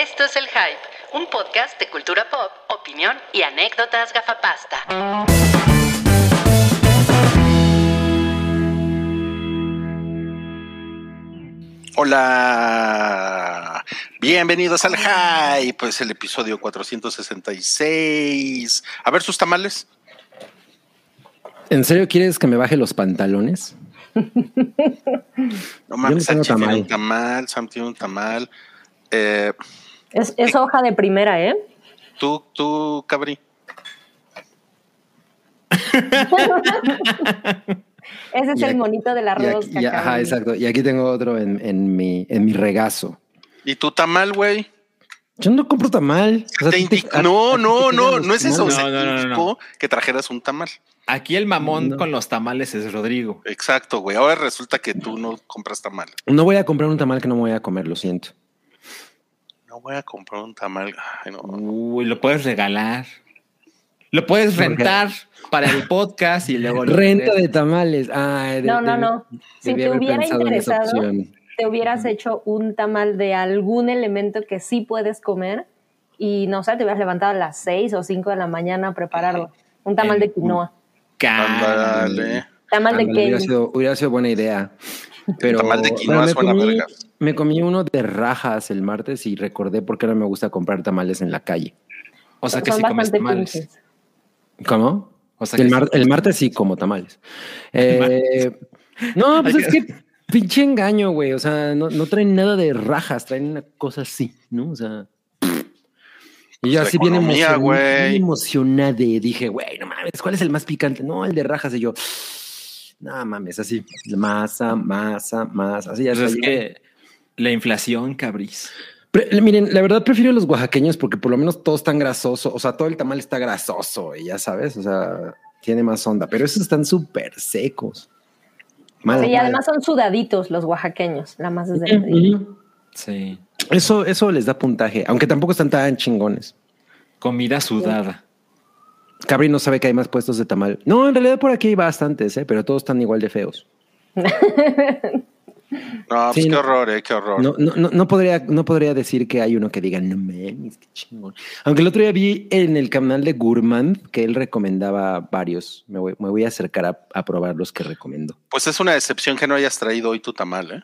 Esto es El Hype, un podcast de cultura pop, opinión y anécdotas gafapasta. Hola, bienvenidos al Hype, pues el episodio 466. A ver sus tamales. ¿En serio quieres que me baje los pantalones? No mames, tiene un tamal, Sam tiene un tamal. Eh, Es, es hoja de primera, ¿eh? tú, tú, Cabri. Ese es Y el aquí- monito del Y arroz. aquí- y- ajá, cacao. exacto. Y aquí tengo otro en, en mi, en mi regazo. ¿Y tu tamal, güey? Yo no compro tamal. O sea, Te te- a- no, a no, no, no es eso. No, no, no, no, indicó que trajeras un tamal. Aquí el mamón No. con los tamales es Rodrigo. Exacto, güey. Ahora resulta que tú no compras tamal. No voy a comprar un tamal que no me voy a comer, lo siento. No voy a comprar un tamal. Ay, no. Uy, lo puedes regalar. Lo puedes rentar para el podcast y luego Renta de tamales. Ay, de- No, no, no. Si te hubiera interesado, te hubieras hecho un tamal de algún elemento que sí puedes comer y no sé, te hubieras levantado a las 6 o 5 de la mañana a prepararlo. Un tamal de quinoa. Ca- Ándale. Tamal de Ándale, hubiera, sido, hubiera sido buena idea. Pero, Tamal de quinoa suena comí, vergas. Me comí uno de rajas el martes y recordé por qué no me gusta comprar tamales en la calle. O sea que Son sí comes tamales. pinches. ¿Cómo? O sea que el, mar- el martes sí como tamales. Eh, no, pues es que pinche engaño, güey. O sea, no, no traen nada de rajas, traen una cosa así, ¿no? O sea. Y yo Pues, así bien emocionado, emocionada. Dije, güey, no mames, ¿cuál es el más picante? No, el de rajas. Y yo, no mames, así, masa, masa, masa. Así ya Pues es que la inflación, cabris. Pre- miren, la verdad prefiero los oaxaqueños porque por lo menos todo están grasoso. O sea, todo el tamal está grasoso y ya sabes, o sea, tiene más onda. Pero esos están súper secos. Mal, Sí, y mal. además son sudaditos los oaxaqueños, la masa es de trigo. Ujú. Sí. Eso, eso les da puntaje, aunque tampoco están tan chingones. Comida sudada. Cabri no sabe que hay más puestos de tamal. No, en realidad por aquí hay bastantes, ¿eh? pero todos están igual de feos. No, pues Sí, qué no. horror, eh, qué horror. No, no, no, no podría, no podría decir que hay uno que diga, no mames, qué chingón. Aunque el otro día vi en el canal de Gourmand que él recomendaba varios. Me voy, me voy a acercar a, a probar los que recomendó. Pues es una decepción que no hayas traído hoy tu tamal, ¿eh?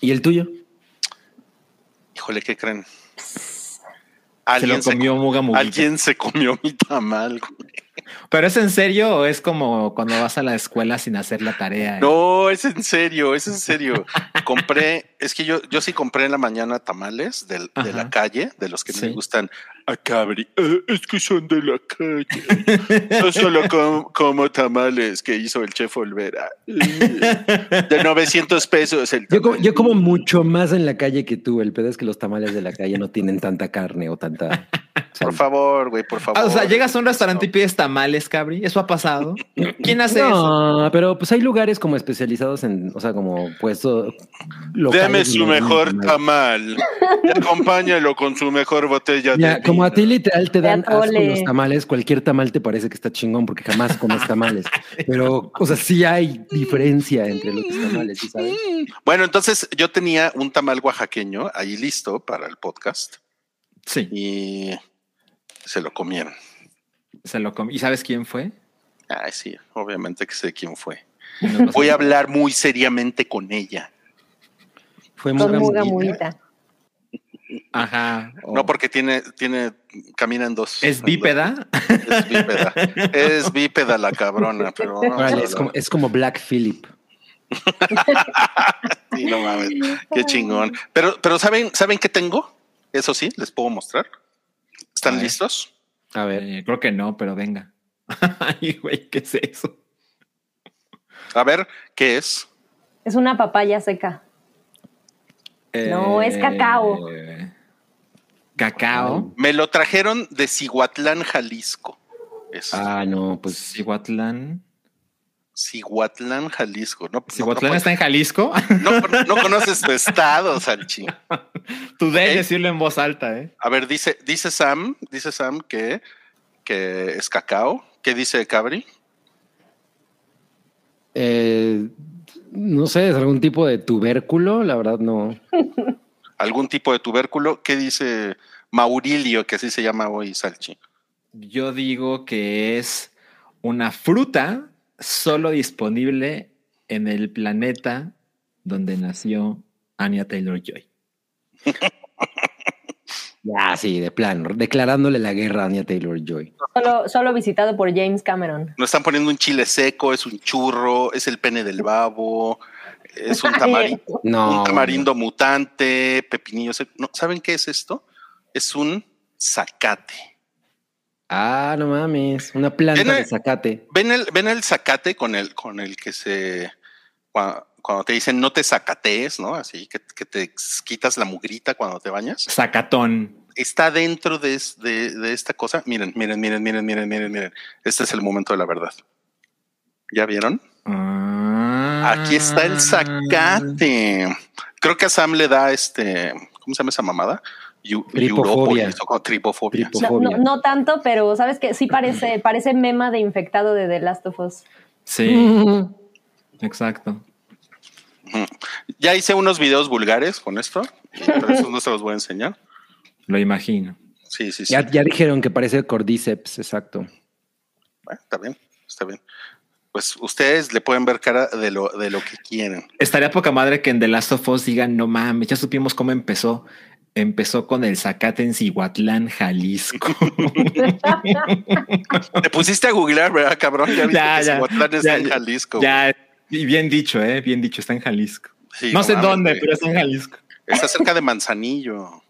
¿Y el tuyo? Híjole, ¿qué creen? Se lo comió. Alguien se comió mi tamal. güey. ¿Pero es en serio o es como cuando vas a la escuela sin hacer la tarea? No, es en serio, es en serio. compré, es que yo, yo sí compré en la mañana tamales del- de, la calle, de los que me Sí. gustan a cabri. Eh, es que son de la calle. Yo solo com- como tamales que hizo el chef Olvera. Eh, De 900 pesos el Yo, co- tamal. yo como mucho más en la calle que tú. El pedo es que los tamales de la calle no tienen tanta carne o tanta. Por favor, güey, por favor. Ah, o sea, llegas a un restaurante y pides tamales, cabri. ¿Eso ha pasado? ¿Quién hace eso? No, pero pues hay lugares como especializados en, o sea, como puesto. Deme su mejor tamal. Y acompáñalo con su mejor botella Ya, de como a ti literal te dan asco los tamales, cualquier tamal te parece que está chingón porque jamás comes tamales. Pero, o sea, sí hay diferencia entre los tamales, ¿sí sabes? Bueno, entonces yo tenía un tamal oaxaqueño ahí listo para el podcast Sí, y se lo comieron. se lo comí. ¿Y sabes quién fue? Ay, sí, obviamente que sé quién fue. Voy a hablar muy seriamente con ella. Fue muy. Ajá. No, porque tiene, tiene, camina en dos. ¿Es bípeda? Es bípeda. Es bípeda la cabrona, pero no, Órale, es, como, es como Black Phillip. Sí, no mames, qué chingón. Pero, pero ¿saben, ¿saben qué tengo? Eso sí, les puedo mostrar. ¿Están A listos? A ver. Eh, creo que no, pero venga. Ay, güey, ¿qué es eso? A ver, ¿qué es? Es una papaya seca. No, es cacao. Eh, Cacao. Me lo trajeron de Cihuatlán, Jalisco. Es Ah, no, pues Cihuatlán. Cihuatlán, Jalisco. No, no- Cihuatlán no, está en Jalisco. no, no conoces tu estado, Salchi. Tú debes decirlo en voz alta, ¿eh? A ver, dice, dice Sam, dice Sam que, que es cacao. ¿Qué dice Cabri? eh, no sé, es algún tipo de tubérculo, la verdad no. algún tipo de tubérculo. ¿Qué dice Maurilio, que así se llama hoy, Salchi? Yo digo que es una fruta solo disponible en el planeta donde nació Anya Taylor Joy. Ya, sí, de plano, declarándole la guerra a Anya Taylor Joy. Solo, solo visitado por James Cameron. Nos están poniendo un chile seco, es un churro, es el pene del babo, es un tamarindo, No. un tamarindo mutante, pepinillo seco. No, ¿Saben qué es esto? Es un zacate. Ah, no mames, una planta de zacate. ¿Ven el, ven el zacate con el, con el que se. Cuando, cuando te dicen no te zacatees, ¿no? Así que, que te quitas la mugrita cuando te bañas. Zacatón. Está dentro de, es- de- de esta cosa. Miren, miren, miren, miren, miren, miren, miren. Este es el momento de la verdad. ¿Ya vieron? Ah. Aquí está el zacate. Creo que a Sam le da este. ¿Cómo se llama esa mamada? Tripofobia. No, no, Fobia. no tanto, pero sabes que sí parece, parece mema de infectado de The Last of Us. Sí, exacto. Ya hice unos videos vulgares con esto, pero esos no se los voy a enseñar. Lo imagino. Sí, sí, sí. Ya, ya dijeron que parece Cordyceps, exacto. Bueno, está bien, está bien. Pues ustedes le pueden ver cara de lo, de lo que quieren. Estaría poca madre que en The Last of Us digan, no mames, ya supimos cómo empezó. Empezó con el zacate en Cihuatlán, Jalisco. Te pusiste a googlear, ¿verdad, cabrón? Ya viste Ya, que ya, Cihuatlán está ya, en. Jalisco. ya, y bien dicho, eh, bien dicho, está en Jalisco. Sí, no, sé mames, dónde, güey. pero está en Jalisco. Está cerca de Manzanillo.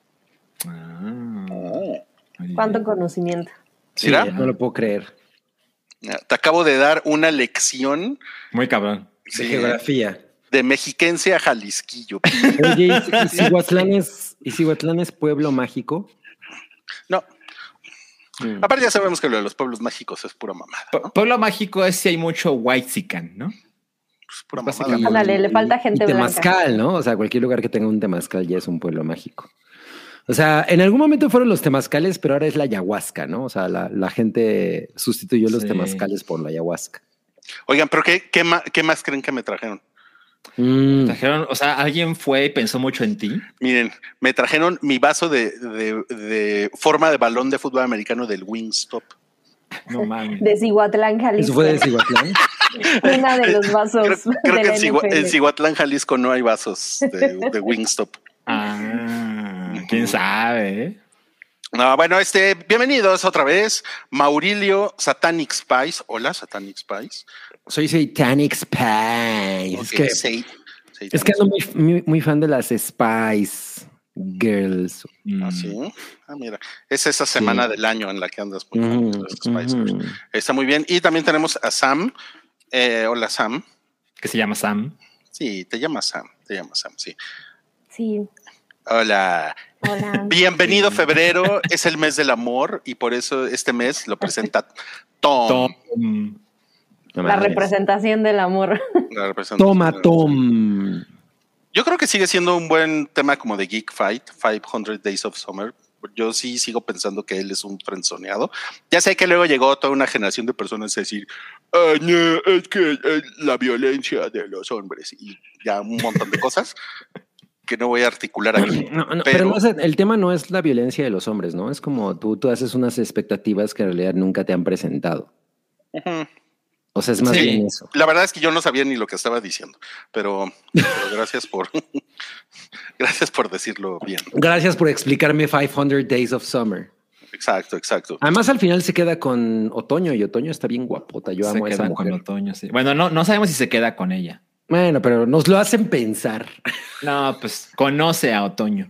Ah, muy Cuánto bien. conocimiento. Sí, no lo puedo creer. te acabo de dar una lección Muy cabrón. De sí, geografía. De mexiquense a Jalisquillo. Oye, ¿y, y Cihuatlán es, ¿y Cihuatlán es pueblo mágico? No, Mm. aparte ya sabemos que lo de los pueblos mágicos es pura mamada. Pu- Pueblo mágico es si hay mucho white ¿no? Es pura Básicamente. mamada. Ándale, le falta gente y blanca. temazcal, ¿no? O sea, cualquier lugar que tenga un temazcal ya es un pueblo mágico. O sea, en algún momento fueron los temazcales, pero ahora es la ayahuasca, ¿no? O sea, la, la gente sustituyó los Sí. temazcales por la ayahuasca. Oigan, pero ¿qué, qué, ma- qué más creen que me trajeron? Mm. Trajeron, o sea, alguien fue y pensó mucho en ti. Miren, me trajeron mi vaso de, de- de forma de balón de fútbol americano del Wingstop. No mames. De Cihuatlán, Jalisco. Eso fue de Cihuatlán. Una de los vasos Creo, creo de que la en, Cihua- NFL. en Cihuatlán, Jalisco, no hay vasos de, de Wingstop. Ah, quién sabe, ¿eh? No, bueno, este, bienvenidos otra vez. Maurilio Satanic Spice. Hola, Satanic Spice. Soy Satanic Spice. Es que, Say- es que ando muy, muy, muy fan de las Spice Girls. Mm. Ah, sí. Ah, mira. Es esa semana del año en la que andas muy Ujú, fan de las Spice Girls. ujú. Está muy bien. Y también tenemos a Sam. Eh, hola, Sam. Que se llama Sam. Sí, te llamas Sam. Te llamas Sam, sí. Sí, Hola. hola. Bienvenido febrero. es el mes del amor y por eso este mes lo presenta Tom. Tom. No La representación del amor. La representación Toma, del- Tom. Yo creo que sigue siendo un buen tema como de Geek Fight, 500 Days of Summer. Yo sí sigo pensando que él es un frenzoneado. Ya sé que luego llegó toda una generación de personas a decir, "Ah, no, es que eh, la violencia de los hombres y ya un montón de cosas que no voy a articular aquí. No, no, pero, Pero- no es- el tema no es la violencia de los hombres, ¿no? Es como tú, tú haces unas expectativas que en realidad nunca te han presentado. Ujú. O sea, es más Sí. bien eso. La verdad es que yo no sabía ni lo que estaba diciendo, pero, pero gracias por gracias por decirlo bien. Gracias por explicarme 500 Days of Summer. Exacto, exacto. Además, al final se queda con Otoño y Otoño está bien guapota. Yo se amo esa mujer. con otoño, sí. Bueno, no, no sabemos si se queda con ella. Bueno, pero nos lo hacen pensar. No, pues conoce a otoño.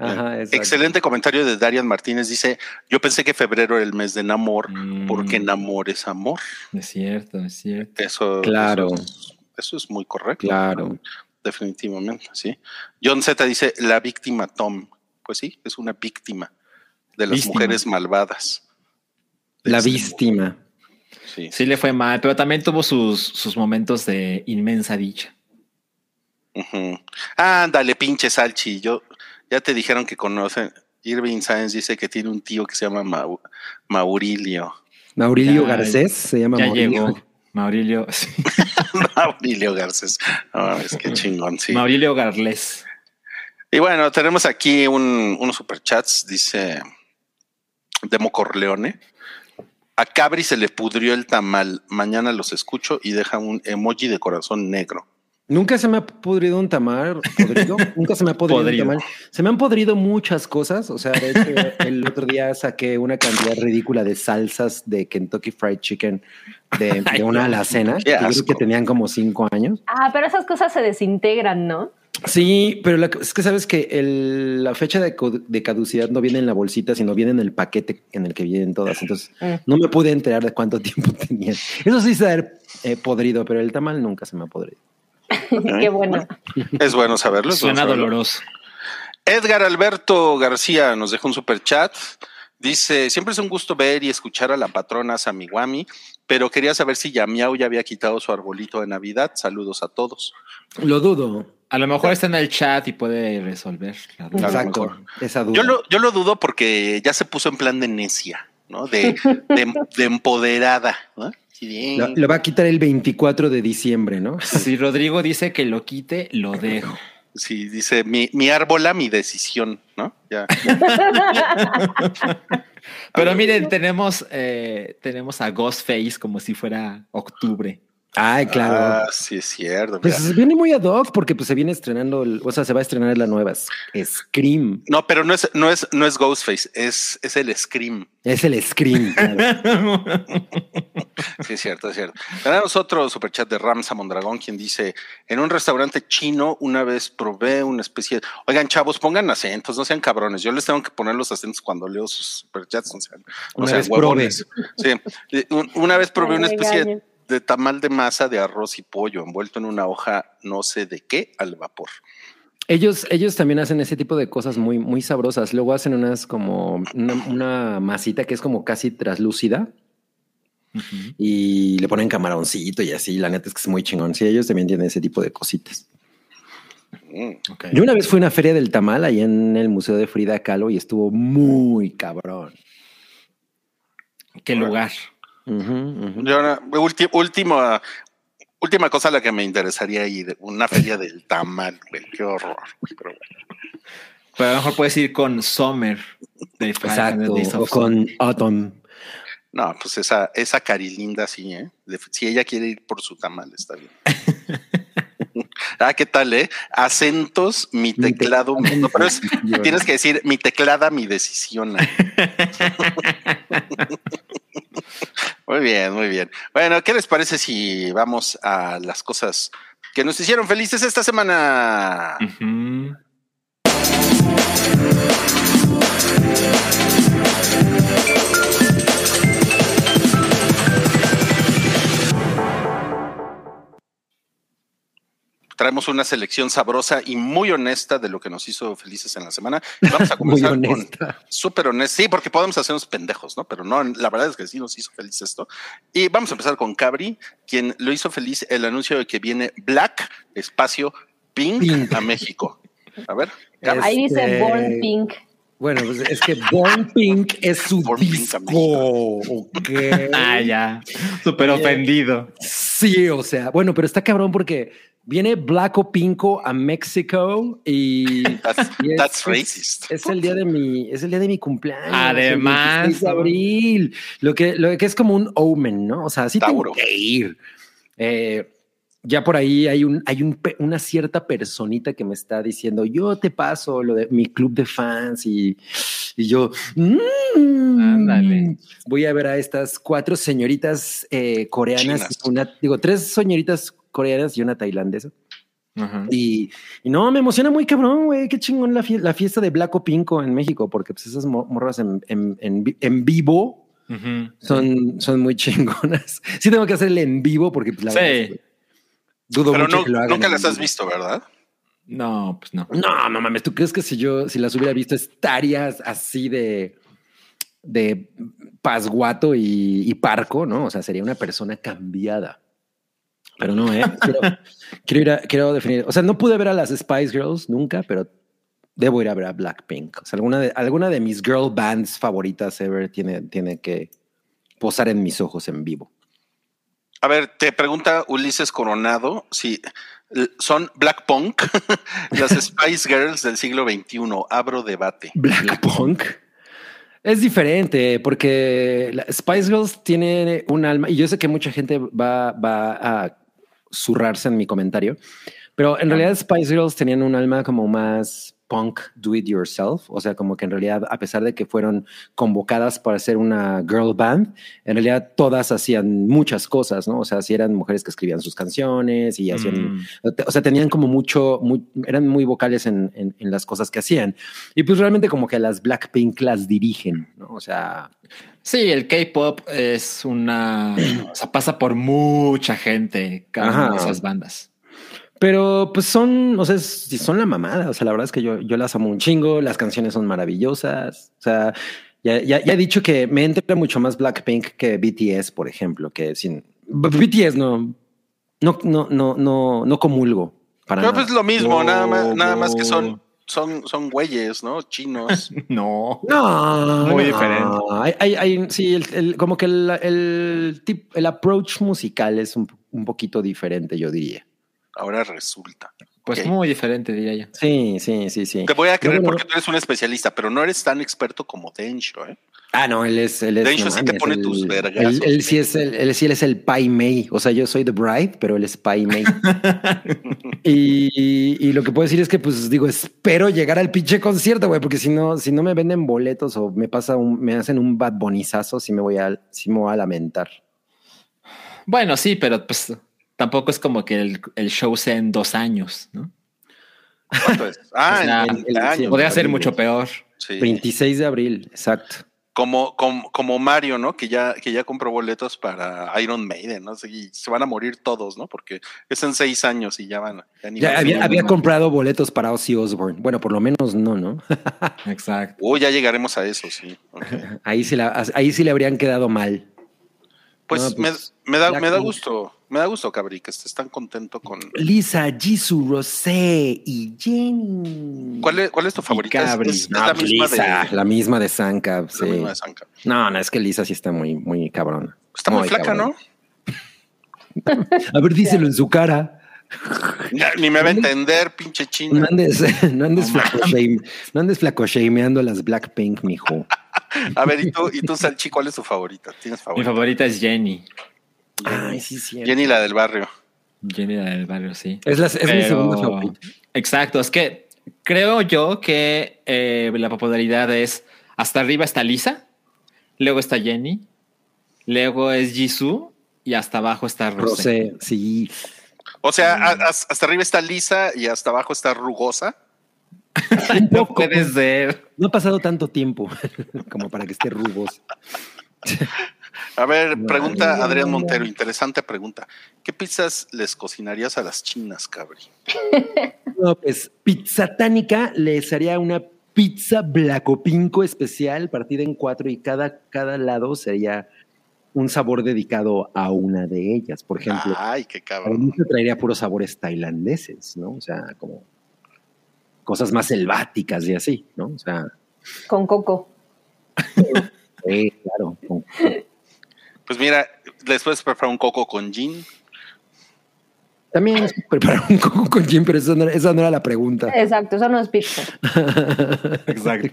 Ajá. Excelente comentario de Darian Martínez. Dice, yo pensé que febrero era el mes de enamor, Mm. porque enamor es amor. Es cierto, es cierto. Eso, Claro. Eso es, eso es muy correcto. Claro. Definitivamente, sí. John Z dice, la víctima Tom. Pues sí, es una víctima de las Víctima. mujeres malvadas. La Este, víctima. Sí. Sí le fue mal, pero también tuvo sus, sus momentos de inmensa dicha. Ujú. Ándale, pinche Salchi. Yo, ya te dijeron que conocen. Irving Sáenz dice que tiene un tío que se llama Mau- Maurilio. Maurilio Ya- Garcés se llama Ya Maurilio. llegó Maurilio, sí. Maurilio Garces. No, es que chingón, sí. Maurilio Garles. Y bueno, tenemos aquí un, unos superchats, dice Demo Corleone. A Cabri se le pudrió el tamal. Mañana los escucho y deja un emoji de corazón negro. Nunca se me ha podrido un tamal. ¿podrido? Nunca se me ha podrido, Podrido. un tamal. Se me han podrido muchas cosas. O sea, de hecho, el otro día saqué una cantidad ridícula de salsas de Kentucky Fried Chicken de, de una alacena. Qué Yo creo asco. que tenían como cinco años. Ah, pero esas cosas se desintegran, ¿no? Sí, pero la- es que sabes que el- la fecha de caducidad no viene en la bolsita, sino viene en el paquete en el que vienen todas. Entonces, Mm. no me pude enterar de cuánto tiempo tenían. Eso sí se ha eh, podrido, pero el tamal nunca se me ha podrido. Qué bueno. Es bueno saberlo. Suena saberlo. doloroso. Edgar Alberto García nos deja un super chat. Dice, siempre es un gusto ver y escuchar a la patrona Samiwami, pero quería saber si Yamiao ya había quitado su arbolito de Navidad. Saludos a todos. Lo dudo. A lo mejor está en el chat y puede resolver la duda. Exacto. Esa duda. Yo lo, yo lo dudo porque ya se puso en plan de necia, ¿no? De, de, de empoderada. ¿no? Lo, lo va a quitar el 24 de diciembre, ¿no? Si Rodrigo dice que lo quite, lo dejo. sí, dice, mi, mi árbola, mi decisión, ¿no? Ya. Pero miren, tenemos, eh, tenemos a Ghostface como si fuera octubre. Ay, claro. Ah, sí, es cierto. mira. Pues viene muy ad hoc porque pues se viene estrenando, el- o sea, se va a estrenar la nueva Scream. No, pero no es, no es, no es Ghostface, es, es el Scream. Es el Scream. claro. Sí, es cierto, es cierto. Tenemos otro superchat de Ramsa Mondragón, quien dice: En un restaurante chino, una vez probé una especie de. Oigan, chavos, pongan acentos, no sean cabrones. Yo les tengo que poner los acentos cuando leo sus superchats, no sean, no Una sean vez huevones. Sí. Eh, un- Una vez probé una especie de. De tamal de masa de arroz y pollo envuelto en una hoja, no sé de qué, al vapor. Ellos, ellos también hacen ese tipo de cosas muy, muy sabrosas. Luego hacen unas como una, una masita que es como casi traslúcida y le ponen camaroncito y así. La neta es que es muy chingón. Sí, ellos también tienen ese tipo de cositas. Mm. Yo una vez fui a una feria del tamal ahí en el Museo de Frida Kahlo y estuvo muy cabrón. ¿Qué lugar? Yo, ahora, ulti- última, última cosa a la que me interesaría ir, una feria del tamal, güey, qué horror. güey, pero bueno. Pero a lo mejor puedes ir con Summer de Exacto. O con. Autumn. No, pues esa, esa carilinda sí, ¿eh? De- si ella quiere ir por su tamal, está bien. ah, ¿qué tal, eh? Acentos, mi Mi teclado. no, pero mi es- tienes que decir mi teclada, mi decisión. muy bien, muy bien. Bueno, ¿qué les parece si vamos a las cosas que nos hicieron felices esta semana? Traemos una selección sabrosa y muy honesta de lo que nos hizo felices en la semana. Vamos a Muy comenzar con honesta. súper honesta. Sí, porque podemos hacernos pendejos, ¿no? Pero no, la verdad es que sí nos hizo feliz esto. Y vamos a empezar con Cabri, quien lo hizo feliz el anuncio de que viene Black, espacio, Pink, Pink. a México. A ver, Cabri. Ahí dice Este- Born Pink. Bueno, pues es que Born Pink es su Born disco. ¿ok? Ah, ya. Súper ofendido. Sí, o sea, bueno, pero está cabrón porque viene Black o Pinko a México y, That's, y es- that's racist. Es el día de mi, es el día de mi cumpleaños. Además, el 16 de ¿no? abril. Lo que, lo que es como un omen, ¿no? O sea, sí Tauro. tengo que ir. Eh, ya por ahí hay un, hay un, una cierta personita que me está diciendo, yo te paso lo de mi club de fans y, y yo, "Mm, Ándale. voy a ver a estas cuatro señoritas eh, coreanas, Chinas. una, digo, tres señoritas coreanas y una tailandesa. Ajá. Y, y no, me emociona muy cabrón, güey. Qué chingón la, fie- la fiesta de Black o Pinko en México, porque pues esas mo- morras en, en, en en vivo Ujú. son, son muy chingonas. Sí tengo que hacerle en vivo porque pues la Sí. Dudo Pero mucho no, que lo hagan nunca las has visto, ¿verdad? No, pues no. No, no mames, ¿tú crees que si yo, si las hubiera visto, estarías así de, de pasguato y, y parco, ¿no? O sea, sería una persona cambiada. Pero no, ¿eh? Quiero, quiero ir a, quiero definir, o sea, no pude ver a las Spice Girls nunca, pero debo ir a ver a Blackpink. O sea, alguna de, alguna de mis girl bands favoritas ever tiene, tiene que posar en mis ojos en vivo. A ver, te pregunta Ulises Coronado si son Black Punk, las Spice Girls del siglo XXI. Abro debate. Black Punk. Es diferente porque la- Spice Girls tiene un alma y yo sé que mucha gente va, va a zurrarse en mi comentario, pero en realidad Spice Girls tenían un alma como más punk do it yourself, o sea, como que en realidad a pesar de que fueron convocadas para ser una girl band, en realidad todas hacían muchas cosas, ¿no? O sea, si eran mujeres que escribían sus canciones y hacían Mm. o sea, tenían como mucho, muy- eran muy vocales en, en- en las cosas que hacían. Y pues realmente como que las Blackpink las dirigen, ¿no? O sea, Sí, el K-pop es una. o sea, pasa por mucha gente cada una de esas bandas. Pero pues son, o sea, son la mamada. O sea, la verdad es que yo, yo las amo un chingo, las canciones son maravillosas. O sea, ya, ya, ya he dicho que me entra mucho más Blackpink que BTS, por ejemplo, que sin BTS no, no, no, no, no, no comulgo para Pero nada. pues lo mismo, No, nada más, nada más que son, son, son güeyes, ¿no? Chinos. No. No, Muy no. diferente. Hay, hay, hay- sí, el, el- como que el, el, tip- el approach musical es un, un poquito diferente, yo diría. Ahora resulta. Pues muy diferente, diría yo. Sí, sí, sí, sí. Te voy a creer No, no, porque tú eres un especialista, pero no eres tan experto como Densho, ¿eh? Ah, no, él es. Él es De hecho, no sí te pone él- tus vergazos. Él, él sí es el, él sí él es el Pai Mei. O sea, yo soy The Bride, pero él es Pai Mei. y, y lo que puedo decir es que, pues digo, espero llegar al pinche concierto, güey, porque si no, si no me venden boletos o me pasa un, me hacen un bad bonizazo, sí me voy a, sí me voy a lamentar. Bueno, sí, pero pues tampoco es como que el, el show sea en dos años, ¿no? ¿Cuánto es? Ah, O sea, en, en el- años. sí, Podría ser mucho peor. Sí. 26 de abril, exacto. Como, como, como Mario, ¿no? Que ya, que ya compró boletos para Iron Maiden, ¿no? Y se van a morir todos, ¿no? Porque es en seis años y ya van. Ya Ya había, había comprado boletos para Ozzy Osbourne. Bueno, por lo menos no, ¿no? Exacto. Uy, ya llegaremos a eso, sí. Ahí sí, la- ahí sí le habrían quedado mal. Pues, No, pues, me, me da, me da gusto, me da gusto, Cabri, que estés tan contento con. Lisa, Jisoo, Rosé y Jenny. ¿Cuál es, cuál es tu favorita? Cabri. Es, es No, la misma Lisa, de, la misma de la misma de Sanka. No, no, es que Lisa sí está muy, muy cabrona. Está muy, flaca, cabrona. ¿no? A ver, díselo en su cara. Ya, ni me va a entender, pinche No china. andes, no andes, flaco, shame, no andes flaco shameando a las Blackpink, mijo. A ver, ¿y tú, y tú Salchi, cuál es tu favorita? ¿Tienes Mi favorita? favorita es Jenny. Ay, sí, sí. Jenny, la del barrio. Jenny la del barrio, sí. Es, la, es mi segunda favorita. Exacto, es que creo yo que eh, la popularidad es hasta arriba está Lisa, luego está Jenny, luego es Jisoo y hasta abajo está Rosé. Rosé, sí. O sea, a- a- hasta arriba está lisa y hasta abajo está rugosa. no puede ser. No ha pasado tanto tiempo como para que esté rubos. A ver, No, pregunta no, Adrián. Montero, interesante pregunta. ¿Qué pizzas les cocinarías a las chinas, cabri? No, pues pizzatánica les haría una pizza blacopinco especial partida en cuatro y cada, cada lado sería un sabor dedicado a una de ellas. Por ejemplo, Ay, qué cabrón. se traería puros sabores tailandeses, ¿no? O sea, como cosas más selváticas y así, ¿no? O sea, Con coco. eh, claro. con- Pues mira, les puedes preparar un coco con gin. También preparar un coco con gin, pero esa no, era- esa no era la pregunta. Exacto, eso no es pizza. Exacto.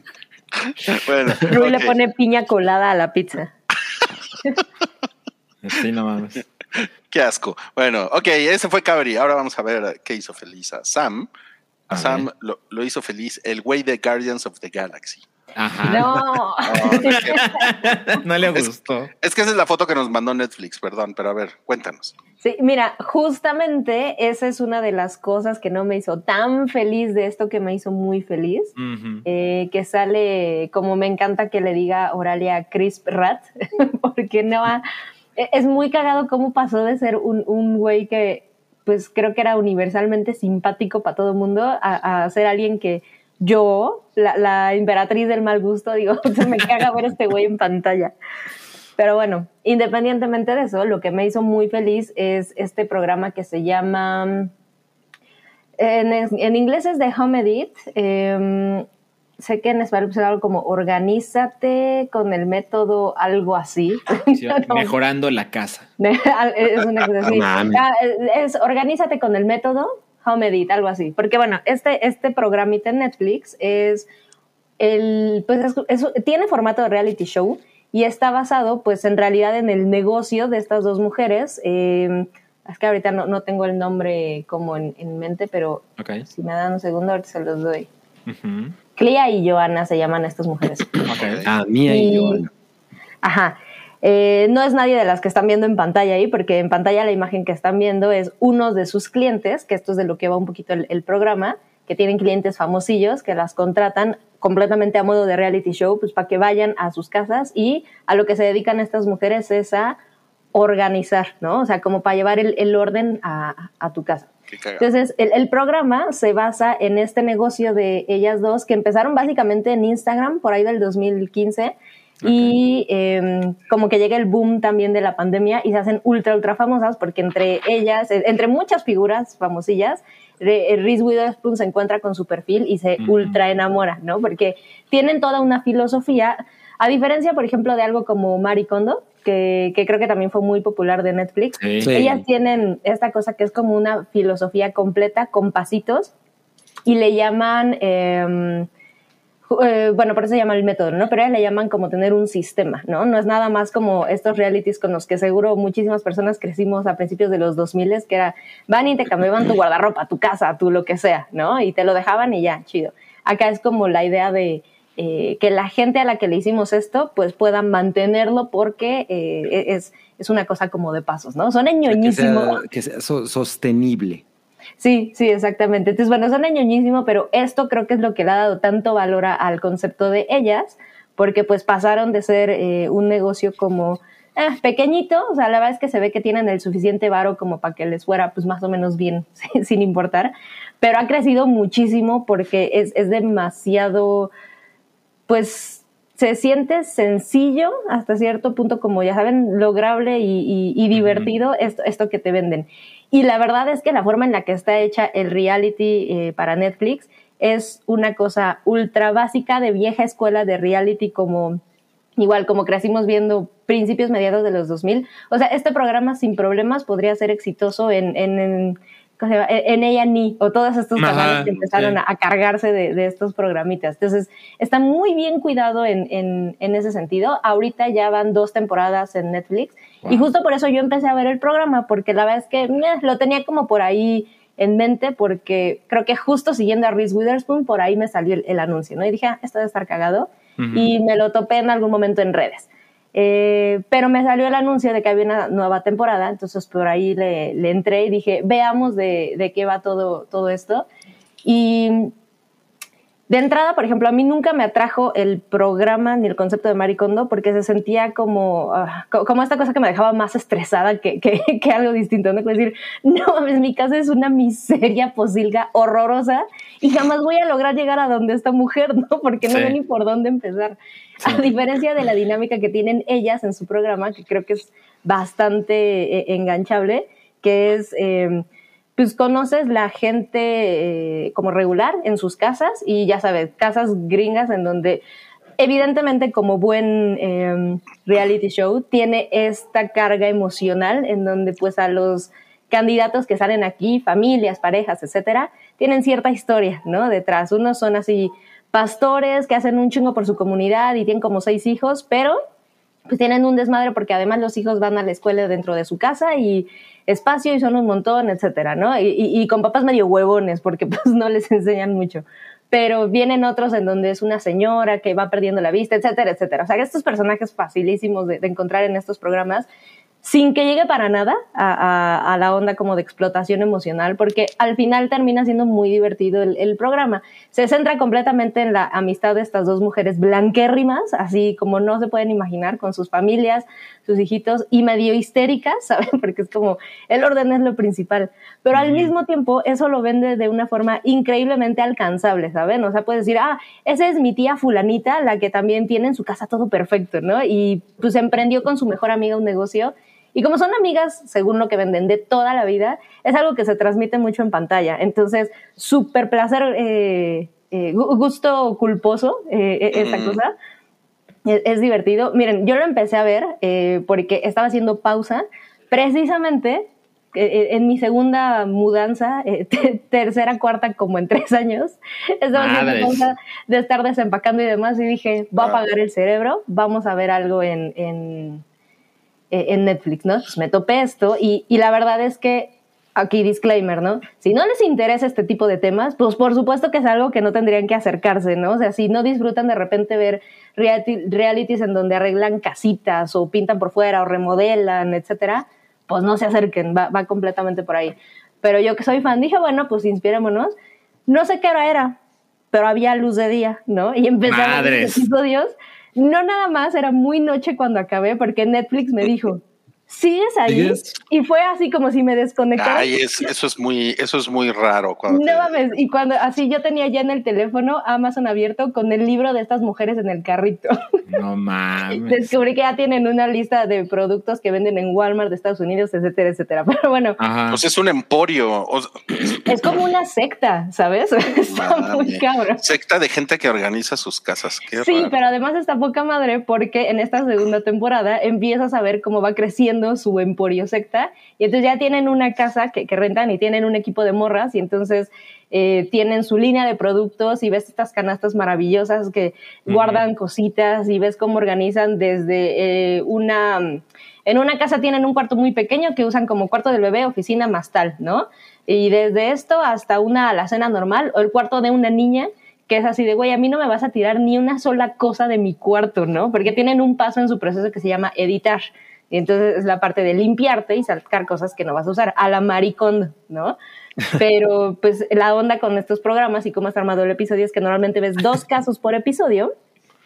Bueno, Rui le pone piña colada a la pizza. Sí, no mames. Qué asco. Bueno, ok, ese fue Cabri. Ahora vamos a ver qué hizo feliz a Sam. A Sam lo, lo hizo feliz el güey de Guardians of the Galaxy. Ajá. No. No, le gustó. es que esa es la foto que nos mandó Netflix, perdón, pero a ver, cuéntanos. Sí, mira, justamente esa es una de las cosas que no me hizo tan feliz de esto que me hizo muy feliz. Eh, que sale, como me encanta que le diga Oralia Crisp Rat, porque no ha- e- es muy cagado cómo pasó de ser un, un güey que pues creo que era universalmente simpático para todo el mundo a, a ser alguien que yo, la, la imperatriz del mal gusto, digo, se me caga ver a este güey en pantalla. Pero bueno, independientemente de eso, lo que me hizo muy feliz es este programa que se llama, en, en inglés es The Home Edit, eh, sé que en español es algo como organízate con el método algo así. Sí, mejorando la casa. es una cosa así. No. Ah, es organízate con el método Home Edit, algo así. Porque bueno, este, este programita en Netflix es el, pues es- es- tiene formato de reality show y está basado pues en realidad en el negocio de estas dos mujeres. Eh, es que ahorita no, no tengo el nombre como en, en mente, pero si me dan un segundo ahorita se los doy. Ujú. Clea y Joana se llaman estas mujeres. Ah, mía y, Y- yo. Ajá. Eh, no es nadie de las que están viendo en pantalla ahí, porque en pantalla la imagen que están viendo es uno de sus clientes, que esto es de lo que va un poquito el, el programa, que tienen clientes famosillos que las contratan completamente a modo de reality show, pues para que vayan a sus casas y a lo que se dedican estas mujeres es a organizar, ¿no? O sea, como para llevar el, el orden a, a tu casa. Entonces, el, el programa se basa en este negocio de ellas dos que empezaron básicamente en Instagram por ahí del 2015 y eh, como que llega el boom también de la pandemia y se hacen ultra, ultra famosas porque entre ellas, eh, entre muchas figuras famosillas, eh, Reese Witherspoon se encuentra con su perfil y se ultra enamora, ¿no? Porque tienen toda una filosofía, a diferencia, por ejemplo, de algo como Marie Kondo, que, que creo que también fue muy popular de Netflix, Sí. Ellas tienen esta cosa que es como una filosofía completa con pasitos y le llaman, eh, eh, bueno, por eso se llama el método, ¿no? Pero ellas le llaman como tener un sistema, ¿no? No es nada más como estos realities con los que seguro muchísimas personas crecimos a principios de los 2000 que era, van y te cambiaban tu guardarropa, tu casa, tu lo que sea, ¿no? Y te lo dejaban y ya, chido. Acá es como la idea de eh, que la gente a la que le hicimos esto, pues pueda mantenerlo porque eh, es, es una cosa como de pasos, ¿no? Suena Que ñoñísimo. sea, que sea so- sostenible. Sí, sí, exactamente. Entonces, bueno, suena ñoñísimo, pero esto creo que es lo que le ha dado tanto valor a- al concepto de ellas, porque pues pasaron de ser eh, un negocio como eh, pequeñito, o sea, la verdad es que se ve que tienen el suficiente varo como para que les fuera pues más o menos bien, sin importar, pero ha crecido muchísimo porque es, es demasiado, pues se siente sencillo hasta cierto punto, como ya saben, lograble y, y- y divertido esto, esto que te venden. Y la verdad es que la forma en la que está hecha el reality eh, para Netflix es una cosa ultra básica de vieja escuela de reality como igual como crecimos viendo principios mediados de los 2000. O sea, este programa sin problemas podría ser exitoso en, en, en. En ella ni o todos estos Ajá, canales que empezaron sí. a, a cargarse de, de estos programitas. Entonces, está muy bien cuidado en, en, en ese sentido. Ahorita ya van dos temporadas en Netflix y justo por eso yo empecé a ver el programa porque la verdad es que meh, lo tenía como por ahí en mente porque creo que justo siguiendo a Reese Witherspoon por ahí me salió el, el anuncio, ¿no? Y dije, ah, esto debe estar cagado y me lo topé en algún momento en redes. Eh, pero me salió el anuncio de que había una nueva temporada, entonces por ahí le, le entré y dije, veamos de, de qué va todo, todo esto. Y de entrada, por ejemplo, a mí nunca me atrajo el programa ni el concepto de Maricondo porque se sentía como, co- como esta cosa que me dejaba más estresada que, que, que algo distinto. ¿no? Como decir, no mames, mi casa es una miseria posilga horrorosa y jamás voy a lograr llegar a donde esta mujer, ¿no? Porque no Sí. sé ni por dónde empezar. A diferencia de la dinámica que tienen ellas en su programa, que creo que es bastante eh, enganchable, que es... eh, pues conoces la gente eh, como regular en sus casas y ya sabes, casas gringas en donde evidentemente como buen eh, reality show tiene esta carga emocional en donde pues a los candidatos que salen aquí, familias, parejas, etcétera, tienen cierta historia, ¿no? Detrás. Unos son así pastores que hacen un chingo por su comunidad y tienen como seis hijos, pero pues tienen un desmadre porque además los hijos van a la escuela dentro de su casa y espacio y son un montón, etcétera, ¿no? Y, con papás medio huevones porque pues no les enseñan mucho. Pero vienen otros en donde es una señora que va perdiendo la vista, etcétera, etcétera. O sea, estos personajes facilísimos de encontrar en estos programas sin que llegue para nada a, a- a la onda como de explotación emocional, porque al final termina siendo muy divertido el, el programa. Se centra completamente en la amistad de estas dos mujeres blanquérrimas, así como no se pueden imaginar, con sus familias, sus hijitos, y medio histéricas, ¿saben? Porque es como, el orden es lo principal. Pero al mismo tiempo, eso lo vende de una forma increíblemente alcanzable, ¿saben? O sea, puedes decir, ah, esa es mi tía fulanita, la que también tiene en su casa todo perfecto, ¿no? Y pues emprendió con su mejor amiga un negocio y como son amigas, según lo que venden de toda la vida, es algo que se transmite mucho en pantalla. Entonces, súper placer eh, eh, gu- gusto culposo, eh, eh, esta Mm. cosa. Es, es divertido. Miren, yo lo empecé a ver eh, porque estaba haciendo pausa precisamente eh, eh, en mi segunda mudanza, te- tercera, cuarta, como en tres años. Estaba haciendo de estar desempacando y demás y dije, va a Ah. apagar el cerebro, vamos a ver algo en, en, eh, en Netflix, ¿no? Pues me topé esto y, y la verdad es que aquí disclaimer, ¿no? Si no les interesa este tipo de temas, pues por supuesto que es algo que no tendrían que acercarse, ¿no? O sea, si no disfrutan de repente ver realities en donde arreglan casitas o pintan por fuera o remodelan, etcétera, pues no se acerquen, va, va completamente por ahí. Pero yo que soy fan dije, bueno, pues inspirémonos. No sé qué hora era, pero había luz de día, ¿no? Y ver los episodios. No nada más, era muy noche cuando acabé porque Netflix me dijo, ¿sigues ahí? ¿Sigues? Y fue así como si me desconectara. Ay, es- eso es muy, eso es muy raro. Cuando No te- mames, y cuando así yo tenía ya en el teléfono Amazon abierto con el libro de estas mujeres en el carrito. No mames. Descubrí que ya tienen una lista de productos que venden en Walmart de Estados Unidos, etcétera, etcétera. Pero bueno, Ajá. Pues es un emporio. es como una secta, ¿sabes? Está muy cabrón. secta de gente que organiza sus casas. Qué Sí, raro. pero además está poca madre porque en esta segunda temporada empiezas a ver cómo va creciendo su emporio secta y entonces ya tienen una casa que, que rentan y tienen un equipo de morras y entonces eh, tienen su línea de productos y ves estas canastas maravillosas que guardan cositas y ves cómo organizan desde eh, una... En una casa tienen un cuarto muy pequeño que usan como cuarto del bebé, oficina más tal, ¿no? Y desde esto hasta una alacena normal o el cuarto de una niña que es así de, güey, a mí no me vas a tirar ni una sola cosa de mi cuarto, ¿no? Porque tienen un paso en su proceso que se llama editar. Y entonces es la parte de limpiarte y sacar cosas que no vas a usar, a la maricón, ¿no? Pero pues la onda con estos programas y cómo está armado el episodio es que normalmente ves dos casos por episodio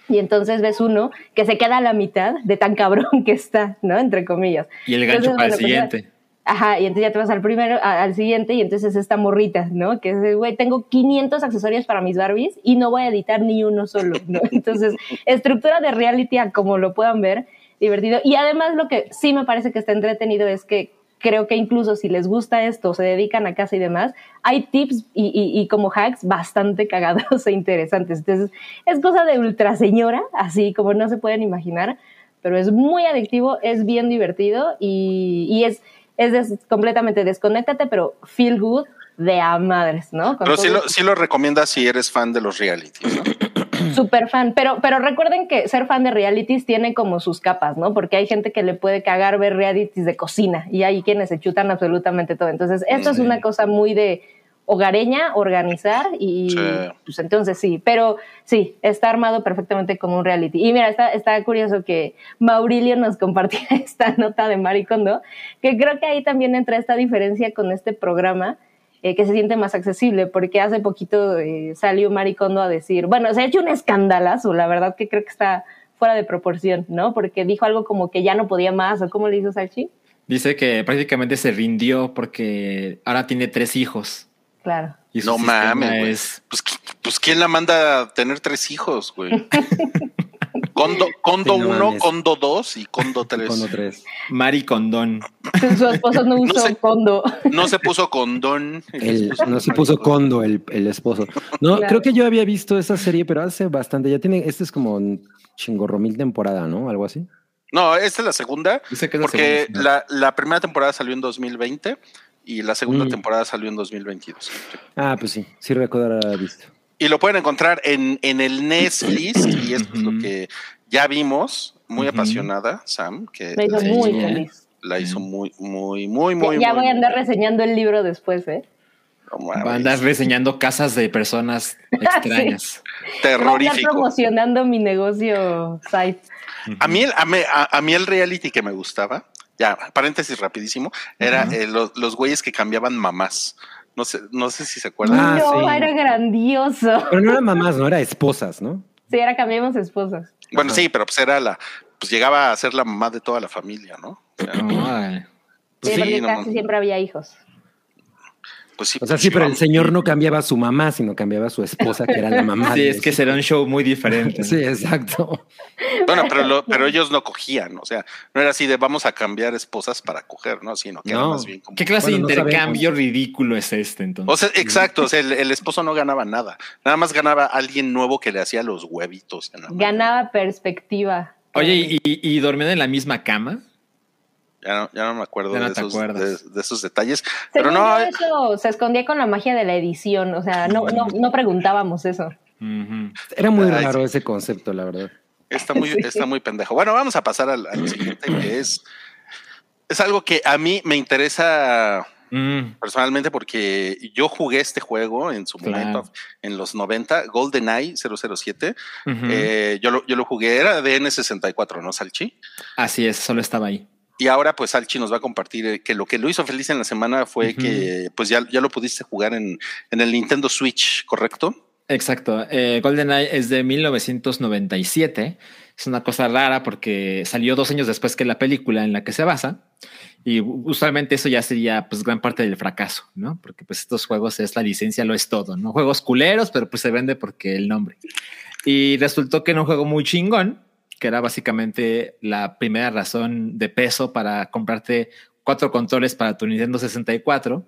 y entonces ves uno que se queda a la mitad de tan cabrón que está, ¿no? Entre comillas. Y el gancho Entonces, para el pues siguiente. Ajá, y entonces ya te vas al primero, a- al siguiente, y entonces es esta morrita, ¿no? Que es, güey, tengo 500 accesorios para mis Barbies y no voy a editar ni uno solo, ¿no? Entonces, estructura de reality, como lo puedan ver, divertido. Y además lo que sí me parece que está entretenido es que creo que incluso si les gusta esto, se dedican a casa y demás, hay tips y, y- y como hacks bastante cagados e interesantes. Entonces, es cosa de ultra señora, así como no se pueden imaginar, pero es muy adictivo, es bien divertido y, y es, es des- completamente desconéctate, pero feel good de a madres, ¿no? Con Pero sí lo, sí lo recomiendas si eres fan de los realities, ¿no? Super fan, pero, pero recuerden que ser fan de realities tiene como sus capas, ¿no? Porque hay gente que le puede cagar ver realities de cocina y hay quienes se chutan absolutamente todo. Entonces, esto es una cosa muy de hogareña, organizar y Sí. pues entonces sí, pero sí, está armado perfectamente como un reality. Y mira, está, está curioso que Maurilio nos compartía esta nota de Maricondo, que creo que ahí también entra esta diferencia con este programa eh, que se siente más accesible, porque hace poquito eh, salió Maricondo a decir, bueno, se ha hecho un escandalazo, la verdad que creo que está fuera de proporción, ¿no? Porque dijo algo como que ya no podía más, o cómo le hizo Salchi. Dice que prácticamente se rindió porque ahora tiene tres hijos. Claro. Y No mames, güey. es- Pues, pues ¿quién la manda a tener tres hijos, güey? Condo, condo Sí, no 1, mames. Condo 2 y Condo 3. Condo 3. Mari Condón. Su esposo no usó sé. condo. No se puso condón. El- no se puso condo el, el esposo. No, Claro. creo que yo había visto esa serie, pero hace bastante. Ya tiene, este es como un chingorromil temporada, ¿no? Algo así. No, esta es la segunda. Dice que es la Porque segunda. la, la primera temporada salió en 2020 y la segunda Mm. temporada salió en 2022. Ah, pues sí, sí recuerdo haber visto. Y lo pueden encontrar en, en el Netflix y esto es lo que ya vimos. Muy apasionada, Sam, que Me hizo Sí. muy Sí. feliz. la hizo muy, muy, muy, muy, ya muy, voy a andar reseñando el libro después, ¿eh? no. Va a andar reseñando casas de personas extrañas. Andar terrorífico. promocionando mi negocio site. A mí, el, a, mí, a- a mí el reality que me gustaba, ya, paréntesis rapidísimo, era eh, los, los güeyes que cambiaban mamás. No sé, no sé si se acuerdan. Ah, no, sí. era grandioso. Pero no eran mamás, no, era esposas, ¿no? Sí, ahora cambiamos esposas. Bueno, Ajá. sí, pero pues era la, pues llegaba a ser la mamá de toda la familia, ¿no? O sea, Ay. Sí, Sí, porque no casi siempre había hijos. Pues sí. O sea, pues sí, pero el señor no cambiaba a su mamá, sino cambiaba a su esposa, que era la mamá. Sí, de es que será un show muy diferente. Sí, exacto. Bueno, pero, lo- pero ellos no cogían, o sea, no era así de vamos a cambiar esposas para coger, ¿no? Sino que era No. más bien como. ¿Qué clase Bueno, de intercambio ridículo es este entonces? O sea, exacto, o sea, el, el esposo no ganaba nada, nada más ganaba alguien nuevo que le hacía los huevitos. en la mañana. Ganaba perspectiva. Oye, ¿y, y dormían en la misma cama? Ya no, ya no me acuerdo no de, esos, acuerdas. de, de esos detalles, pero no, eso se escondía con la magia de la edición. O sea, no, no, no preguntábamos eso. Era muy Ay, raro ese concepto, la verdad. está muy, Sí. está muy pendejo. Bueno, vamos a pasar al, al siguiente, que es, es algo que a mí me interesa Mm, personalmente porque yo jugué este juego en su Claro. momento, en los 90, GoldenEye 007. ujú. Eh, yo, lo, yo lo jugué, era de N64, ¿no, Salchi? Así es, solo estaba ahí. Y ahora pues Salchi nos va a compartir eh, que lo que lo hizo feliz en la semana fue que pues ya, ya lo pudiste jugar en, en el Nintendo Switch, ¿correcto? Exacto. Eh, GoldenEye es de 1997. Es una cosa rara porque salió dos años después que la película en la que se basa. Y usualmente eso ya sería pues gran parte del fracaso, ¿no? Porque pues estos juegos es la licencia, lo es todo, ¿no? Juegos culeros, pero pues se vende porque el nombre. Y resultó que era un juego muy chingón, que era básicamente la primera razón de peso para comprarte cuatro controles para tu Nintendo 64.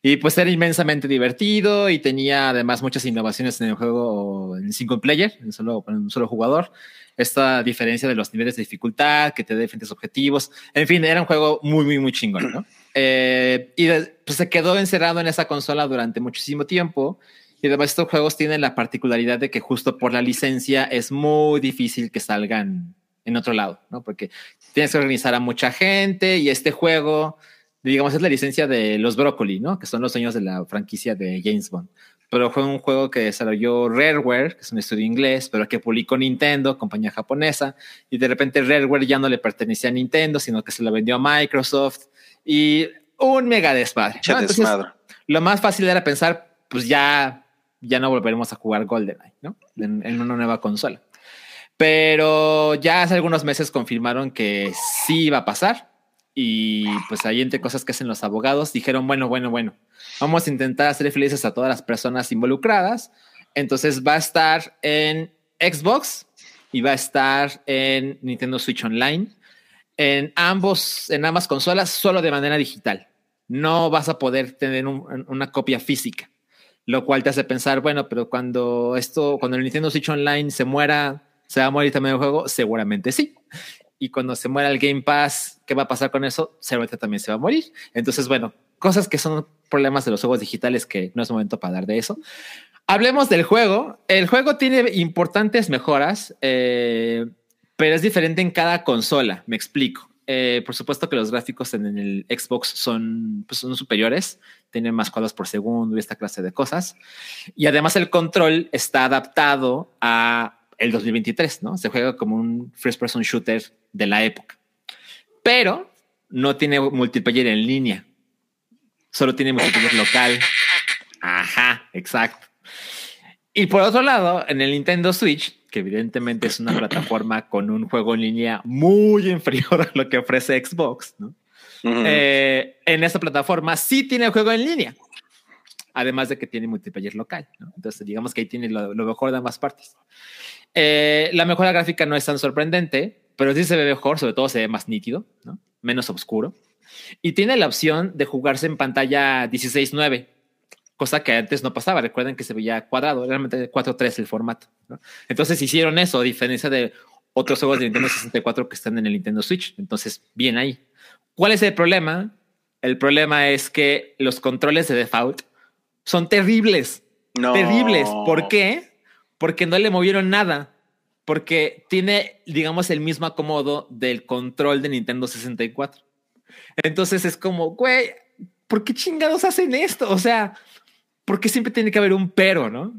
Y pues era inmensamente divertido y tenía además muchas innovaciones en el juego en single player, en, solo, en un solo jugador. Esta diferencia de los niveles de dificultad, que te da diferentes objetivos. En fin, era un juego muy, muy, muy chingón, ¿no? Eh, y de- pues se quedó encerrado en esa consola durante muchísimo tiempo. Y además estos juegos tienen la particularidad de que justo por la licencia es muy difícil que salgan en otro lado, ¿no? Porque tienes que organizar a mucha gente y este juego, digamos, es la licencia de los Broccoli, ¿no? Que son los dueños de la franquicia de James Bond. Pero fue un juego que desarrolló Rareware, que es un estudio inglés, pero que publicó Nintendo, compañía japonesa, y de repente Rareware ya no le pertenecía a Nintendo, sino que se lo vendió a Microsoft y un mega desmadre. ¿no? Entonces, lo más fácil era pensar, pues ya, ya no volveremos a jugar GoldenEye, ¿no? En, una nueva consola. Pero ya hace algunos meses confirmaron que sí iba a pasar. Y pues ahí entre cosas que hacen los abogados, dijeron, bueno, bueno, bueno, vamos a intentar hacer felices a todas las personas involucradas. Entonces va a estar en Xbox y va a estar en Nintendo Switch Online. En ambos, en ambas consolas, solo de manera digital. No vas a poder tener un- una copia física lo cual te hace pensar, bueno, pero cuando esto, cuando el Nintendo Switch Online se muera, ¿se va a morir también el juego? Seguramente sí. Y cuando se muera el Game Pass, ¿qué va a pasar con eso? Seguramente también se va a morir. Entonces, bueno, cosas que son problemas de los juegos digitales que no es momento para hablar de eso. Hablemos del juego. El juego tiene importantes mejoras, eh, pero es diferente en cada consola. Me explico. Eh, por supuesto que los gráficos en el Xbox son, pues, son superiores, tienen más cuadros por segundo y esta clase de cosas. Y además el control está adaptado a el 2023, ¿no? Se juega como un first person shooter de la época. Pero no tiene multiplayer en línea. Solo tiene multiplayer local. Ajá, exacto. Y por otro lado, en el Nintendo Switch, que evidentemente es una plataforma con un juego en línea muy inferior a lo que ofrece Xbox, ¿no? Ujú. Eh, en esta plataforma sí tiene juego en línea. Además de que tiene multiplayer local. ¿no? Entonces, digamos que ahí tiene lo, lo mejor de ambas partes. Eh, la mejora gráfica no es tan sorprendente, pero sí se ve mejor, sobre todo se ve más nítido, ¿no? menos oscuro. Y tiene la opción de jugarse en pantalla 16:9, cosa que antes no pasaba. Recuerden que se veía cuadrado, realmente 4:3 el formato. ¿no? Entonces hicieron eso, a diferencia de otros juegos de Nintendo 64 que están en el Nintendo Switch. Entonces, bien ahí. ¿Cuál es el problema? El problema es que los controles de default son terribles. No. Terribles. ¿Por qué? Porque no le movieron nada. Porque tiene, digamos, el mismo acomodo del control de Nintendo 64. Entonces es como, güey, ¿por qué chingados hacen esto? O sea, ¿por qué siempre tiene que haber un pero, no?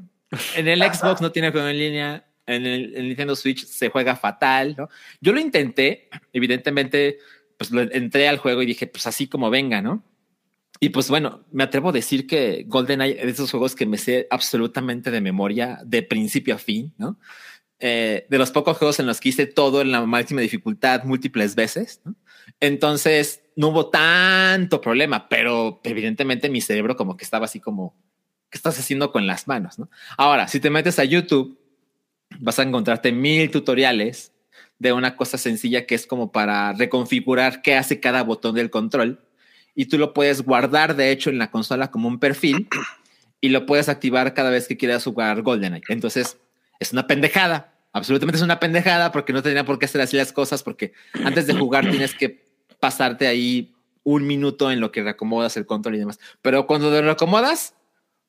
En el Xbox no tiene juego en línea, en el, el Nintendo Switch se juega fatal, ¿no? Yo lo intenté, evidentemente, pues lo entré al juego y dije, pues así como venga, ¿no? Y pues bueno, me atrevo a decir que GoldenEye es de esos juegos que me sé absolutamente de memoria, de principio a fin, ¿no? eh, de los pocos juegos en los que hice todo en la máxima dificultad múltiples veces. ¿no? Entonces no hubo tanto problema, pero evidentemente mi cerebro como que estaba así como, ¿qué estás haciendo con las manos? ¿no? Ahora, si te metes a YouTube, vas a encontrarte mil tutoriales de una cosa sencilla que es como para reconfigurar qué hace cada botón del control y tú lo puedes guardar de hecho en la consola como un perfil y lo puedes activar cada vez que quieras jugar GoldenEye. Entonces, es una pendejada. Absolutamente es una pendejada porque no tendría por qué hacer así las cosas porque antes de jugar tienes que pasarte ahí un minuto en lo que reacomodas el control y demás. Pero cuando lo reacomodas,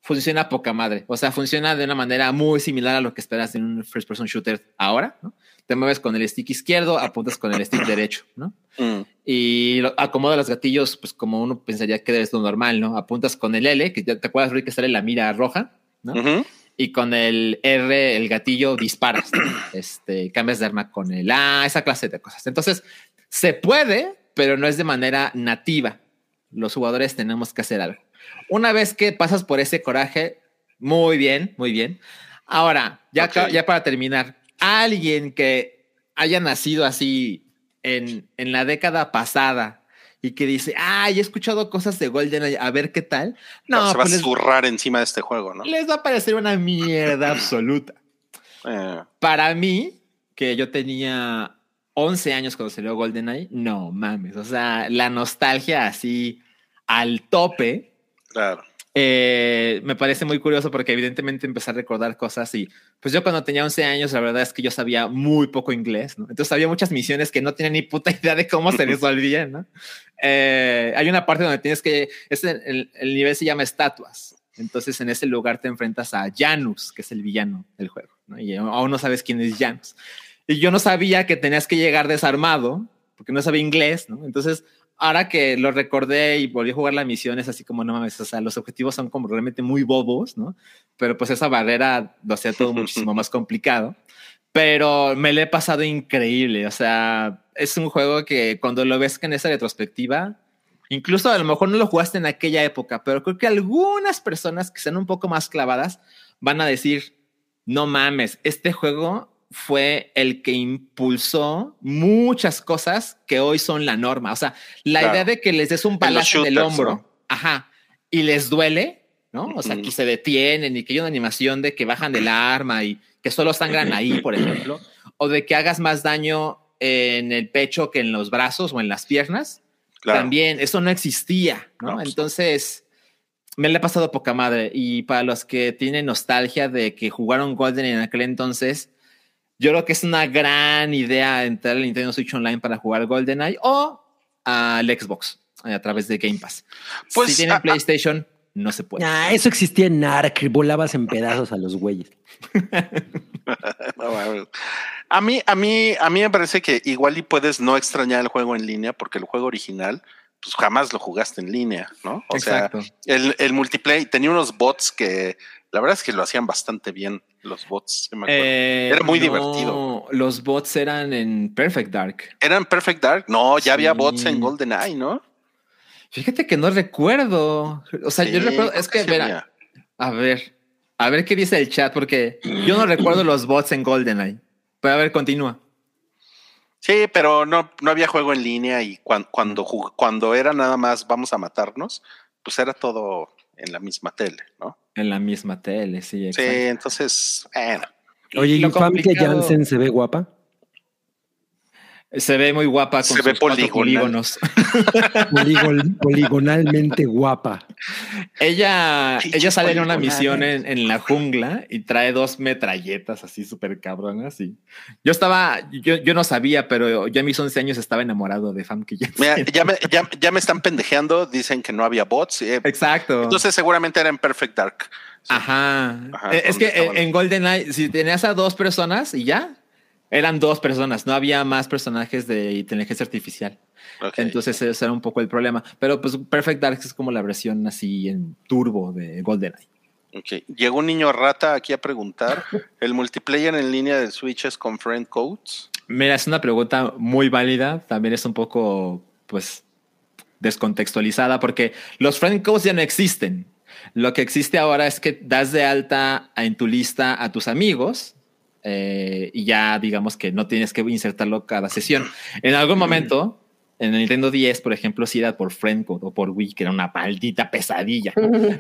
funciona poca madre. O sea, funciona de una manera muy similar a lo que esperas en un first person shooter ahora, ¿no? Te mueves con el stick izquierdo, apuntas con el stick derecho, ¿no? Mm. Y lo, acomoda los gatillos, pues como uno pensaría que ser lo normal, ¿no? Apuntas con el L, que ya te acuerdas, Rui, que sale la mira roja, ¿no? Y con el R, el gatillo, disparas, ¿no? este, cambias de arma con el A, esa clase de cosas. Entonces, se puede, pero no es de manera nativa. Los jugadores tenemos que hacer algo. Una vez que pasas por ese coraje, muy bien, muy bien. Ahora, ya, ya para terminar, alguien que haya nacido así en, en la década pasada y que dice, ay, he escuchado cosas de GoldenEye, a ver qué tal. No, se va pues a les, zurrar encima de este juego, ¿no? les va a parecer una mierda absoluta. Eh, Para mí, que yo tenía 11 años cuando salió GoldenEye, no mames, o sea, la nostalgia así al tope. Claro. Eh, me parece muy curioso porque evidentemente empecé a recordar cosas y pues yo cuando tenía 11 años la verdad es que yo sabía muy poco inglés, ¿no? Entonces había muchas misiones que no tenía ni puta idea de cómo se resolvían, ¿no? Eh, hay una parte donde tienes que, es el, el- el nivel se llama estatuas, entonces en ese lugar te enfrentas a Janus, que es el villano del juego, ¿no? Y aún no sabes quién es Janus. Y yo no sabía que tenías que llegar desarmado porque no sabía inglés. Entonces ahora que lo recordé y volví a jugar la misión, es así como, no mames, o sea, los objetivos son como realmente muy bobos, ¿no? Pero pues esa barrera lo hacía todo muchísimo más complicado. Pero me lo he pasado increíble, o sea, es un juego que cuando lo ves en esa retrospectiva, incluso a lo mejor no lo jugaste en aquella época, pero creo que algunas personas que sean un poco más clavadas van a decir, no mames, este juego fue el que impulsó muchas cosas que hoy son la norma. O sea, la Claro. idea de que les des un palazo en el hombro, ¿no? ajá, y les duele, ¿no? O sea, que se detienen y que hay una animación de que bajan del arma y que solo sangran ahí, por ejemplo, o de que hagas más daño en el pecho que en los brazos o en las piernas. Claro. También eso no existía, ¿no? No, pues. Entonces, me le ha pasado poca madre. Y para los que tienen nostalgia de que jugaron Golden en aquel entonces, yo creo que es una gran idea entrar al Nintendo Switch Online para jugar GoldenEye o al Xbox eh, a través de Game Pass. Pues, si tienen a- a- PlayStation, no se puede. Ah, eso existía en Ark, volabas en pedazos a los güeyes. No. A mí, a mí, a mí me parece que igual y puedes no extrañar el juego en línea porque el juego original, pues jamás lo jugaste en línea, ¿no? O Exacto. sea, el, el multiplayer tenía unos bots que la verdad es que lo hacían bastante bien, los bots. me acuerdo. Eh, Era muy no, divertido. Los bots eran en Perfect Dark. ¿Eran Perfect Dark? No, ya había bots en GoldenEye, ¿no? Fíjate que no recuerdo. O sea, yo recuerdo, es que, mira. A ver, a ver qué dice el chat, porque yo no recuerdo los bots en GoldenEye. Pero a ver, continúa. Sí, pero no, no había juego en línea y cuan- cuando, cuando era nada más vamos a matarnos, pues era todo en la misma tele, ¿no? En la misma tele, sí, Sí, exacto. entonces, bueno. Oye, ¿y complicado- Janssen se ve guapa? Se ve muy guapa con Se ve sus poligonal. polígonos. Poligonalmente guapa. ella, ella sale en una misión eh. en, en la jungla y trae dos metralletas así súper cabronas. Y yo estaba, yo, yo no sabía, pero yo a mis 11 años estaba enamorado de Famke. Mira, ya, me, ya, ya me están pendejeando, dicen que no había bots. eh, Exacto. entonces seguramente era en Perfect Dark. Sí. Ajá. Ajá, Eh, es que estaban en, en GoldenEye, si tenías a dos personas y ya, eran dos personas, no había más personajes de inteligencia artificial. Entonces ese era un poco el problema. Pero pues Perfect Dark es como la versión así en turbo de GoldenEye. Ok. Llegó un niño rata aquí a preguntar: ¿el multiplayer en línea del Switch es con friend codes? Mira, es una pregunta muy válida. También es un poco, pues, descontextualizada porque los friend codes ya no existen. Lo que existe ahora es que das de alta en tu lista a tus amigos eh, y ya digamos que no tienes que insertarlo cada sesión. En algún momento, en el Nintendo 10, por ejemplo, si era por Friendcode o por Wii, que era una maldita pesadilla.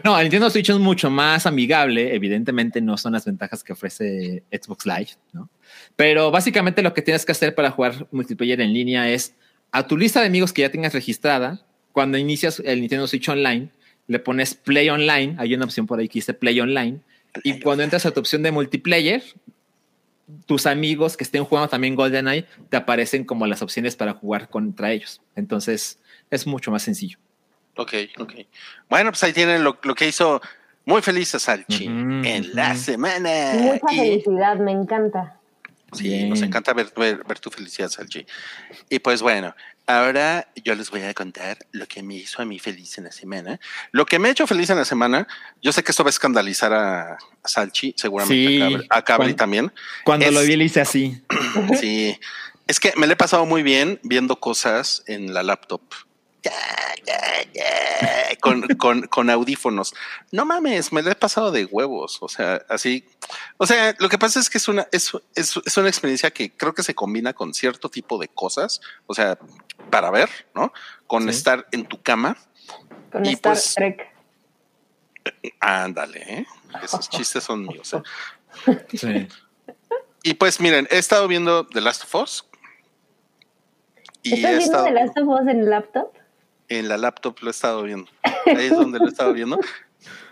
No, el Nintendo Switch es mucho más amigable. Evidentemente no son las ventajas que ofrece Xbox Live, ¿no? Pero básicamente lo que tienes que hacer para jugar multiplayer en línea es a tu lista de amigos que ya tengas registrada, cuando inicias el Nintendo Switch Online, le pones Play Online, hay una opción por ahí que dice Play Online, y cuando entras a tu opción de multiplayer, tus amigos que estén jugando también GoldenEye te aparecen como las opciones para jugar contra ellos. Entonces es mucho más sencillo. Ok, ok. Bueno, pues ahí tienen lo, lo que hizo muy feliz a Salchi en la semana. Mucha Y- felicidad, me encanta. Sí, Bien. nos encanta ver, ver, ver tu felicidad, Salchi. Y pues bueno, ahora yo les voy a contar lo que me hizo a mí feliz en la semana. Lo que me ha hecho feliz en la semana, yo sé que esto va a escandalizar a, a Salchi, seguramente Sí. a Cabri, a Cabri Cuando- también. Cuando Es- lo vi, le hice así. Sí, es que me le he pasado muy bien viendo cosas en la laptop. Con, con, con audífonos. No mames, me le he pasado de huevos. O sea, así. O sea, lo que pasa es que es una, es, es, es una experiencia que creo que se combina con cierto tipo de cosas. O sea, para ver, ¿no? Con Sí. estar en tu cama. Con Y Star pues- Trek. Ándale, ¿eh? Esos chistes son míos. ¿eh? Sí. Y pues miren, he estado viendo The Last of Us. Y he ¿Estás viendo estado- The Last of Us en el laptop? En la laptop lo he estado viendo. Ahí es donde lo he estado viendo.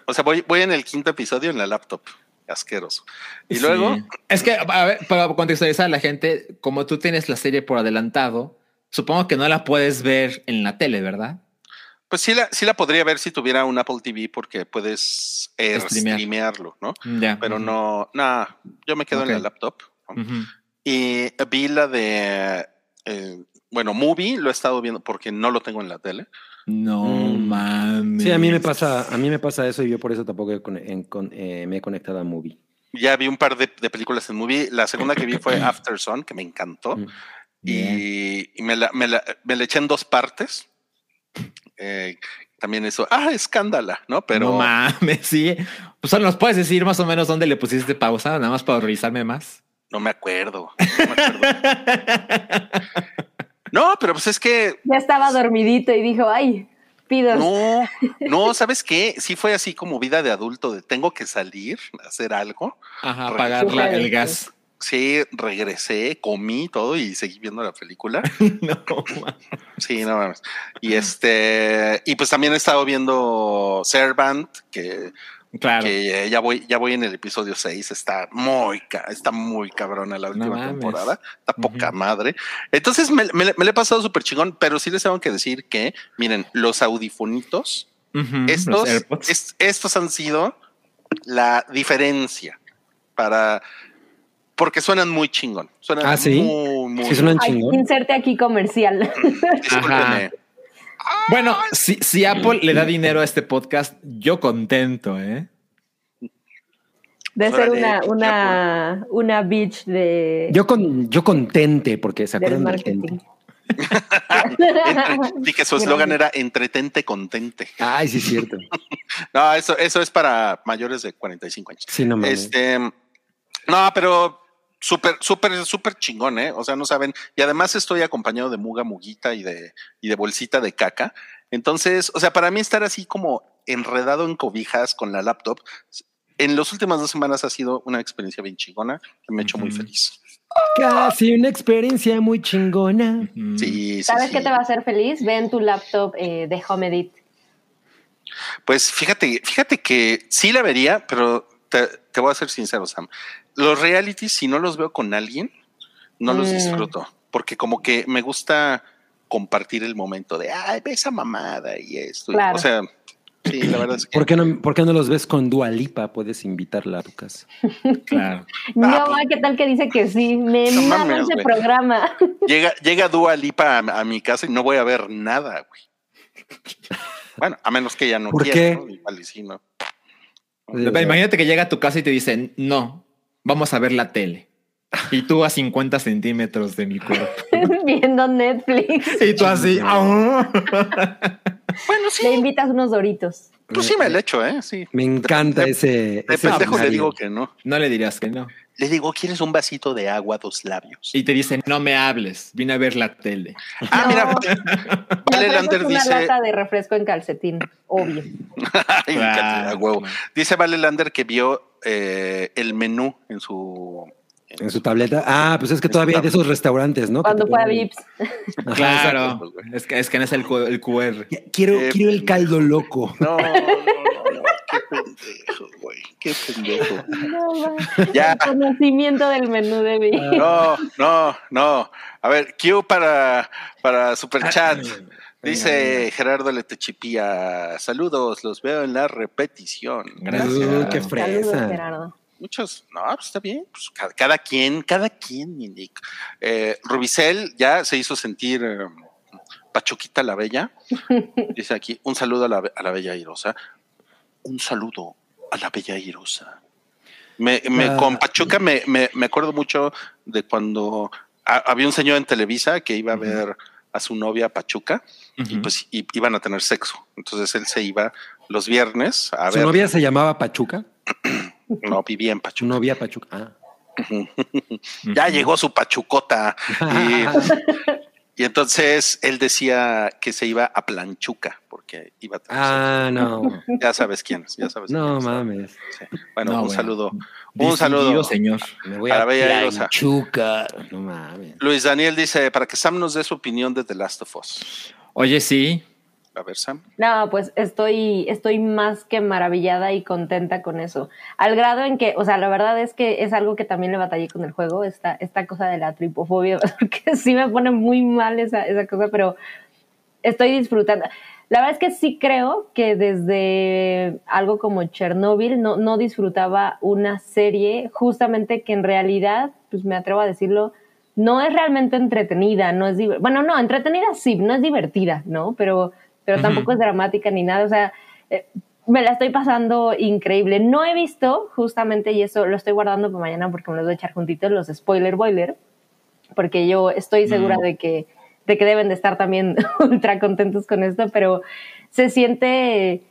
O sea, voy, voy en el quinto episodio en la laptop. Asqueroso. Y Sí. luego, Es que, a ver, para contextualizar a la gente, como tú tienes la serie por adelantado, supongo que no la puedes ver en la tele, ¿verdad? pues sí la, sí la podría ver si tuviera un Apple TV porque puedes eh, Streamear. streamearlo, ¿no? Pero Ujú. no, nada, yo me quedo en la laptop. Y vi la de, eh, bueno, Movie, lo he estado viendo porque no lo tengo en la tele. No Mm. mames. Sí, a mí me pasa, a mí me pasa eso y yo por eso tampoco he con- en- con- eh, me he conectado a Movie. Ya vi un par de, de películas en Movie. La segunda que vi fue After Sun, que me encantó. Mm. y, y me, la, me, la, me la eché en dos partes. Eh, también eso, ah, escándala, ¿no? Pero No mames, sí. Pues solo nos puedes decir más o menos dónde le pusiste pausa, nada más para revisarme más. no me acuerdo. No, me acuerdo. No, pero pues es que Ya estaba dormidito y dijo, ay, pidos. no, no, ¿sabes qué? Sí fue así como vida de adulto, de tengo que salir a hacer algo. Ajá, la- el gas. Sí, regresé, comí todo y seguí viendo la película. no, mames. Sí, no mames. Y este, y pues también he estado viendo Servant, que claro. que ya voy, ya voy en el episodio 6, está muy, está muy cabrona la última temporada, está poca madre. Entonces me, me- me le he pasado súper chingón, pero sí les tengo que decir que, miren, los audifonitos, estos, es- estos han sido la diferencia para, porque suenan muy chingón, suenan Ah, ¿sí? muy, muy, Sí, suenan Ay, chingón. inserte aquí comercial. discúlpenme. Bueno, si, si Apple le da dinero a este podcast, yo contento, ¿eh? De ser una, una, una bitch de, Yo con, yo contente porque se acuerdan del marketing. Entre- y que su eslogan era entretente, contente. Ay, sí, es cierto. No, eso, eso es para mayores de 45 años. Sí, no mames. Este, no, pero súper, súper, súper chingón, ¿eh? O sea, no saben. Y además estoy acompañado de muga, muguita y de, y de bolsita de caca. Entonces, o sea, para mí estar así como enredado en cobijas con la laptop, en las últimas dos semanas ha sido una experiencia bien chingona que me ha hecho muy feliz. Casi una experiencia muy chingona. Sí, sí. ¿Sabes sí. qué te va a hacer feliz? Ve en tu laptop eh, de Home Edit. Pues fíjate, fíjate que sí la vería, pero te, te voy a ser sincero, Sam. Los realities, si no los veo con alguien, no los Mm. disfruto, porque como que me gusta compartir el momento de, ay, ve esa mamada y esto. Claro. O sea, sí, la verdad es que... ¿Por qué, no, ¿Por qué no los ves con Dualipa? Puedes invitarla a tu casa. Claro. No, pues- ¿qué tal que dice que sí? Me No mama mames, ese güey. programa. Llega, llega Dua Lipa a, a mi casa y no voy a ver nada, güey. Bueno, a menos que ella no ¿Por quiera, qué? ¿no? Igual y sí, ¿no? Imagínate que llega a tu casa y te dicen, no, vamos a ver la tele. Y tú a 50 centímetros de mi cuerpo. Viendo Netflix. Y tú así. "Ah". Bueno, sí. Le invitas unos doritos. Pues sí me lo echo, ¿eh? Sí. Me encanta De- ese. De ese pendejo le digo que no. No le dirías que no. Le digo, ¿quieres un vasito de agua, dos labios? Y te dicen, no me hables, vine a ver la tele. Ah, No. mira, Me Vale Lander una dice. lata de refresco en calcetín, obvio. Ay, me encanta, a huevo. Claro. Dice Vale Lander que vio eh, el menú en su. En su tableta. Ah, pues es que todavía hay de esos restaurantes, ¿no? Que Cuando fue a Vips. Ajá, Claro, exacto, güey. es que escaneas el, cu- el QR. Quiero, Eh, quiero el caldo loco. No, no, no, no, qué pendejo, güey. Qué pendejo. No. Ya. El conocimiento del menú de Vips. No, no, no. A ver, Q para, para Superchat. Dice Gerardo Letechipía, saludos, los veo en la repetición. Gracias. Uh, qué Saludos, fresa. Gerardo. Muchos, no, pues está bien, pues cada, cada quien, cada quien, Nick. Eh, Rubicel ya se hizo sentir eh, Pachuquita la Bella. Dice aquí, un saludo a la, a la Bella Irosa. Un saludo a la Bella Irosa. Me, me- Ah. Con Pachuca me, me, me acuerdo mucho de cuando ha- había un señor en Televisa que iba a ver a su novia Pachuca y pues i- iban a tener sexo. Entonces él se iba los viernes a ¿Su ver. novia se llamaba Pachuca? No, vivía en Pachuca. novia Pachuca. Ah. ya llegó su pachucota. Y, y entonces él decía que se iba a Planchuca, porque iba a Ah, no. Ya sabes quién es, ya sabes No quién es. mames. Sí. Bueno, No, un bueno. saludo. Un saludo. señor. Me voy A a, la Bella Irosa. Pachuca. No mames. Luis Daniel dice, para que Sam nos dé su opinión de The Last of Us. Oye, sí. A ver. No, pues estoy, estoy más que maravillada y contenta con eso. Al grado en que, o sea, la verdad es que es algo que también le batallé con el juego, esta, esta cosa de la tripofobia, porque sí me pone muy mal esa, esa cosa, pero estoy disfrutando. La verdad es que sí creo que desde algo como Chernobyl no, no disfrutaba una serie justamente que en realidad, pues me atrevo a decirlo, no es realmente entretenida, no es bueno, no, entretenida sí, no es divertida, ¿no? Pero, pero tampoco es dramática ni nada, o sea, eh, me la estoy pasando increíble. No he visto justamente, y eso lo estoy guardando para mañana porque me los voy a echar juntitos, los spoiler boiler, porque yo estoy segura Mm. de que de que deben de estar también ultra contentos con esto, pero se siente,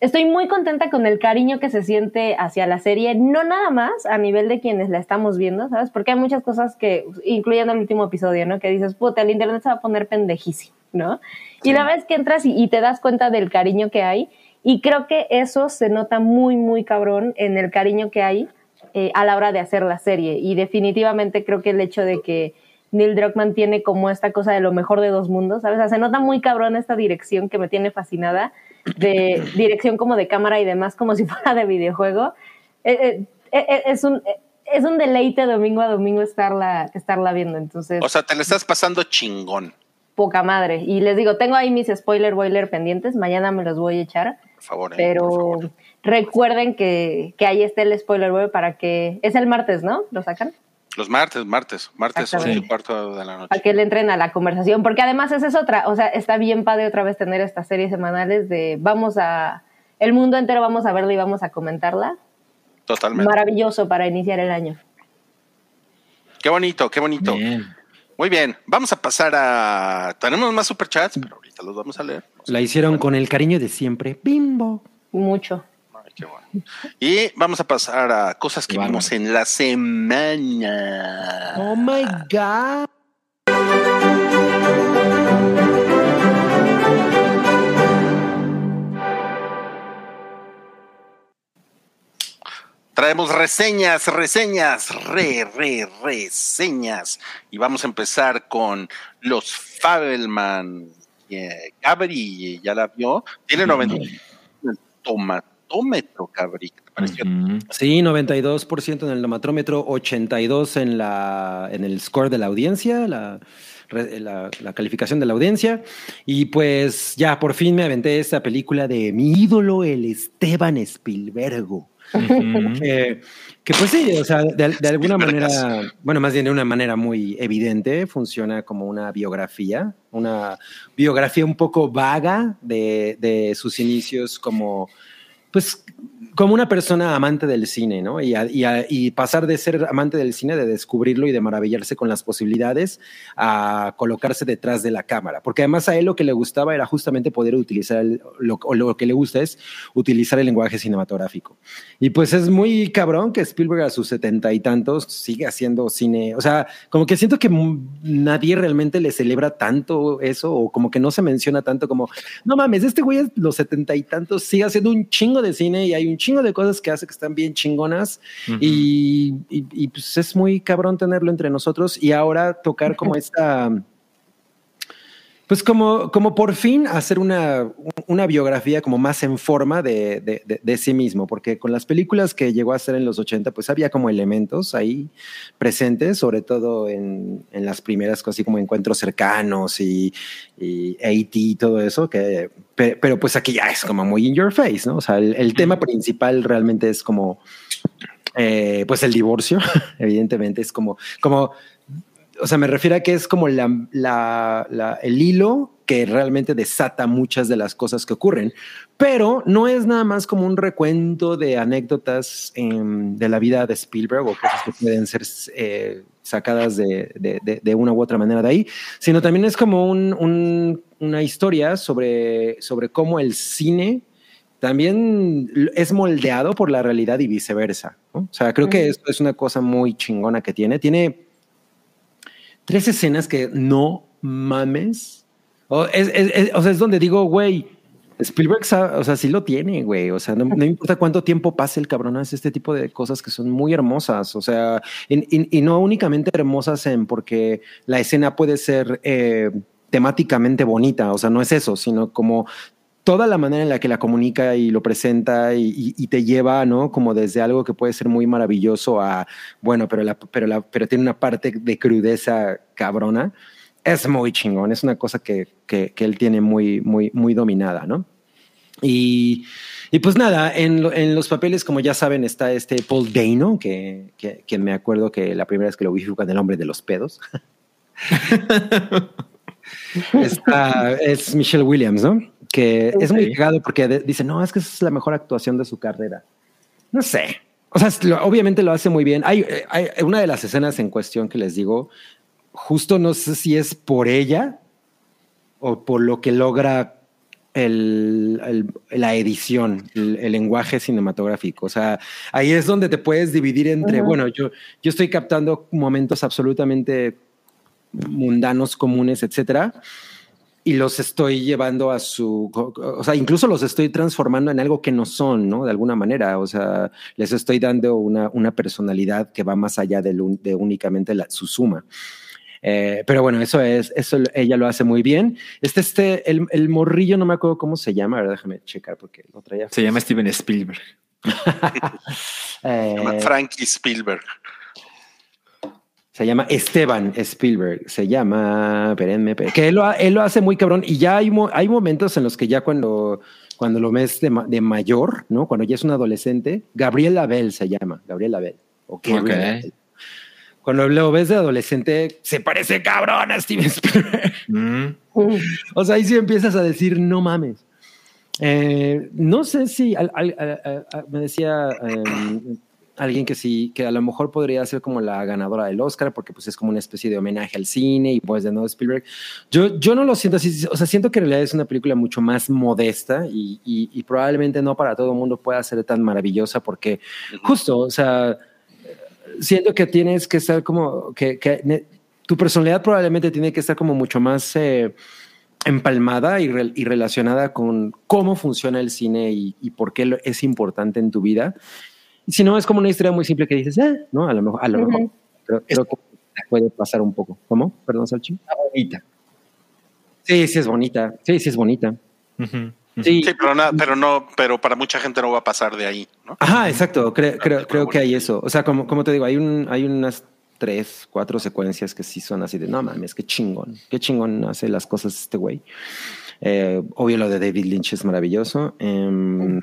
estoy muy contenta con el cariño que se siente hacia la serie, no nada más a nivel de quienes la estamos viendo, ¿sabes? Porque hay muchas cosas que, incluyendo el último episodio, ¿no? Que dices, puta, el internet se va a poner pendejísimo, ¿no? Y la vez que entras y, y te das cuenta del cariño que hay, y creo que eso se nota muy, muy cabrón en el cariño que hay eh, a la hora de hacer la serie. Y definitivamente creo que el hecho de que Neil Druckmann tiene como esta cosa de lo mejor de dos mundos, ¿sabes? O sea, se nota muy cabrón esta dirección que me tiene fascinada, de dirección como de cámara y demás, como si fuera de videojuego. Eh, eh, es, un, es un deleite domingo a domingo estarla, estarla viendo, entonces, O sea, te le estás pasando chingón, poca madre. Y les digo, tengo ahí mis spoiler boiler pendientes, mañana me los voy a echar, por favor. eh, pero por favor. recuerden que, que ahí está el spoiler boiler para que... Es el martes, ¿no? ¿Lo sacan? Los martes, martes, martes Exactamente. y cuarto de la noche. para que le entren a la conversación, porque además esa es otra, o sea, está bien padre otra vez tener estas series semanales de vamos a, el mundo entero vamos a verla y vamos a comentarla. Totalmente. Maravilloso para iniciar el año. Qué bonito, qué bonito. Bien. Muy bien, vamos a pasar a... Tenemos más superchats, pero ahorita los vamos a leer. La hicieron con el cariño de siempre. Bimbo. Mucho. Ay, qué bueno. Y vamos a pasar a cosas que vimos en la semana. Oh my God. Traemos reseñas, reseñas, re, re, reseñas. Y vamos a empezar con los Fabelman. Eh, Cabri, ya la vio. Tiene 90 el tomatómetro, Cabri. ¿Qué te pareció? Sí, 92% en el nomatrómetro, 82 en la en el score de la audiencia, la, la, la calificación de la audiencia. Y pues ya por fin me aventé esta película de mi ídolo, el Esteban Spielbergo. Ujú. Que, que pues sí, o sea, de, de alguna manera, bueno, más bien de una manera muy evidente, funciona como una biografía, una biografía un poco vaga de, de sus inicios como, pues, como una persona amante del cine, ¿no? Y, a- y a- y pasar de ser amante del cine, de descubrirlo y de maravillarse con las posibilidades, a colocarse detrás de la cámara. Porque además a él lo que le gustaba era justamente poder utilizar, el- lo, lo que le gusta es utilizar el lenguaje cinematográfico. Y pues es muy cabrón que Spielberg a sus setenta y tantos sigue haciendo cine. O sea, como que siento que nadie realmente le celebra tanto eso, o como que no se menciona tanto como, no mames, este güey a los setenta y tantos sigue haciendo un chingo de cine y hay un chingo de cosas que hace que están bien chingonas. y, y- y, pues es muy cabrón tenerlo entre nosotros y ahora tocar como esta. Pues como, como por fin hacer una, una biografía como más en forma de, de, de- de sí mismo, porque con las películas que llegó a hacer en los 80, pues había como elementos ahí presentes, sobre todo en, en las primeras cosas, así como encuentros cercanos y, y AT y todo eso, que, pe- pero pues aquí ya es como muy in your face, ¿no? O sea, el, el tema principal realmente es como, eh, pues el divorcio, evidentemente es como, como o sea, me refiero a que es como la, la- la- el hilo que realmente desata muchas de las cosas que ocurren, pero no es nada más como un recuento de anécdotas em, de la vida de Spielberg o cosas que pueden ser eh, sacadas de, de- de- de una u otra manera de ahí, sino también es como un- un- una historia sobre, sobre cómo el cine también es moldeado por la realidad y viceversa. ¿no? O sea, creo que esto es una cosa muy chingona que tiene. Tiene tres escenas que no mames. O, es, o sea, es donde digo, güey, Spielberg, o sea, sí lo tiene, güey. O sea, no, no importa cuánto tiempo pase el cabrón, hace este tipo de cosas que son muy hermosas. O sea, y no únicamente hermosas en porque la escena puede ser eh, temáticamente bonita. O sea, no es eso, sino como toda la manera en la que la comunica y lo presenta y, te lleva, ¿no? Como desde algo que puede ser muy maravilloso a, bueno, pero, la, pero, la, pero tiene una parte de crudeza cabrona. Es muy chingón, es una cosa que, que, que él tiene muy, muy, muy dominada, ¿no? Y, y pues nada, en, lo- en los papeles, como ya saben, está este Paul Dano, que, que, que me acuerdo que la primera vez que lo vi fue con el hombre de los pedos. Está, es Michelle Williams, ¿no? Que es muy Ok. cagado porque dice, no, es que esa es la mejor actuación de su carrera. No sé. O sea, lo- obviamente lo hace muy bien. Hay, eh, hay una de las escenas en cuestión que les digo, justo no sé si es por ella o por lo que logra el, el- la edición, el, el lenguaje cinematográfico. O sea, ahí es donde te puedes dividir entre, Ujú. bueno, yo, yo estoy captando momentos absolutamente mundanos, comunes, etcétera, y los estoy llevando a su, o sea, incluso los estoy transformando en algo que no son, ¿no? De alguna manera, o sea, les estoy dando una, una personalidad que va más allá de, únicamente la- su suma. Eh, pero bueno, eso es, eso ella lo hace muy bien. Este, este, el, el morrillo, no me acuerdo cómo se llama, a ver, déjame checar porque lo traía. Se llama Steven Spielberg. Eh, Se llama Frankie Spielberg. Se llama Esteban Spielberg. Se llama, espérenme, que él lo, él lo hace muy cabrón. Y ya hay, mo- hay momentos en los que ya cuando, cuando lo ves de, de mayor, ¿no? Cuando ya es un adolescente, Gabriel Abel se llama, Gabriel Abel. o Gabriel Ok. Abel. Cuando lo ves de adolescente, se parece cabrón a Steven Spielberg. Mm. O sea, ahí sí empiezas a decir, no mames. Eh, no sé si al- me decía em, alguien que sí, que a lo mejor podría ser como la ganadora del Oscar, porque pues es como una especie de homenaje al cine y pues de nuevo Spielberg. Yo, yo no lo siento así, o sea, siento que en realidad es una película mucho más modesta y, y- y probablemente no para todo el mundo pueda ser tan maravillosa porque justo, o sea, siento que tienes que estar como que, que tu personalidad probablemente tiene que estar como mucho más eh, empalmada y, re- y relacionada con cómo funciona el cine y, y por qué es importante en tu vida. Si no, es como una historia muy simple que dices, eh, no, a lo mejor, a lo mejor creo, creo que puede pasar un poco. ¿Cómo? Perdón, Salchi. bonita. Sí, sí es bonita. Sí, sí es bonita. Sí, Sí, pero, no, pero no, pero para mucha gente no va a pasar de ahí, ¿no? Ajá, exacto. Creo, creo, creo que hay eso. O sea, como, como te digo, hay, un, hay unas tres, cuatro secuencias que sí son así de no mames, qué chingón, qué chingón hace las cosas este güey. Eh, obvio, lo de David Lynch es maravilloso. Em,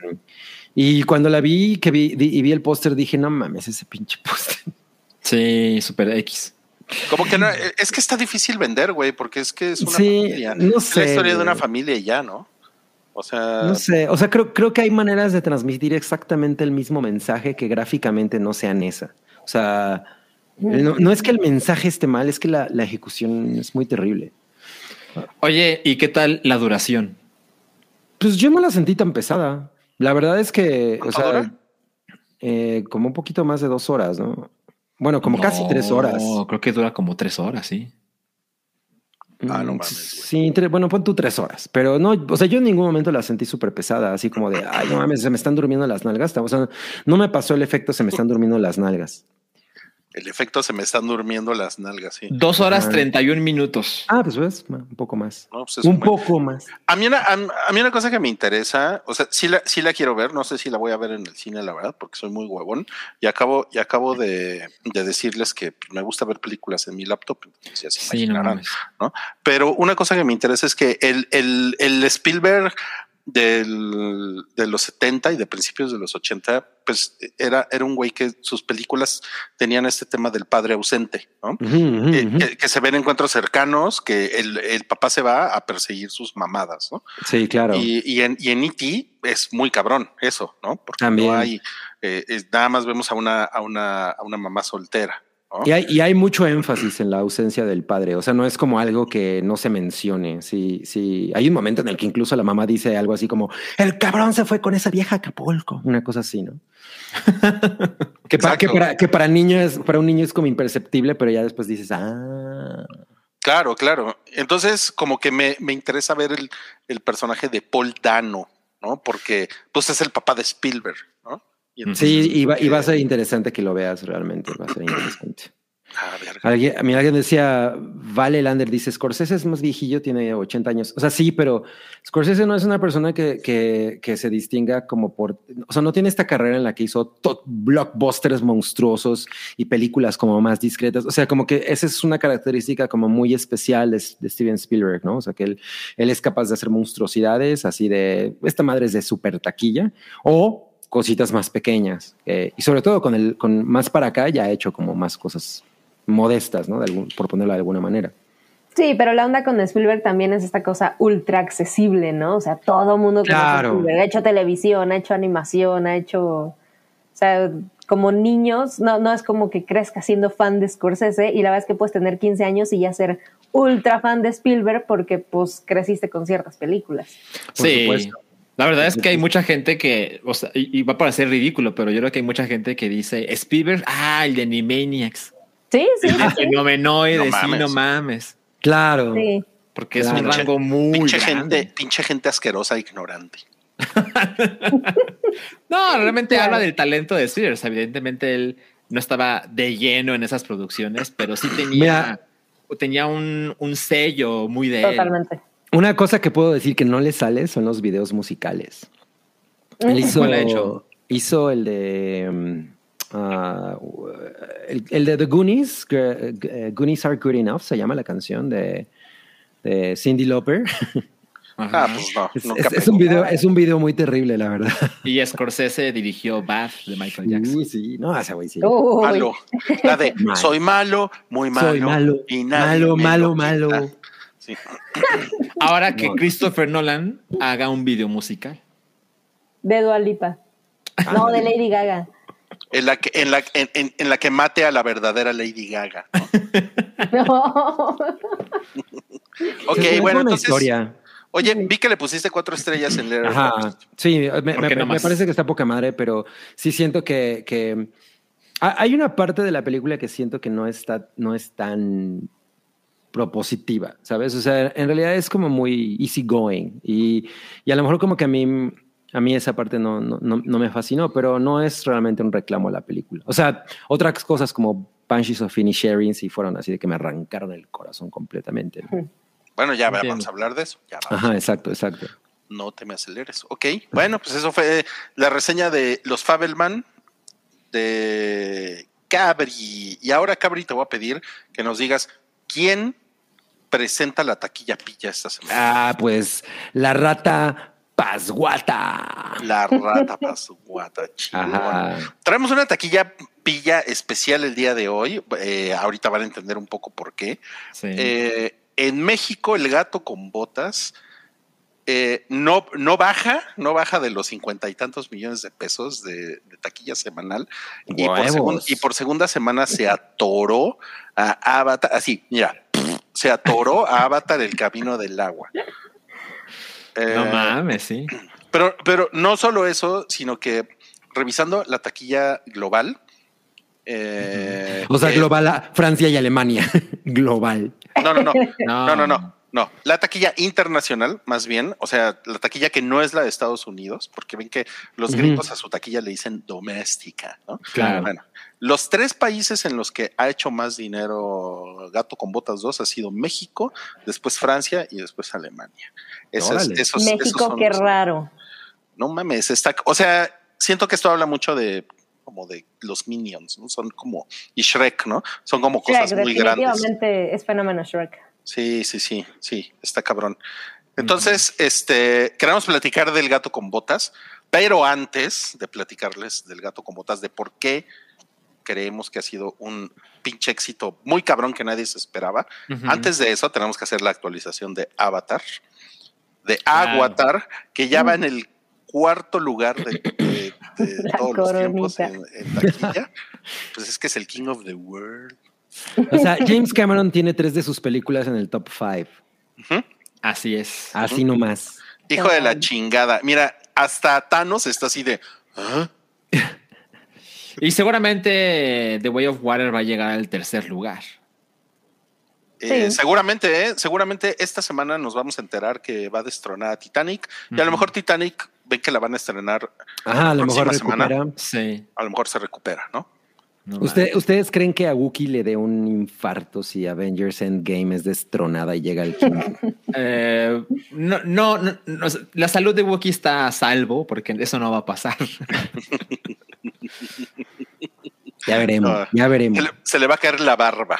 y cuando la vi, que vi, y vi el póster, dije, no mames, ese pinche póster. Sí, super X. Como que no, es que está difícil vender, güey, porque es que es una Sí, familia. no Es la sé, historia de una familia y ya, ¿no? O sea, No sé, o sea, creo, creo que hay maneras de transmitir exactamente el mismo mensaje que gráficamente no sean esa. O sea, no, no es que el mensaje esté mal, es que la, la ejecución es muy terrible. Oye, ¿y qué tal la duración? Pues yo no la sentí tan pesada. La verdad es que, o ¿Cuánto sea, eh, como un poquito más de dos horas, ¿no? Bueno, como casi tres horas. No, creo que dura como tres horas, sí. Ah, no Mm, mames. Sí, tre- bueno, pon tú tres horas, pero no, o sea, yo en ningún momento la sentí súper pesada, así como de, ay, no mames, se me están durmiendo las nalgas. O sea, no me pasó el efecto, se me están durmiendo las nalgas. El efecto se me están durmiendo las nalgas, sí. Dos horas treinta y un minutos. Ah, pues ves, un poco más. No, pues es Un buen- poco más. A mí, una, a, a mí una cosa que me interesa, o sea, sí la, sí la quiero ver, no sé si la voy a ver en el cine, la verdad, porque soy muy huevón. Y acabo, y acabo de, de decirles que pues, me gusta ver películas en mi laptop. ya se Sí, no mames. Pero una cosa que me interesa es que el, el, el Spielberg del, de los 70 y de principios de los 80, pues era, era un güey que sus películas tenían este tema del padre ausente, ¿no? Ujú, Que, ujú. que- que se ven encuentros cercanos, que el, el papá se va a perseguir sus mamadas, ¿no? Sí, claro. Y, y en, y en E.T. es muy cabrón eso, ¿no? Porque También. no hay, eh, es- nada más vemos a una, a una, a una mamá soltera, ¿no? Y hay, y hay mucho énfasis en la ausencia del padre. O sea, no es como algo que no se mencione. Sí, sí. Hay un momento en el que incluso la mamá dice algo así como: el cabrón se fue con esa vieja a Acapulco. Una cosa así, ¿no? que, para, que, para, que para niños, para un niño es como imperceptible, pero ya después dices, ah, Claro, claro. Entonces, como que me, me interesa ver el, el personaje de Paul Dano, ¿no? Porque pues es el papá de Spielberg. Y entonces, sí, y va, y va a ser interesante que lo veas realmente. Va a ser interesante. ah. Alguien, a mí alguien decía, Vale Lander dice, Scorsese es más viejillo, tiene 80 años. O sea, sí, pero Scorsese no es una persona que, que, que se distinga como por, o sea, no tiene esta carrera en la que hizo blockbusters monstruosos y películas como más discretas. O sea, como que esa es una característica como muy especial de, de Steven Spielberg, ¿no? O sea, que él, él es capaz de hacer monstruosidades así de, esta madre es de super taquilla o cositas más pequeñas. Eh, y sobre todo con el, con más para acá ya ha hecho como más cosas modestas, ¿no? De algún, por ponerlo de alguna manera. Sí, pero la onda con Spielberg también es esta cosa ultra accesible, ¿no? O sea, todo mundo Claro. Spielberg. Ha hecho televisión, ha hecho animación, ha hecho. O sea, como niños, no, no es como que crezca siendo fan de Scorsese y la verdad es que puedes tener 15 años y ya ser ultra fan de Spielberg porque pues creciste con ciertas películas. Por Sí. supuesto. La verdad es que hay mucha gente que, o sea, y, y va a parecer ridículo, pero yo creo que hay mucha gente que dice Spielberg, ah, el de Animaniacs, Sí, sí, el de sí. Fenomenoide, No sí, mames. no mames. Claro. sí. Porque es un rango muy pinche grande. gente, pinche gente asquerosa e ignorante. No, realmente Claro. habla del talento de Spears. Evidentemente él no estaba de lleno en esas producciones, pero sí tenía, tenía un, un sello muy de él. Totalmente. Una cosa que puedo decir que no le sale son los videos musicales. Él Mm. hizo, ¿Cuál ha hecho? hizo el de ah, el, el de The Goonies, G- Goonies Are Good Enough, se llama la canción de, de Cindy Lauper. Ah, pues no. Es, nunca es- un video, es un video muy terrible, la verdad. Y Scorsese dirigió Bath de Michael Jackson. Uy, sí, no, ese güey sí. Malo. La de soy malo, muy malo. Soy malo, y nadie malo, malo, lo malo. Sí. Ahora que No. Christopher Nolan haga un video musical. De Dua Lipa. No, de Lady Gaga. En la que, en la, en, en- en la que mate a la verdadera Lady Gaga. ¿no? No. Ok, bueno, entonces. historia. Oye, vi que le pusiste cuatro estrellas en Letterboxd. Ajá, sí, me, ¿Por me- parece que está poca madre, pero sí siento que, que ha- hay una parte de la película que siento que no está, no es tan propositiva, ¿sabes? O sea, en realidad es como muy easy going y, y a lo mejor como que a mí, a mí esa parte no, no, no, no me fascinó, pero no es realmente un reclamo a la película. O sea, otras cosas como Banshees of Inisherin sí fueron así de que me arrancaron el corazón completamente. ¿no? Bueno, ya Entiendo. vamos a hablar de eso. Ya vamos. Ajá, exacto, exacto. No te me aceleres. Ok, bueno, pues eso fue la reseña de Los Fabelman de Cabri. Y ahora, Cabri, te voy a pedir que nos digas quién presenta la taquilla pilla esta semana. Ah, pues la rata pasguata. La rata pasguata, chingón. Traemos una taquilla pilla especial el día de hoy. Eh, ahorita van a entender un poco por qué. Sí. Eh, en México, el gato con botas eh, no, no baja, no baja de los cincuenta y tantos millones de pesos de, de taquilla semanal. Y por, Huevos. segun- y por segunda semana se atoró a Avatar, así, mira, se atoró a Avatar el camino del agua. No Eh, mames, sí. pero, pero no solo eso, sino que revisando la taquilla global. eh, O sea, que- global a Francia y Alemania. global. No, no, no, No. no, no, no, no. La taquilla internacional, más bien, o sea, la taquilla que no es la de Estados Unidos, porque ven que los gringos a su taquilla le dicen doméstica, ¿no? Claro. Bueno, los tres países en los que ha hecho más dinero Gato con Botas 2 ha sido México, después Francia y después Alemania. Esos- esos- esos México, son qué los- raro. no mames, está, o sea, siento que esto habla mucho de como de los minions, ¿no? Son como, y Shrek, ¿no? Son como cosas Shrek, muy grandes. definitivamente es fenómeno Shrek. Sí, sí, sí, sí, está cabrón. Entonces, este, queremos platicar del gato con botas, pero antes de platicarles del gato con botas, de por qué creemos que ha sido un pinche éxito muy cabrón que nadie se esperaba. Antes de eso, tenemos que hacer la actualización de Avatar, de Claro. Avatar, que ya va en el cuarto lugar de, de- de La todos los tiempos en, en taquilla. Pues es que es el King of the World. O sea, James Cameron tiene tres de sus películas en el top five. Así es. Así nomás. Hijo de la chingada. Mira, hasta Thanos está así de. ¿ah? Y seguramente The Way of Water va a llegar al tercer lugar. Eh, Sí. seguramente, eh, seguramente esta semana nos vamos a enterar que va a destronar a Titanic. Y a lo mejor Titanic ven que la van a estrenar, Ajá, a lo mejor Próxima semana. recupera. Sí. a lo mejor se recupera, ¿no? No ¿Usted- mames. ¿Ustedes creen que a Wookiee le dé un infarto si Avengers Endgame es destronada y llega el King? Eh, no, no, no, no, la salud de Wookiee está a salvo porque eso no va a pasar. Ya veremos, No. ya Se veremos. le, se le va a caer la barba.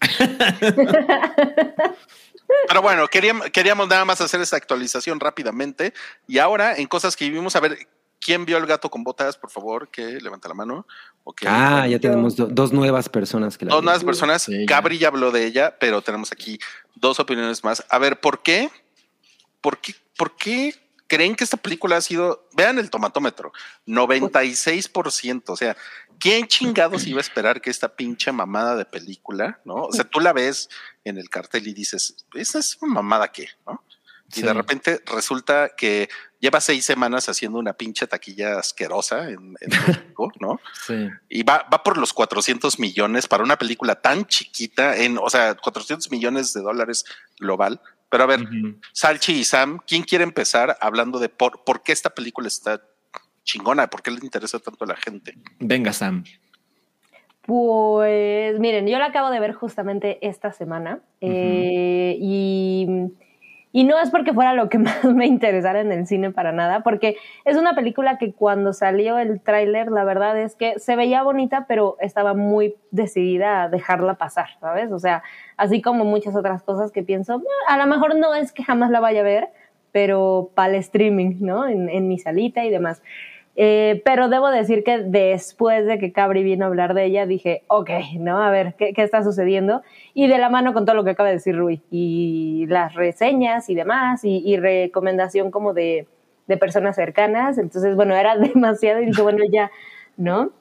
Pero bueno, queríamos, queríamos nada más hacer esta actualización rápidamente. Y ahora, en cosas que vivimos, a ver, ¿quién vio el gato con botas? Por favor, que levanta la mano. Ok. Ah, ya tenemos do- dos nuevas personas que la Dos nuevas personas. Gabri ya habló de ella, pero tenemos aquí dos opiniones más. A ver, ¿por qué? ¿Por qué? ¿Por qué creen que esta película ha sido? Vean el tomatómetro, 96%. O sea, ¿quién chingados iba a esperar que esta pinche mamada de película, no? O sea, tú la ves en el cartel y dices, ¿esa es una mamada qué? ¿No? Y de repente resulta que lleva seis semanas haciendo una pinche taquilla asquerosa en, en México, ¿no? Sí. Y va, va por los 400 millones para una película tan chiquita, en, o sea, 400 millones de dólares global. Pero a ver. Salchi y Sam, ¿quién quiere empezar hablando de por, por qué esta película está chingona? ¿Por qué le interesa tanto a la gente? Venga, Sam. Pues miren, yo la acabo de ver justamente esta semana eh, y, y no es porque fuera lo que más me interesara en el cine para nada, porque es una película que cuando salió el tráiler, la verdad es que se veía bonita, pero estaba muy decidida a dejarla pasar, ¿sabes? O sea, así como muchas otras cosas que pienso, "Ah, a lo mejor no es que jamás la vaya a ver, pero para el streaming, ¿no? En, en mi salita y demás. Eh, pero debo decir que después de que Cabri vino a hablar de ella, dije, ok, ¿no? A ver, ¿qué, qué está sucediendo? Y de la mano con todo lo que acaba de decir Rui, y las reseñas y demás, y, y recomendación como de, de personas cercanas. Entonces, bueno, era demasiado y dije, bueno, ya, ¿no?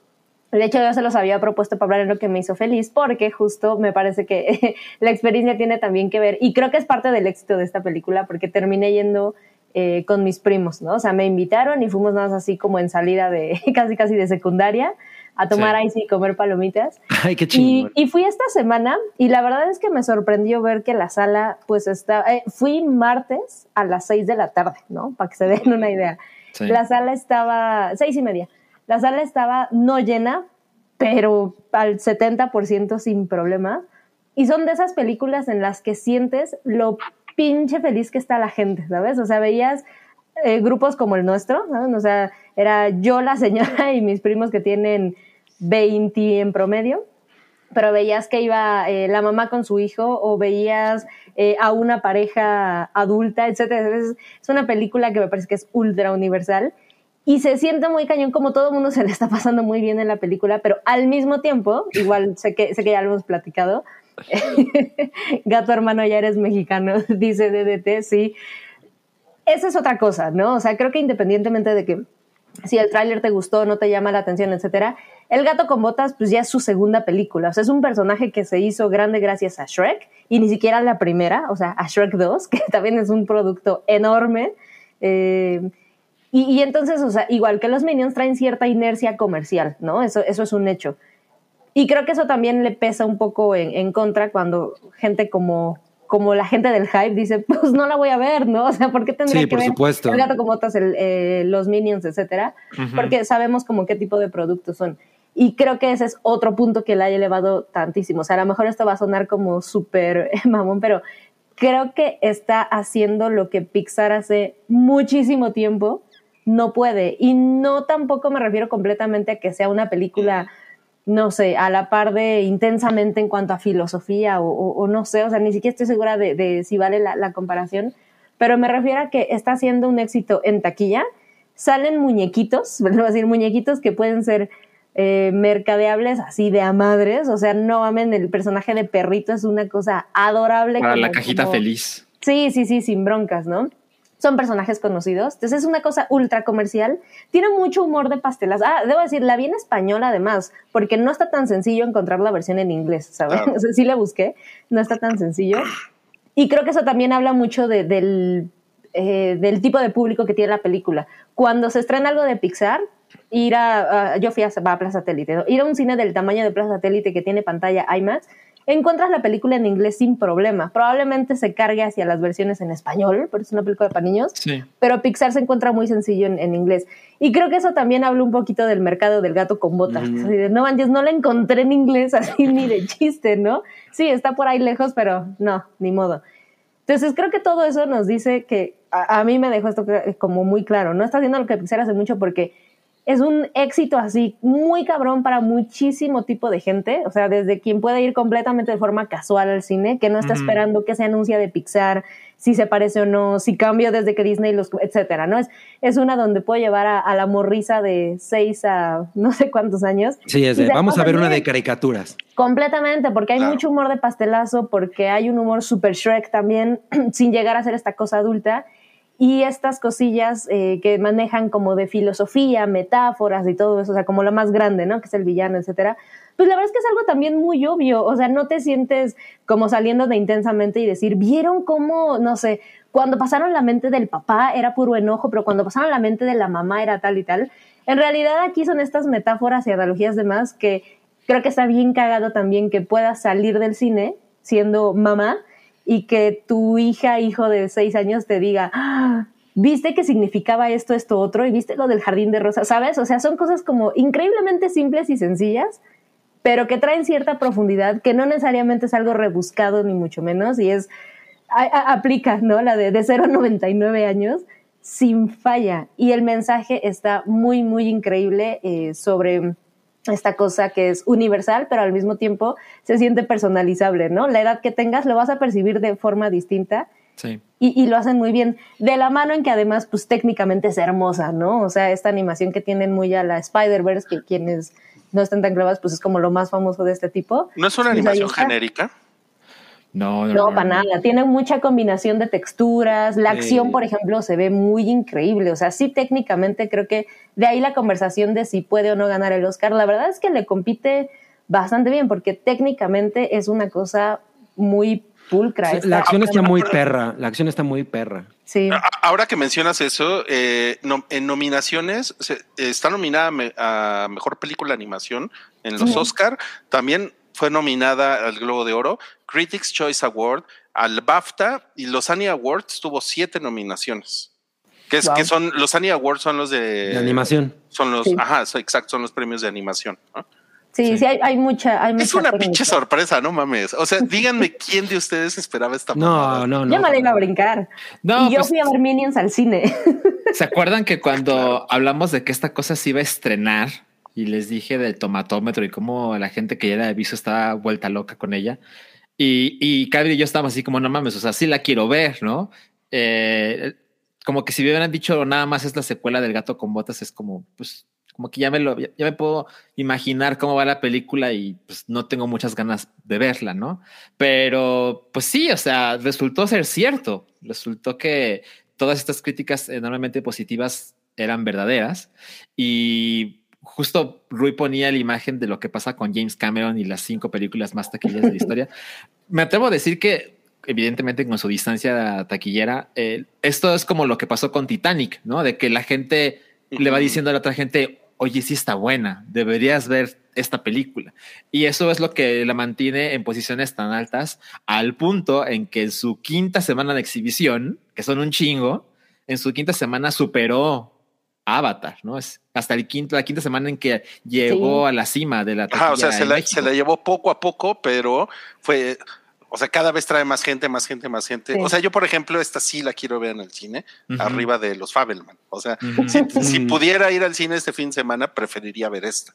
De hecho, yo se los había propuesto para hablar en lo que me hizo feliz, porque justo me parece que la experiencia tiene también que ver, y creo que es parte del éxito de esta película, porque terminé yendo eh, con mis primos, ¿no? O sea, me invitaron y fuimos más así como en salida de casi casi de secundaria a tomar Sí. ice y comer palomitas. Ay, qué Y, y fui esta semana y la verdad es que me sorprendió ver que la sala pues está, eh, fui martes a las seis de la tarde, ¿no? Para que se den una idea. Sí. La sala estaba, seis y media, la sala estaba no llena, pero al 70% sin problema. Y son de esas películas en las que sientes lo pinche feliz que está la gente, ¿sabes? O sea, veías eh, grupos como el nuestro, ¿sabes? O sea, era yo, la señora y mis primos que tienen 20 en promedio, pero veías que iba eh, la mamá con su hijo o veías eh, a una pareja adulta, etcétera. Es, es una película que me parece que es ultra universal y se siente muy cañón como todo mundo se le está pasando muy bien en la película, pero al mismo tiempo, igual sé que, sé que ya lo hemos platicado, Gato hermano, ya eres mexicano, dice DDT, sí. esa es otra cosa, ¿no? O sea, creo que independientemente de que si el tráiler te gustó, no te llama la atención, etcétera, El gato con botas, pues ya es su segunda película. O sea, es un personaje que se hizo grande gracias a Shrek y ni siquiera la primera, o sea, a Shrek 2, que también es un producto enorme. Eh, y, y, entonces, o sea, igual que los Minions traen cierta inercia comercial, ¿no? Eso, eso es un hecho. Y creo que eso también le pesa un poco en, en contra cuando gente como como la gente del hype dice, pues no la voy a ver, ¿no? O sea, ¿por qué tendría Sí, que por ver supuesto. el gato como otras, el, eh, los minions, etcétera? Porque sabemos como qué tipo de productos son. Y creo que ese es otro punto que la haya elevado tantísimo. O sea, a lo mejor esto va a sonar como súper mamón, pero creo que está haciendo lo que Pixar hace muchísimo tiempo no puede. Y no tampoco me refiero completamente a que sea una película no sé, a la par de intensamente en cuanto a filosofía o, o, o no sé, o sea, ni siquiera estoy segura de, de si vale la, la, comparación, pero me refiero a que está siendo un éxito en taquilla. Salen muñequitos, voy a decir muñequitos que pueden ser eh, mercadeables así de a madres, o sea, no mamen, el personaje de perrito es una cosa adorable. Para como, la cajita como, feliz. Sí, sí, sí, sin broncas, ¿no? Son personajes conocidos. Entonces es una cosa ultra comercial. Tiene mucho humor de pastelas. Ah, debo decir, la vi en español además, porque no está tan sencillo encontrar la versión en inglés, ¿sabes? Claro. O sea, sí la busqué, no está tan sencillo. Y creo que eso también habla mucho de, del, eh, del tipo de público que tiene la película. Cuando se estrena algo de Pixar, ir a, uh, yo fui a, a Plaza Satélite, ¿no? ir a un cine del tamaño de Plaza Satélite que tiene pantalla IMAX, encuentras la película en inglés sin problema. Probablemente se cargue hacia las versiones en español, porque es una película para niños, sí. pero Pixar se encuentra muy sencillo en, en, inglés. Y creo que eso también habla un poquito del mercado del gato con botas. Mm. Así de, no manches, no la encontré en inglés así ni de chiste, ¿no? Sí, está por ahí lejos, pero no, ni modo. Entonces creo que todo eso nos dice que a, a mí me dejó esto como muy claro. No está haciendo lo que Pixar hace mucho porque es un éxito así muy cabrón para muchísimo tipo de gente, o sea, desde quien puede ir completamente de forma casual al cine, que no está uh -huh. esperando que se anuncia de Pixar, si se parece o no, si cambio desde que Disney los, etcétera, ¿no? Es, es una donde puedo llevar a, a la morrisa de seis a no sé cuántos años. Sí, es de, vamos a ver una de caricaturas. Completamente, porque hay claro. mucho humor de pastelazo, porque hay un humor super Shrek también, sin llegar a ser esta cosa adulta y estas cosillas eh, que manejan como de filosofía, metáforas y todo eso, o sea, como lo más grande, ¿no? Que es el villano, etcétera. Pues la verdad es que es algo también muy obvio, o sea, no te sientes como saliendo de intensamente y decir, ¿vieron cómo, no sé, cuando pasaron la mente del papá era puro enojo, pero cuando pasaron la mente de la mamá era tal y tal? En realidad aquí son estas metáforas y analogías demás que creo que está bien cagado también que puedas salir del cine siendo mamá y que tu hija, hijo de seis años te diga, ah, viste que significaba esto, esto, otro, y viste lo del jardín de rosas, ¿sabes? O sea, son cosas como increíblemente simples y sencillas, pero que traen cierta profundidad, que no necesariamente es algo rebuscado, ni mucho menos, y es, a, a, aplica, ¿no? La de, de 0 a 99 años, sin falla. Y el mensaje está muy, muy increíble eh, sobre esta cosa que es universal, pero al mismo tiempo se siente personalizable, ¿no? La edad que tengas lo vas a percibir de forma distinta. Sí. Y, y, lo hacen muy bien. De la mano en que además, pues técnicamente es hermosa, ¿no? O sea, esta animación que tienen muy a la Spider-Verse, que quienes no están tan clavados, pues es como lo más famoso de este tipo. ¿No es una pues animación genérica? No, no, no, no, para nada. Tiene mucha combinación de texturas. La acción, por ejemplo, se ve muy increíble. O sea, sí, técnicamente creo que de ahí la conversación de si puede o no ganar el Oscar. La verdad es que le compite bastante bien porque técnicamente es una cosa muy pulcra. Sí, la acción está muy perra. La acción está muy perra. Sí. Ahora que mencionas eso, eh, no, en nominaciones se, está nominada a mejor película de animación en los sí. Oscar. También fue nominada al Globo de Oro, Critics Choice Award, al BAFTA y los Annie Awards tuvo siete nominaciones. Que, es, wow. que son los Annie Awards son los de, de animación. Son los, sí. ajá, exacto, son los premios de animación. ¿no? Sí, sí, sí, hay, hay mucha. Hay es mucha una pinche sorpresa, no mames. O sea, díganme quién de ustedes esperaba esta No, no, no. Yo me la iba a brincar. No, y yo pues, fui a ver Minions al cine. ¿Se acuerdan que cuando claro. hablamos de que esta cosa se iba a estrenar y les dije del tomatómetro y cómo la gente que ya la aviso estaba vuelta loca con ella? Y, y Cabri y yo estábamos así como, no mames, o sea, sí la quiero ver, ¿no? Eh, como que si me hubieran dicho nada más es la secuela del gato con botas, es como, pues, como que ya me lo, ya, ya, me puedo imaginar cómo va la película y pues no tengo muchas ganas de verla, ¿no? Pero pues sí, o sea, resultó ser cierto. Resultó que todas estas críticas enormemente positivas eran verdaderas y justo Rui ponía la imagen de lo que pasa con James Cameron y las cinco películas más taquilleras de la historia. Me atrevo a decir que evidentemente con su distancia taquillera, eh, esto es como lo que pasó con Titanic, ¿no? De que la gente le va diciendo a la otra gente, oye, sí está buena, deberías ver esta película. Y eso es lo que la mantiene en posiciones tan altas al punto en que en su quinta semana de exhibición, que son un chingo, en su quinta semana superó Avatar, ¿no? Es hasta el quinto, la quinta semana en que llegó a la cima de la Ajá, o sea, se la, se la, llevó poco a poco, pero fue, o sea, cada vez trae más gente, más gente, más gente. O sea, yo, por ejemplo, esta sí la quiero ver en el cine, arriba de los Fabelman. O sea, si, pudiera ir al cine este fin de semana, preferiría ver esta.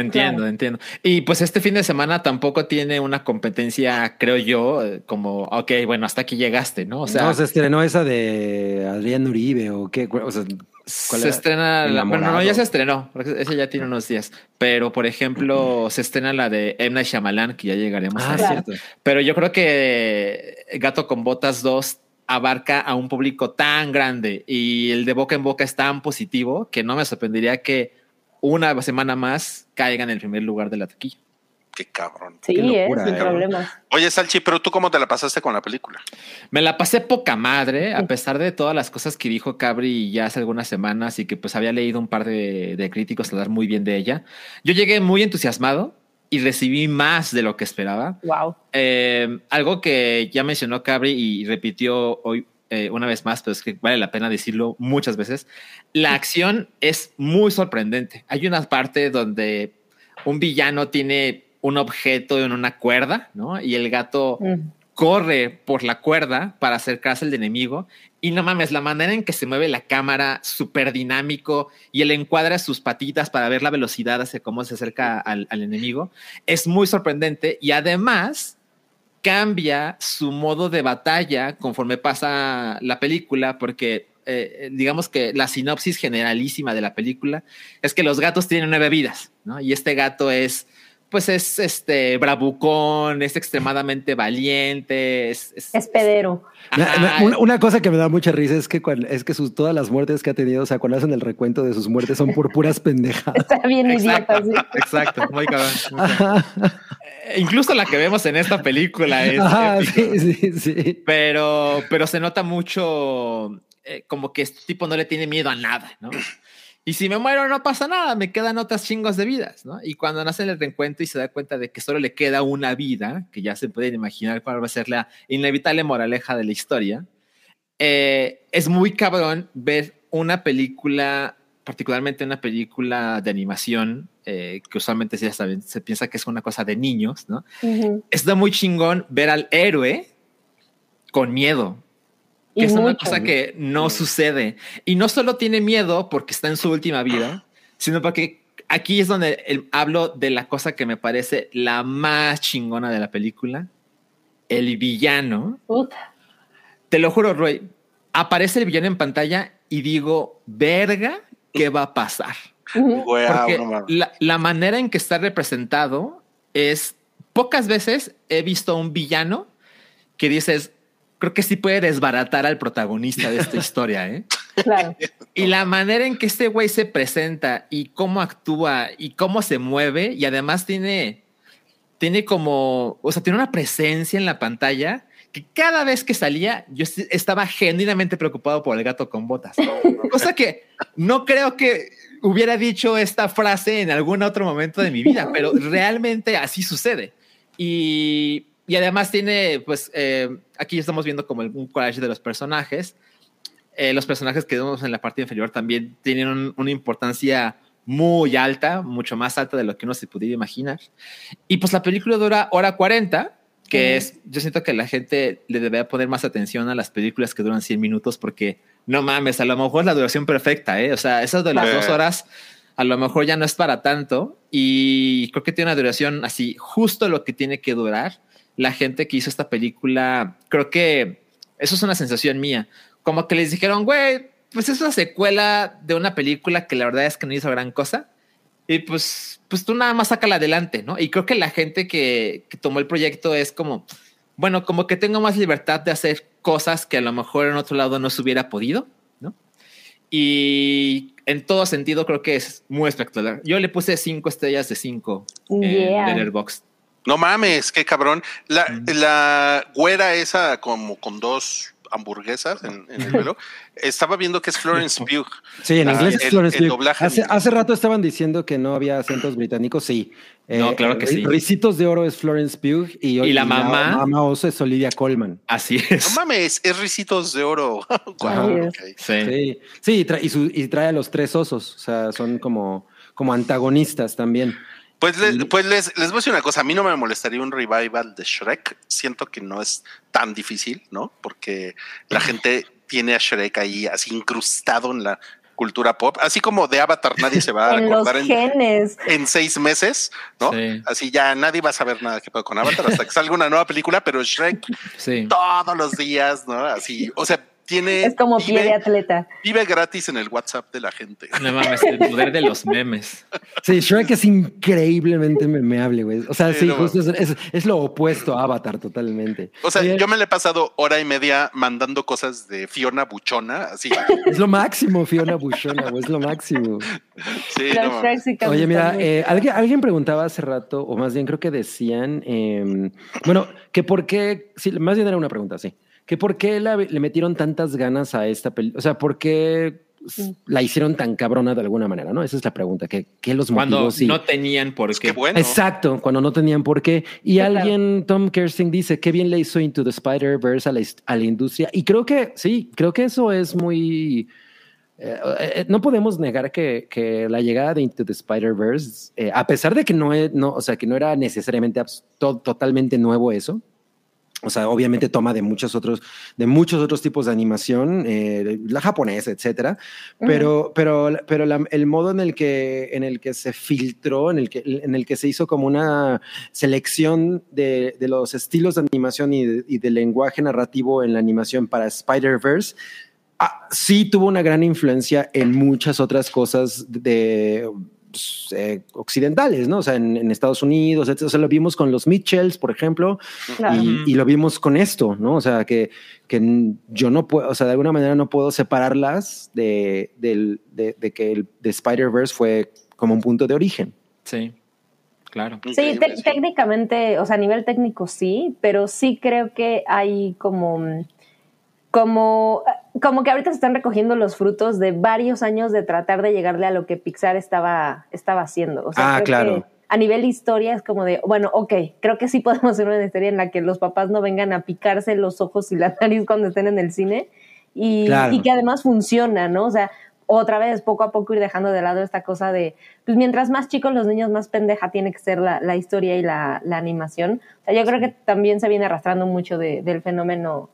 Entiendo, entiendo. Y pues este fin de semana tampoco tiene una competencia, creo yo, como, ok, bueno, hasta aquí llegaste, ¿no? O sea, no, se estrenó esa de Adrián Uribe o qué, o sea, se estrena la, bueno, no, ya se estrenó, porque ese ya tiene unos días. Pero, por ejemplo, se estrena la de Emna Shyamalan, que ya llegaremos ah, a cierto. Pero yo creo que Gato con Botas 2 abarca a un público tan grande y el de boca en boca es tan positivo que no me sorprendería que una semana más caiga en el primer lugar de la taquilla. Qué cabrón. Sí, Qué es, sin eh. problema. Oye, Salchi, pero tú cómo te la pasaste con la película? Me la pasé poca madre, a pesar de todas las cosas que dijo Cabri ya hace algunas semanas y que pues había leído un par de, críticos hablar muy bien de ella. Yo llegué muy entusiasmado y recibí más de lo que esperaba. Wow. Eh, algo que ya mencionó Cabri y repitió hoy eh, una vez más, pero es que vale la pena decirlo muchas veces. La acción es muy sorprendente. Hay una parte donde un villano tiene un objeto en una cuerda, ¿no? Y el gato mm. corre por la cuerda para acercarse al enemigo. Y no mames, la manera en que se mueve la cámara, súper dinámico, y él encuadra sus patitas para ver la velocidad hacia cómo se acerca al, enemigo, es muy sorprendente. Y además, cambia su modo de batalla conforme pasa la película, porque eh, digamos que la sinopsis generalísima de la película es que los gatos tienen nueve vidas, ¿no? Y este gato es pues es este bravucón, es extremadamente valiente, es, es, pedero. Una, cosa que me da mucha risa es que es que sus, todas las muertes que ha tenido, o sea, cuando hacen el recuento de sus muertes son por puras pendejadas. Está bien idiota, sí. Exacto, muy cabrón. Eh, incluso la que vemos en esta película es sí, sí, sí. Pero, pero se nota mucho eh, como que este tipo no le tiene miedo a nada, ¿no? Y si me muero, no pasa nada, me quedan otras chingos de vidas, ¿no? Y cuando nace el reencuentro y se da cuenta de que solo le queda una vida, que ya se pueden imaginar cuál va a ser la inevitable moraleja de la historia, eh, es muy cabrón ver una película, particularmente una película de animación, eh, que usualmente ya saben, se piensa que es una cosa de niños, ¿no? Está muy chingón ver al héroe con miedo, que es una cosa que no sucede. Y no solo tiene miedo porque está en su última vida, sino porque aquí es donde hablo de la cosa que me parece la más chingona de la película. El villano. Te lo juro, Roy. Aparece el villano en pantalla y digo, verga, ¿qué va a pasar? Porque la, la manera en que está representado es pocas veces he visto a un villano que dices, creo que sí puede desbaratar al protagonista de esta historia, ¿eh? Claro. Y la manera en que este güey se presenta y cómo actúa y cómo se mueve y además tiene, tiene como, o sea, tiene una presencia en la pantalla que cada vez que salía yo estaba genuinamente preocupado por el gato con botas. Cosa que no creo que hubiera dicho esta frase en algún otro momento de mi vida, pero realmente así sucede. Y y además tiene, pues, eh, aquí estamos viendo como un collage de los personajes. Eh, los personajes que vemos en la parte inferior también tienen una importancia muy alta, mucho más alta de lo que uno se pudiera imaginar. Y pues la película dura hora 40, que es, yo siento que la gente le debe poner más atención a las películas que duran 100 minutos porque no mames, a lo mejor es la duración perfecta, ¿eh? O sea, esas de las dos horas a lo mejor ya no es para tanto y creo que tiene una duración así, justo lo que tiene que durar la gente que hizo esta película, creo que eso es una sensación mía. Como que les dijeron, güey, pues es una secuela de una película que la verdad es que no hizo gran cosa. Y pues, pues tú nada más sácala adelante, ¿no? Y creo que la gente que, tomó el proyecto es como, bueno, como que tengo más libertad de hacer cosas que a lo mejor en otro lado no se hubiera podido, ¿no? Y en todo sentido creo que es muy espectacular. Yo le puse cinco estrellas de cinco en Yeah. Letterboxd. No mames, qué cabrón. La, la güera esa como con dos hamburguesas en, en el velo, estaba viendo que es Florence Pugh. Sí, en Ah, inglés es Florence el Pugh. Hace, hace rato estaban diciendo que no había acentos británicos, sí. Eh, No, claro que sí. Ricitos de Oro es Florence Pugh y, Y la mamá- mamá oso es Olivia Colman. Así No es. mames, es risitos de oro. Ok. Sí. Sí, sí y, tra- y su- y trae a los tres osos, o sea, son como, como antagonistas también. Pues, le- pues les, les voy a decir una cosa, a mí no me molestaría un revival de Shrek, siento que no es tan difícil, ¿no? Porque la gente tiene a Shrek ahí así incrustado en la cultura pop, así como de Avatar nadie se va a recordar en, genes. en seis meses, ¿no? Sí. Así ya nadie va a saber nada que puedo con Avatar hasta que salga una nueva película, pero Shrek Sí. todos los días, ¿no? Así, o sea, tiene... Es como pie de vive, atleta. vive gratis en el WhatsApp de la gente. No mames, el poder de los memes. Sí, Shrek es increíblemente memeable, güey. O sea, Sí, sí, no. justo es, es- es lo opuesto a Avatar totalmente. O sea, Oye, yo me le he pasado hora y media mandando cosas de Fiona Buchona, así. Es lo máximo, Fiona Bushona, güey, es lo máximo. Sí, no, Oye, mira, eh, alguien preguntaba hace rato, o más bien creo que decían, eh, bueno, que por qué, sí, más bien era una pregunta, sí, que por qué la- le metieron tantas ganas a esta película, o sea, por qué la hicieron tan cabrona de alguna manera, ¿no? Esa es la pregunta, ¿qué, qué los Cuando motivó? Sí. no tenían por qué. bueno. Exacto, cuando no tenían por qué. Y claro. alguien, Tom Kersting, dice qué bien le hizo Into the Spider-Verse a la, his- a la industria. Y creo que sí, creo que eso es muy. eh, eh, no podemos negar que, que la llegada de Into the Spider-Verse, eh, a pesar de que no, es- no, o sea, que no era necesariamente to- totalmente nuevo eso. O sea, obviamente toma de muchos otros, de muchos otros tipos de animación, eh, la japonesa, etcétera. Pero, pero, pero la- el modo en el que, en el que se filtró, en el que, en el que se hizo como una selección de, de los estilos de animación y, de- y lenguaje narrativo en la animación para Spider-Verse, ah, sí tuvo una gran influencia en muchas otras cosas de pues, eh, occidentales, ¿no? O sea, en, en Estados Unidos, etc. O sea, lo vimos con los Mitchells, por ejemplo, Claro. y, y lo vimos con esto, ¿no? O sea, que, que yo no puedo, o sea, de alguna manera no puedo separarlas de, del- de, de que el de Spider-Verse fue como un punto de origen. Sí, claro. Sí, técnicamente, o sea, a nivel técnico sí, pero sí creo que hay como, como, como que ahorita se están recogiendo los frutos de varios años de tratar de llegarle a lo que Pixar estaba, estaba haciendo. O sea, Ah, creo claro. que a nivel historia es como de, bueno, ok, creo que sí podemos hacer una historia en la que los papás no vengan a picarse los ojos y la nariz cuando estén en el cine y, Claro. y que además funciona, ¿no? O sea, otra vez, poco a poco ir dejando de lado esta cosa de, pues mientras más chicos los niños, más pendeja tiene que ser la, la historia y la, la animación. O sea, yo creo que también se viene arrastrando mucho de- del fenómeno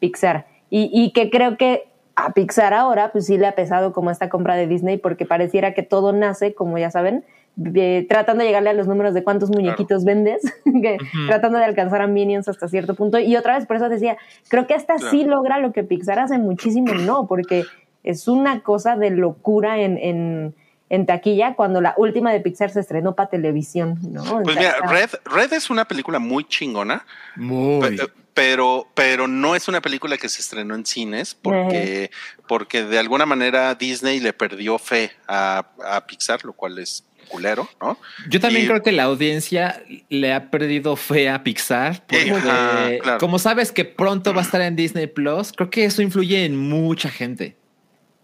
Pixar. Y, y que creo que a Pixar ahora, pues sí le ha pesado como esta compra de Disney, porque pareciera que todo nace, como ya saben, de- tratando de llegarle a los números de cuántos muñequitos vendes, que- tratando de alcanzar a Minions hasta cierto punto. Y otra vez, por eso decía, creo que esta sí logra lo que Pixar hace muchísimo, no, porque es una cosa de locura en, en, en taquilla cuando la última de Pixar se estrenó para televisión, ¿no? Pues mira, Red, Red es una película muy chingona, Muy. pe- pero, pero no es una película que se estrenó en cines porque, porque de alguna manera Disney le perdió fe a, a Pixar, lo cual es culero, ¿no? Yo también Y- creo que la audiencia le ha perdido fe a Pixar. Porque, Eh, ajá, claro. como sabes que pronto va a estar en Disney Plus, creo que eso influye en mucha gente.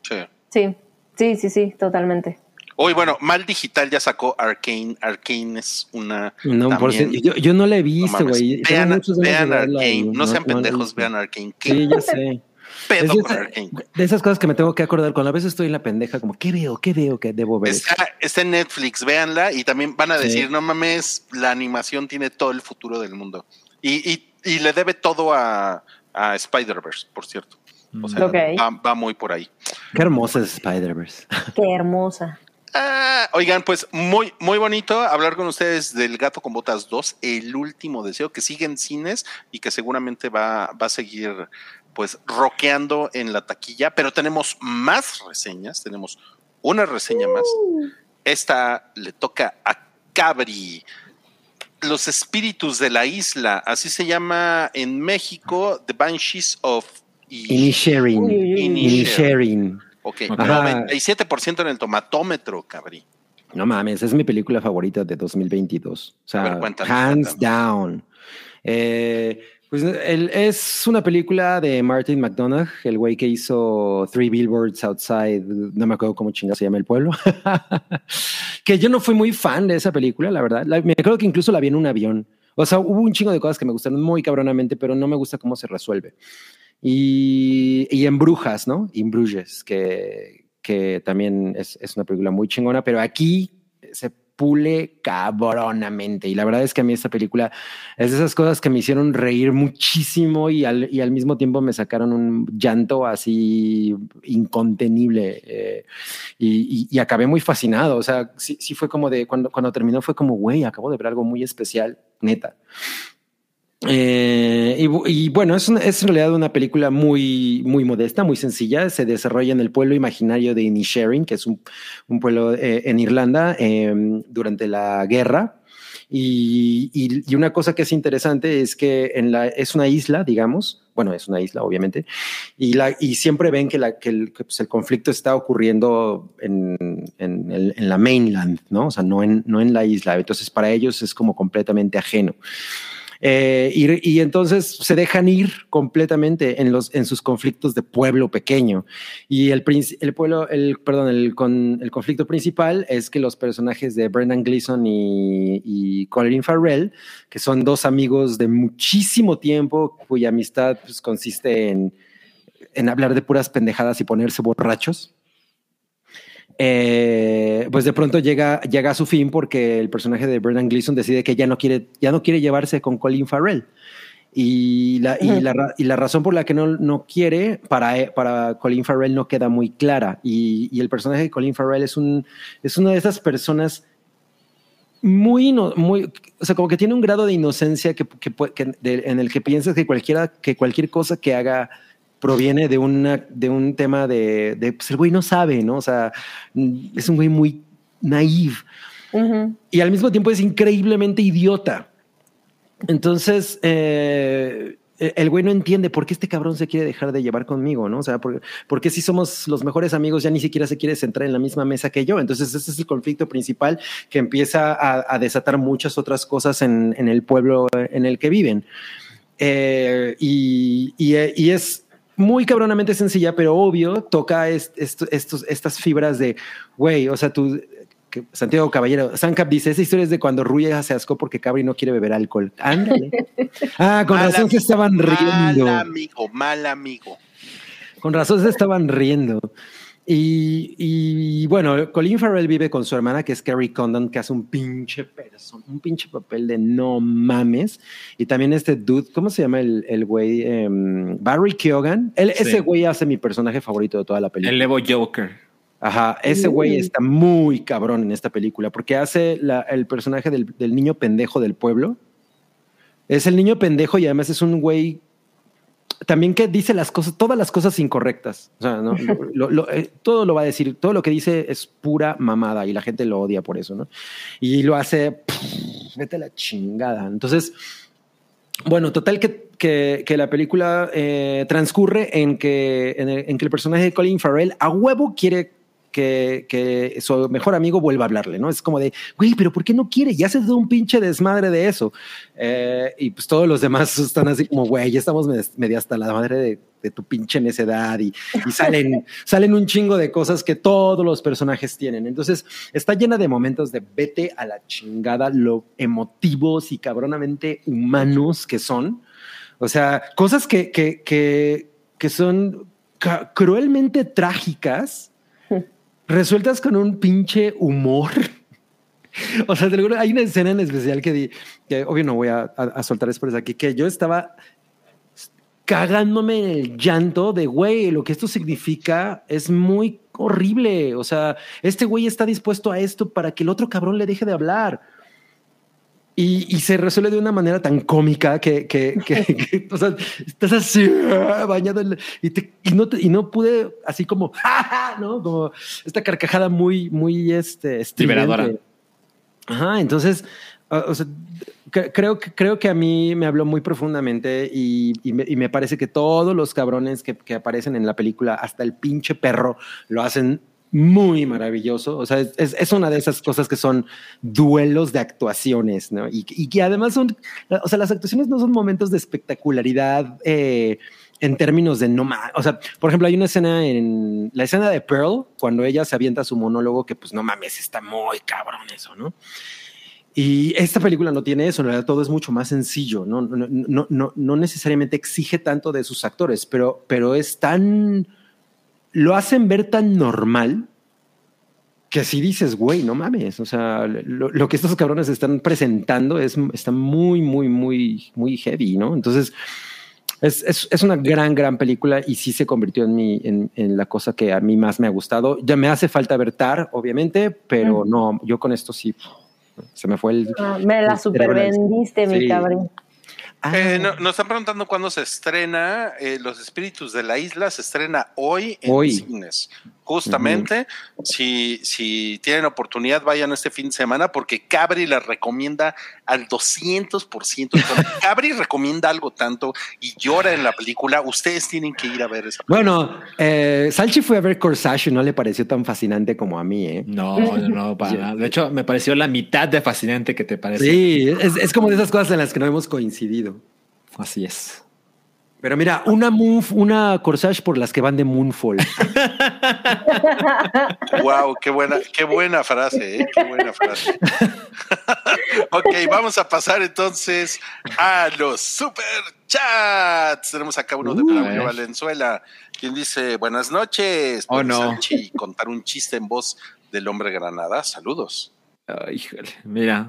Sí. Sí, sí, sí, sí, totalmente. Hoy, bueno, Mal Digital ya sacó Arcane. Arcane es una. No, por también- si- yo, yo no la he visto, güey. Vean, vean Arcane. No, sean pendejos, vean Arcane. ¿Qué Sí, ya sé. pedo Es con de, Arcane? de esas cosas que me tengo que acordar. Cuando a veces estoy en la pendeja, como, ¿qué veo? ¿Qué veo? que debo ver? Está, está en Netflix, véanla y también van a Sí. decir, no mames, la animación tiene todo el futuro del mundo. Y, y, y le debe todo a, a Spider-Verse, por cierto. O sea, Ok. va, va muy por ahí. Qué hermosa es Spider-Verse. Qué hermosa. Ah, oigan, pues muy, muy bonito hablar con ustedes del Gato con Botas 2, el último deseo, que sigue en cines y que seguramente va, va a seguir pues rockeando en la taquilla, pero tenemos más reseñas, tenemos una reseña más. Esta le toca a Cabri. Los espíritus de la isla, así se llama en México, The Banshees of Inisherin. Inisherin. Ok, Ajá. 97% en el tomatómetro, cabrí. No mames, es mi película favorita de 2022. O sea, A ver, cuéntanos, hands cuéntanos. down. Eh, pues el- es una película de Martin McDonagh, el güey que hizo Three Billboards Outside, no me acuerdo cómo chingada se llama el pueblo. que yo no fui muy fan de esa película, la verdad. La- me acuerdo que incluso la vi en un avión. O sea, hubo un chingo de cosas que me gustaron muy cabronamente, pero no me gusta cómo se resuelve. Y, y en Brujas, ¿no? In Bruges, que, que también es, es una película muy chingona, pero aquí se pule cabronamente. Y la verdad es que a mí esta película es de esas cosas que me hicieron reír muchísimo y al, y al mismo tiempo me sacaron un llanto así incontenible. eh, y, y- y acabé muy fascinado. O sea, sí, sí fue como de cuando, cuando terminó, fue como, güey, acabo de ver algo muy especial, neta. Eh, y, y bueno, es, una- es en realidad una película muy, muy modesta, muy sencilla. Se desarrolla en el pueblo imaginario de Inisherin, que es un, un pueblo eh, en Irlanda eh, durante la guerra. Y, y- y una cosa que es interesante es que en la, es una isla, digamos, bueno, es una isla, obviamente, y, la, y siempre ven que, la, que, el, que, pues, el conflicto está ocurriendo en, en, el- en la mainland, ¿no? O sea, no en, no en la isla. Entonces, para ellos es como completamente ajeno. Eh, y, entonces se dejan ir completamente en, los, en sus conflictos de pueblo pequeño. Y el, el pueblo, el, perdón, el, con, el conflicto principal es que los personajes de Brendan Gleeson y, y Colin Farrell, que son dos amigos de muchísimo tiempo, cuya amistad pues, consiste en, en hablar de puras pendejadas y ponerse borrachos. Eh, pues de pronto llega, llega a su fin porque el personaje de Brendan Gleeson decide que ya no quiere, ya no quiere llevarse con Colin Farrell. Y la, y la, y la razón por la que no, no quiere para, e- para Colin Farrell no queda muy clara. Y, y el personaje de Colin Farrell es, un, es una de esas personas muy, muy, o sea, como que tiene un grado de inocencia que, que que de- en el que piensas que cualquiera, que cualquier cosa que haga proviene de una, de un tema de, de pues el güey no sabe, ¿no? O sea, mm, es un güey muy naive Ujú. y al mismo tiempo es increíblemente idiota. Entonces, eh, el güey no entiende por qué este cabrón se quiere dejar de llevar conmigo, ¿no? O sea, por, por qué si somos los mejores amigos ya ni siquiera se quiere sentar en la misma mesa que yo. Entonces, ese es el conflicto principal que empieza a, a desatar muchas otras cosas en, en el pueblo en el que viven. Eh, y, y, y es muy cabronamente sencilla, pero obvio, toca est- esto- estos, estas fibras de, güey, o sea, tú, que Santiago Caballero, Sancap dice, esa historia es de cuando Ruya se ascó porque Cabri no quiere beber alcohol. Ándale. Ah, con Mal razón se estaban riendo. Mal amigo, mal amigo. Con razón se estaban riendo. Y, y, bueno, Colin Farrell vive con su hermana, que es Carrie Condon, que hace un pinche person, un pinche papel de no mames. Y también este dude, ¿cómo se llama el, el güey? Em, Barry Keoghan. Él- Sí. Ese güey hace mi personaje favorito de toda la película. El Evo Joker. Ajá, ese güey Mm. está muy cabrón en esta película porque hace la- el personaje del, del niño pendejo del pueblo. Es el niño pendejo y además es un güey también que dice las cosas, todas las cosas incorrectas. O sea, ¿no? Lo- lo- eh, todo lo va a decir, todo lo que dice es pura mamada y la gente lo odia por eso, ¿no? Y lo hace, pff, vete a la chingada. Entonces, bueno, total que, que, que la película eh, transcurre en que, en, el- en que el personaje de Colin Farrell a huevo quiere que, que su mejor amigo vuelva a hablarle, ¿no? Es como de, güey, pero ¿por qué no quiere? Ya se dio un pinche desmadre de eso. Eh, y pues todos los demás están así como, güey, ya estamos med- medio hasta la madre de, de tu pinche necedad y, y salen, salen un chingo de cosas que todos los personajes tienen. Entonces está llena de momentos de vete a la chingada, lo emotivos y cabronamente humanos que son. O sea, cosas que, que, que, que son cruelmente trágicas, resueltas con un pinche humor. O sea, hay una escena en especial que, di, que obvio no voy a, a, a soltar después aquí, que yo estaba cagándome en el llanto de, güey, lo que esto significa es muy horrible. O sea, este güey está dispuesto a esto para que el otro cabrón le deje de hablar. Y, y se resuelve de una manera tan cómica que, que, que, que, o sea, estás así ah, bañado en la- y, te- y no te- y no pude así como, "Ja, ja", ¿no? Como esta carcajada muy, muy este. Liberadora. Ajá, entonces, O o sea, cre- creo, que- creo que a mí me habló muy profundamente y, y me, y me parece que todos los cabrones que aparecen en la película, hasta el pinche perro, lo hacen muy maravilloso. O sea, es, es- una de esas cosas que son duelos de actuaciones, ¿no? Y, y que además son, o sea, las actuaciones no son momentos de espectacularidad. eh, en términos de no más, o sea, por ejemplo, hay una escena en la escena de Pearl, cuando ella se avienta su monólogo, que pues no mames, está muy cabrón eso, ¿no? Y esta película no tiene eso, en realidad todo es mucho más sencillo, no, no, no, no, no necesariamente exige tanto de sus actores, pero, pero es tan, lo hacen ver tan normal que si dices, güey, no mames, o sea, lo, lo que estos cabrones están presentando es, está muy, muy, muy, muy heavy, ¿no? Entonces, es, es, es una gran, gran película y sí se convirtió en, mi, en, en la cosa que a mí más me ha gustado. Ya me hace falta ver Tar, obviamente, pero Mm. no, yo con esto sí se me fue el. Ah, me la el super cerebro. vendiste, mi Sí. cabrón. Ah, Eh, no- nos están preguntando cuándo se estrena eh, Los Espíritus de la Isla. Se estrena hoy en Hoy. cines. Justamente, si, si tienen oportunidad, vayan este fin de semana porque Cabri la recomienda al 200%. Cuando Cabri recomienda algo tanto y llora en la película, ustedes tienen que ir a ver esa película. Bueno, eh, Salchi fue a ver Corsage y no le pareció tan fascinante como a mí, ¿eh? No, no, no, para nada. De hecho, me pareció la mitad de fascinante que te parece. Sí, es, es como de esas cosas en las que no hemos coincidido. Así es. Pero mira, una Moonf- una Corsage por las que van de Moonfall. Wow, qué buena, qué buena frase, ¿eh? qué buena frase. ok, vamos a pasar entonces a los super chats. Tenemos acá uno de Uh. Valenzuela, quien dice buenas noches. Oh, ¿Puedes, no. Contar un chiste en voz del hombre Granada. Saludos. Ay, híjole, mira.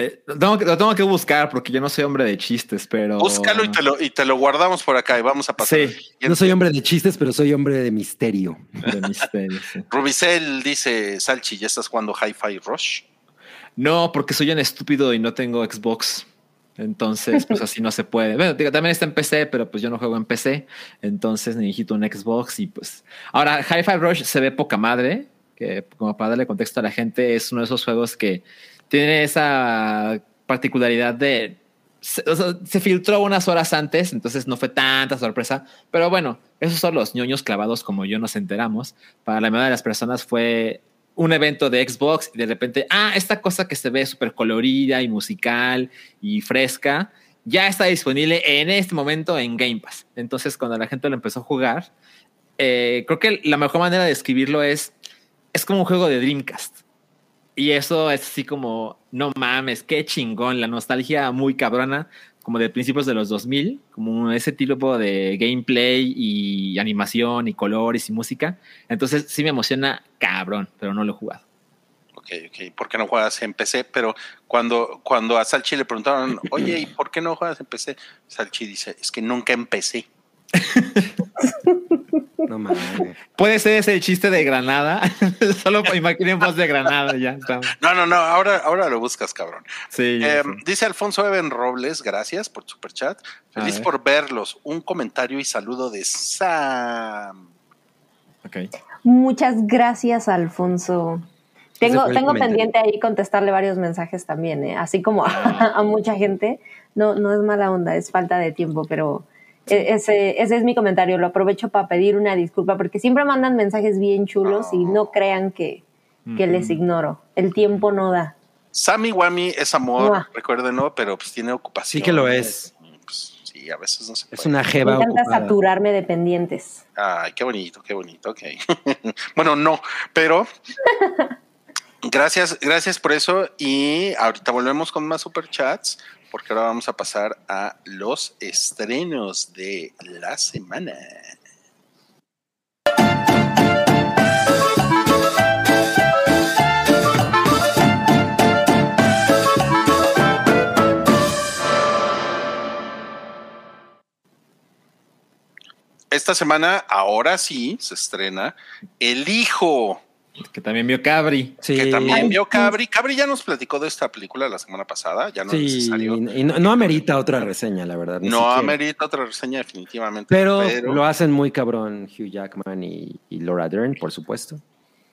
Eh, lo, tengo que, lo tengo que buscar porque yo no soy hombre de chistes, pero. Búscalo y te lo, y te lo guardamos por acá y vamos a pasar. Sí. No soy hombre de chistes, pero soy hombre de misterio. De misterio, sí. Rubicel dice, Salchi, ¿ya estás jugando Hi-Fi Rush? No, porque soy un estúpido y no tengo Xbox. Entonces, pues así no se puede. Bueno, digo, también está en PC, pero pues yo no juego en PC. Entonces necesito un Xbox y pues. Ahora, Hi-Fi Rush se ve poca madre. Que como para darle contexto a la gente, es uno de esos juegos que tiene esa particularidad de. Se, se filtró unas horas antes, entonces no fue tanta sorpresa. Pero bueno, esos son los ñoños clavados, como yo nos enteramos. Para la mayoría de las personas fue un evento de Xbox y de repente, ah, esta cosa que se ve súper colorida y musical y fresca, ya está disponible en este momento en Game Pass. Entonces, cuando la gente lo empezó a jugar, eh, creo que la mejor manera de describirlo es, es como un juego de Dreamcast. Y eso es así como, no mames, qué chingón, la nostalgia muy cabrona, como de principios de los 2000, como ese tipo de gameplay y animación y colores y música. Entonces sí me emociona cabrón, pero no lo he jugado. Ok, ok. ¿Por qué no juegas en PC? Pero cuando, cuando a Salchi le preguntaron, oye, ¿y por qué no juegas en PC? Salchi dice, es que nunca empecé. No mames. Puede ser ese chiste de Granada, solo imaginen voz de Granada, ya estamos. No, no, no, ahora, ahora lo buscas, cabrón. Sí, Eh, dice Alfonso Eben Robles, gracias por tu superchat. A Feliz ver. por verlos. Un comentario y saludo de Sam. Ok. Muchas gracias, Alfonso. Tengo, tengo pendiente ahí contestarle varios mensajes también, ¿eh? así como a, a mucha gente. No, no es mala onda, es falta de tiempo, pero ese, ese es mi comentario. Lo aprovecho para pedir una disculpa porque siempre mandan mensajes bien chulos y no crean que, que les ignoro. El tiempo no da. Sammy Wami es amor, Mua. recuérdenlo, pero pues tiene ocupación. Sí que lo es. Pues, sí, a veces no se Es puede. una Me jeva encanta ocupada. saturarme de pendientes. Ay, qué bonito, qué bonito, ok. bueno, no, pero gracias, gracias por eso. Y ahorita volvemos con más superchats, porque ahora vamos a pasar a los estrenos de la semana. Esta semana, ahora sí, se estrena El Hijo. Que también vio Cabri. Sí, que también vio. Cabri. Cabri ya nos platicó de esta película la semana pasada, ya no es sí, necesario. y no, no amerita otra reseña, la verdad. No siquiera. amerita otra reseña definitivamente. Pero, lo hacen muy cabrón Hugh Jackman y, y Laura Dern, por supuesto.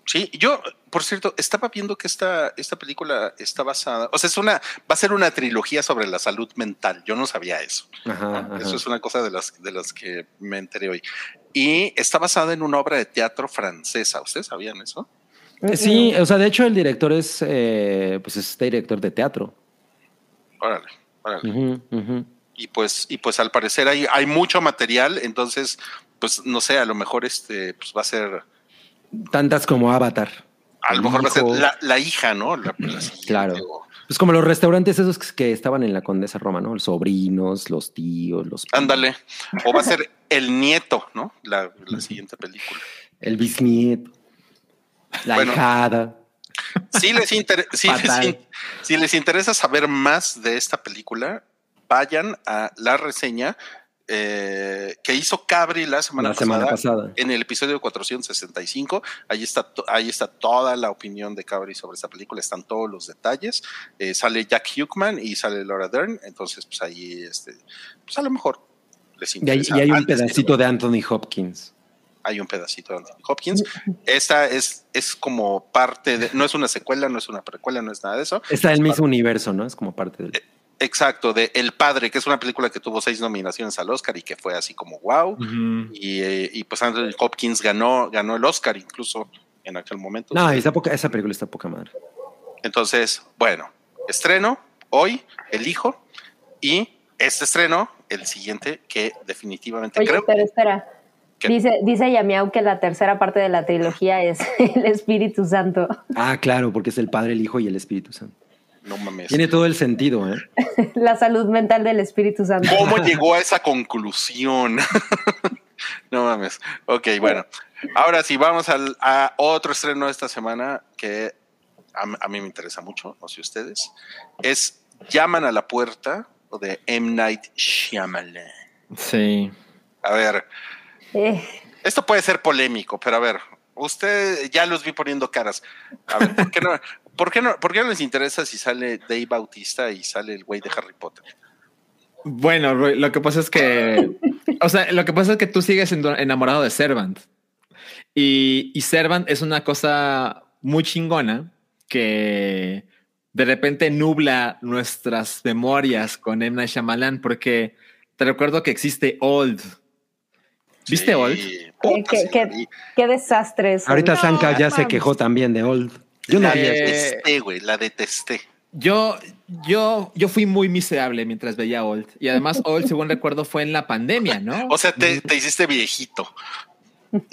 Sí, yo, por cierto, estaba viendo que esta, esta película está basada, o sea, es una, va a ser una trilogía sobre la salud mental. Yo no sabía eso. Ajá, ajá. Eso es una cosa de las, de las que me enteré hoy. Y está basada en una obra de teatro francesa. ¿Ustedes sabían eso? Eh, Sí, o sea, de hecho el director es, eh, pues es director de teatro. Órale, órale. Y pues, y pues al parecer hay, hay mucho material, entonces, pues no sé, a lo mejor este, pues va a ser, Tantas como Avatar. a lo mejor va a ser la, la hija, ¿no? La- la Claro. o- Pues como los restaurantes esos que- estaban en la Condesa Roma, ¿no? Los sobrinos, los tíos, los... Ándale. O va a ser el nieto, ¿no? La, la siguiente película. El bisnieto. La Bueno. hijada. Si les, inter- si, les si les interesa saber más de esta película, vayan a la reseña eh, que hizo Cabri la semana, La semana pasada, pasada. en el episodio 465. Ahí está, ahí está toda la opinión de Cabri sobre esta película, están todos los detalles. Eh, sale Jack Huckman y sale Laura Dern, entonces pues ahí, este, pues a lo mejor les Y hay, interesa. y hay un pedacito de Anthony Hopkins. hay un pedacito de Anthony Hopkins. Esta es, es como parte de, no es una secuela, no es una precuela, no es nada de eso. Está en el mismo universo, ¿no? Es como parte del... Exacto, de El Padre, que es una película que tuvo seis nominaciones al Oscar y que fue así como wow. Y, eh, y pues Anthony Hopkins ganó, ganó el Oscar incluso en aquel momento. No, esa, poca, esa película está poca madre. Entonces, bueno, estreno hoy, El Hijo, y este estreno, el siguiente, que definitivamente Oye, creo pero espera. ¿Qué? Dice, dice Yamiau que la tercera parte de la trilogía es el Espíritu Santo. Ah, claro, porque es el Padre, el Hijo y el Espíritu Santo. No mames. Tiene todo el sentido, ¿eh? La salud mental del Espíritu Santo. ¿Cómo llegó a esa conclusión? no mames. Ok, bueno. Ahora sí, vamos al, a otro estreno de esta semana que a, a mí me interesa mucho, no sé ustedes. Es Llaman a la puerta de M. Night Shyamalan. Sí. A ver, Eh, esto puede ser polémico, pero a ver, usted ya los vi poniendo caras. A ver, ¿por qué no, por qué no, por qué no les interesa si sale Dave Bautista y sale el güey de Harry Potter? Bueno, Roy, lo que pasa es que, o sea, lo que pasa es que tú sigues enamorado de Servant y, y Servant es una cosa muy chingona que de repente nubla nuestras memorias con M. Night Shyamalan porque te recuerdo que existe Old. ¿Viste Sí, Old? qué, sí, qué- qué desastre. Ahorita No, Sanka ya se quejó también de Old. Yo no la detesté, güey, la detesté. Yo, yo, yo fui muy miserable mientras veía Old y además Old, según recuerdo, fue en la pandemia, ¿no? O sea, te, te hiciste viejito.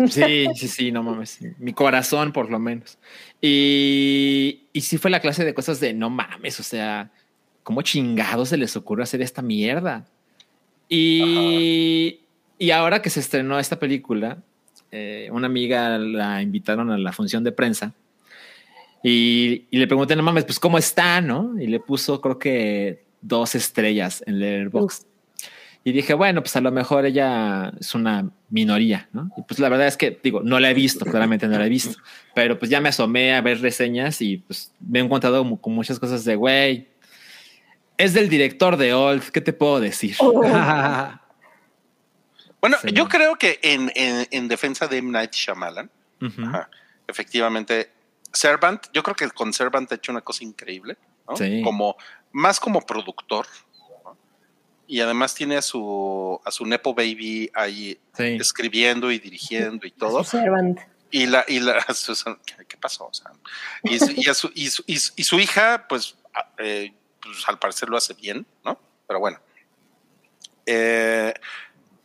Sí, sí, sí, no mames. Mi corazón, por lo menos. Y, y sí fue la clase de cosas de no mames, o sea, ¿cómo chingados se les ocurre hacer esta mierda? Y, y ahora que se estrenó esta película, eh, una amiga la invitaron a la función de prensa y, y le pregunté, no mames, pues cómo está, ¿no? Y le puso, creo que dos estrellas en Letterboxd. Y dije, bueno, pues a lo mejor ella es una minoría, ¿no? Y pues la verdad es que, digo, no la he visto, claramente no la he visto, pero pues ya me asomé a ver reseñas y pues me he encontrado mu- con muchas cosas de, güey, es del director de Old, ¿qué te puedo decir? Oh, Bueno, Sí. yo creo que en, en- en defensa de M. Night Shyamalan, Ujú. ajá, efectivamente, Servant, yo creo que con Servant ha hecho una cosa increíble, ¿no? Sí. Como, más como productor, ¿no? Y además tiene a su, a su Nepo Baby ahí Sí. escribiendo y dirigiendo y todo. Servant. Y la, y la, ¿qué, pasó? O sea, y, su, y a su- y su- y su- y su hija, pues, eh, pues, al parecer lo hace bien, ¿no? Pero bueno. Eh,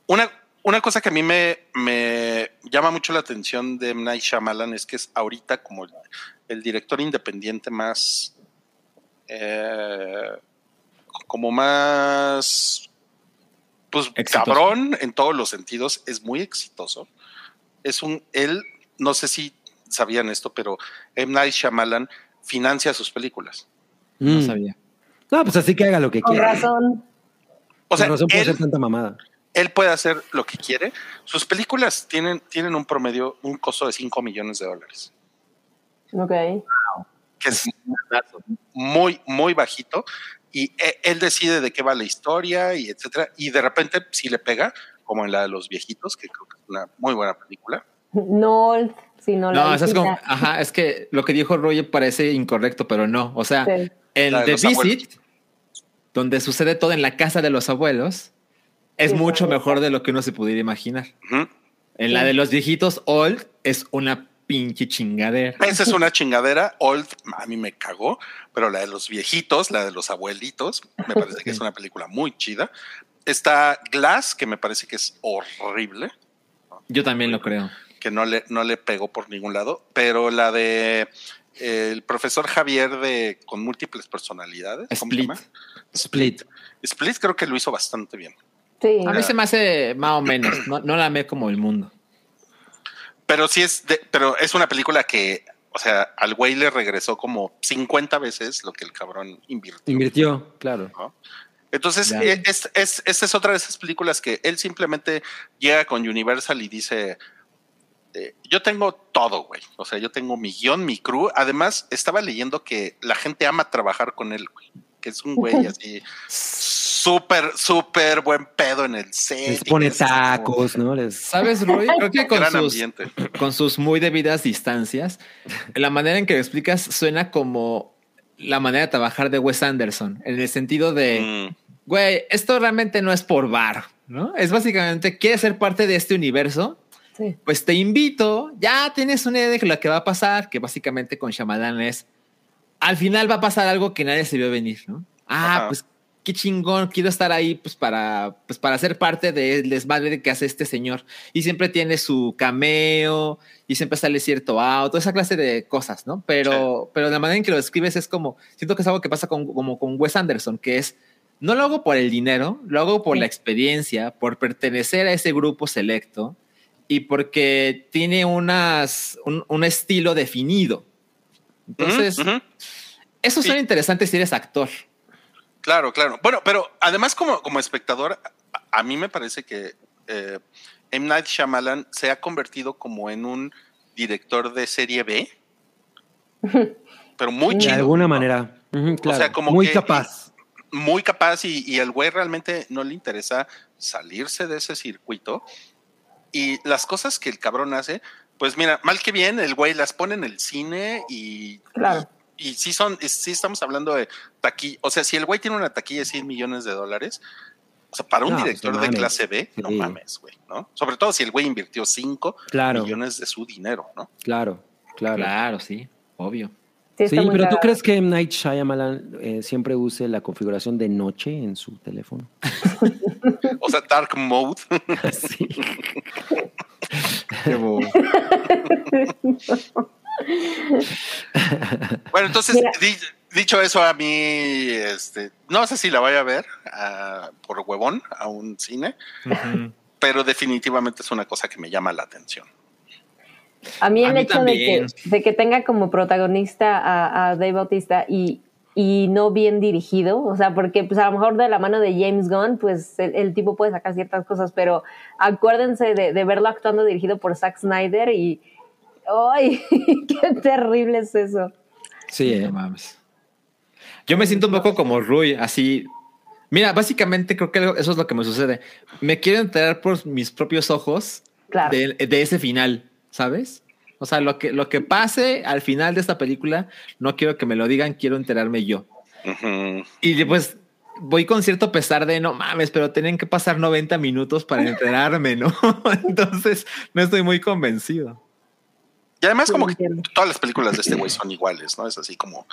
una, una cosa que a mí me, me llama mucho la atención de M. Night Shyamalan es que es ahorita como el, el director independiente más, eh, como más, pues, Exitoso. cabrón en todos los sentidos, es muy exitoso. Es un, él, no sé si sabían esto, pero M. Night Shyamalan financia sus películas. No Mm. sabía. No, pues así que haga lo que Con quiera. razón. O sea, Con razón puede él, ser tanta mamada. Él puede hacer lo que quiere. Sus películas tienen, tienen un promedio, un costo de 5 millones de dólares, Ok. que es muy, muy bajito. Y e- él decide de qué va la historia y etcétera. Y de repente, si le pega, como en la de los viejitos, que creo que es una muy buena película. No sino la No, eso es como, ajá, es que lo que dijo Roger parece incorrecto, pero no. O sea, Sí. el La de The Visit, abuelos. donde sucede todo en la casa de los abuelos, es mucho mejor de lo que uno se pudiera imaginar. En la de los viejitos, Old es una pinche chingadera. Esa es una chingadera. Old, a mí me cagó, pero la de los viejitos, la de los abuelitos, me parece que es una película muy chida. Está Glass, que me parece que es horrible, Yo también lo creo. que no le, no le pegó por ningún lado, pero la de eh, el profesor Javier de con múltiples personalidades. ¿cómo se Split. llama? Split. Split creo que lo hizo bastante bien. Sí. A mí se me hace más o menos. No, no la amé como el mundo. Pero sí es, de- pero es una película que, o sea, al güey le regresó como 50 veces lo que el cabrón invirtió. Invirtió, claro. ¿no? Entonces, eh, es, es- esta es otra de esas películas que él simplemente llega con Universal y dice, eh, yo tengo todo, güey. O sea, yo tengo mi guion, mi crew. Además, estaba leyendo que la gente ama trabajar con él, güey. Que es un güey así súper, súper buen pedo en el set. Les pone como tacos, ¿no? Les... ¿Sabes, Roy? Creo que con sus, ambiente. con sus muy debidas distancias, la manera en que lo explicas suena como la manera de trabajar de Wes Anderson, en el sentido de, Mm, güey, esto realmente no es por bar, ¿no? Es básicamente, ¿quieres ser parte de este universo? Sí. Pues te invito, ya tienes una idea de lo que va a pasar, que básicamente con Shyamalan es, al final va a pasar algo que nadie se vio venir, ¿no? Ah, Ajá. pues qué chingón, quiero estar ahí pues para, pues para ser parte del desmadre que hace este señor. Y siempre tiene su cameo y siempre sale cierto auto, esa clase de cosas, ¿no? Pero, pero la manera en que lo escribes es como, siento que es algo que pasa con, como con Wes Anderson, que es, no lo hago por el dinero, lo hago por Sí. la experiencia, por pertenecer a ese grupo selecto y porque tiene unas, un, un estilo definido. Entonces, eso Sí. suena interesante si eres actor. Claro, claro. Bueno, pero además como, como espectador, a, a mí me parece que eh, M. Night Shyamalan se ha convertido como en un director de serie B, pero muy De chido. alguna ¿no? manera. Claro. sea, como Muy que- capaz. Muy capaz y, y el güey realmente no le interesa salirse de ese circuito. Y las cosas que el cabrón hace, pues mira, mal que bien, el güey las pone en el cine y, Claro. Y sí son, sí estamos hablando de taquilla. O sea, si el güey tiene una taquilla de 100 millones de dólares, o sea, para un No, director no de mames. clase B, no Sí. mames, güey, ¿no? Sobre todo si el güey invirtió 5 Claro, millones de su dinero, ¿no? claro, claro. Claro, sí, obvio. Sí, pero ¿tú crees que M. Night Shyamalan eh, siempre use la configuración de noche en su teléfono? O sea, dark mode. sí. Bueno, entonces, di- dicho eso, a mí, este, no sé si la vaya a ver por huevón a un cine, pero definitivamente es una cosa que me llama la atención. A mí A el mí hecho de que, también. de que tenga como protagonista a, a Dave Bautista y, y no bien dirigido, o sea, porque pues a lo mejor de la mano de James Gunn, pues el, el tipo puede sacar ciertas cosas, pero acuérdense de, de verlo actuando dirigido por Zack Snyder y ¡ay! ¡Qué terrible es eso! Sí, eh. No mames. Yo me siento un poco como Rui, así. Mira, básicamente creo que eso es lo que me sucede. Me quiero enterar por mis propios ojos Claro. de, de ese final, ¿sabes? O sea, lo que, lo que pase al final de esta película, no quiero que me lo digan, quiero enterarme yo. Y pues voy con cierto pesar de no mames, pero tienen que pasar 90 minutos para enterarme, ¿no? Entonces no estoy muy convencido. Y además, Sí, como que todas las películas de este güey son iguales, ¿no? Es así como,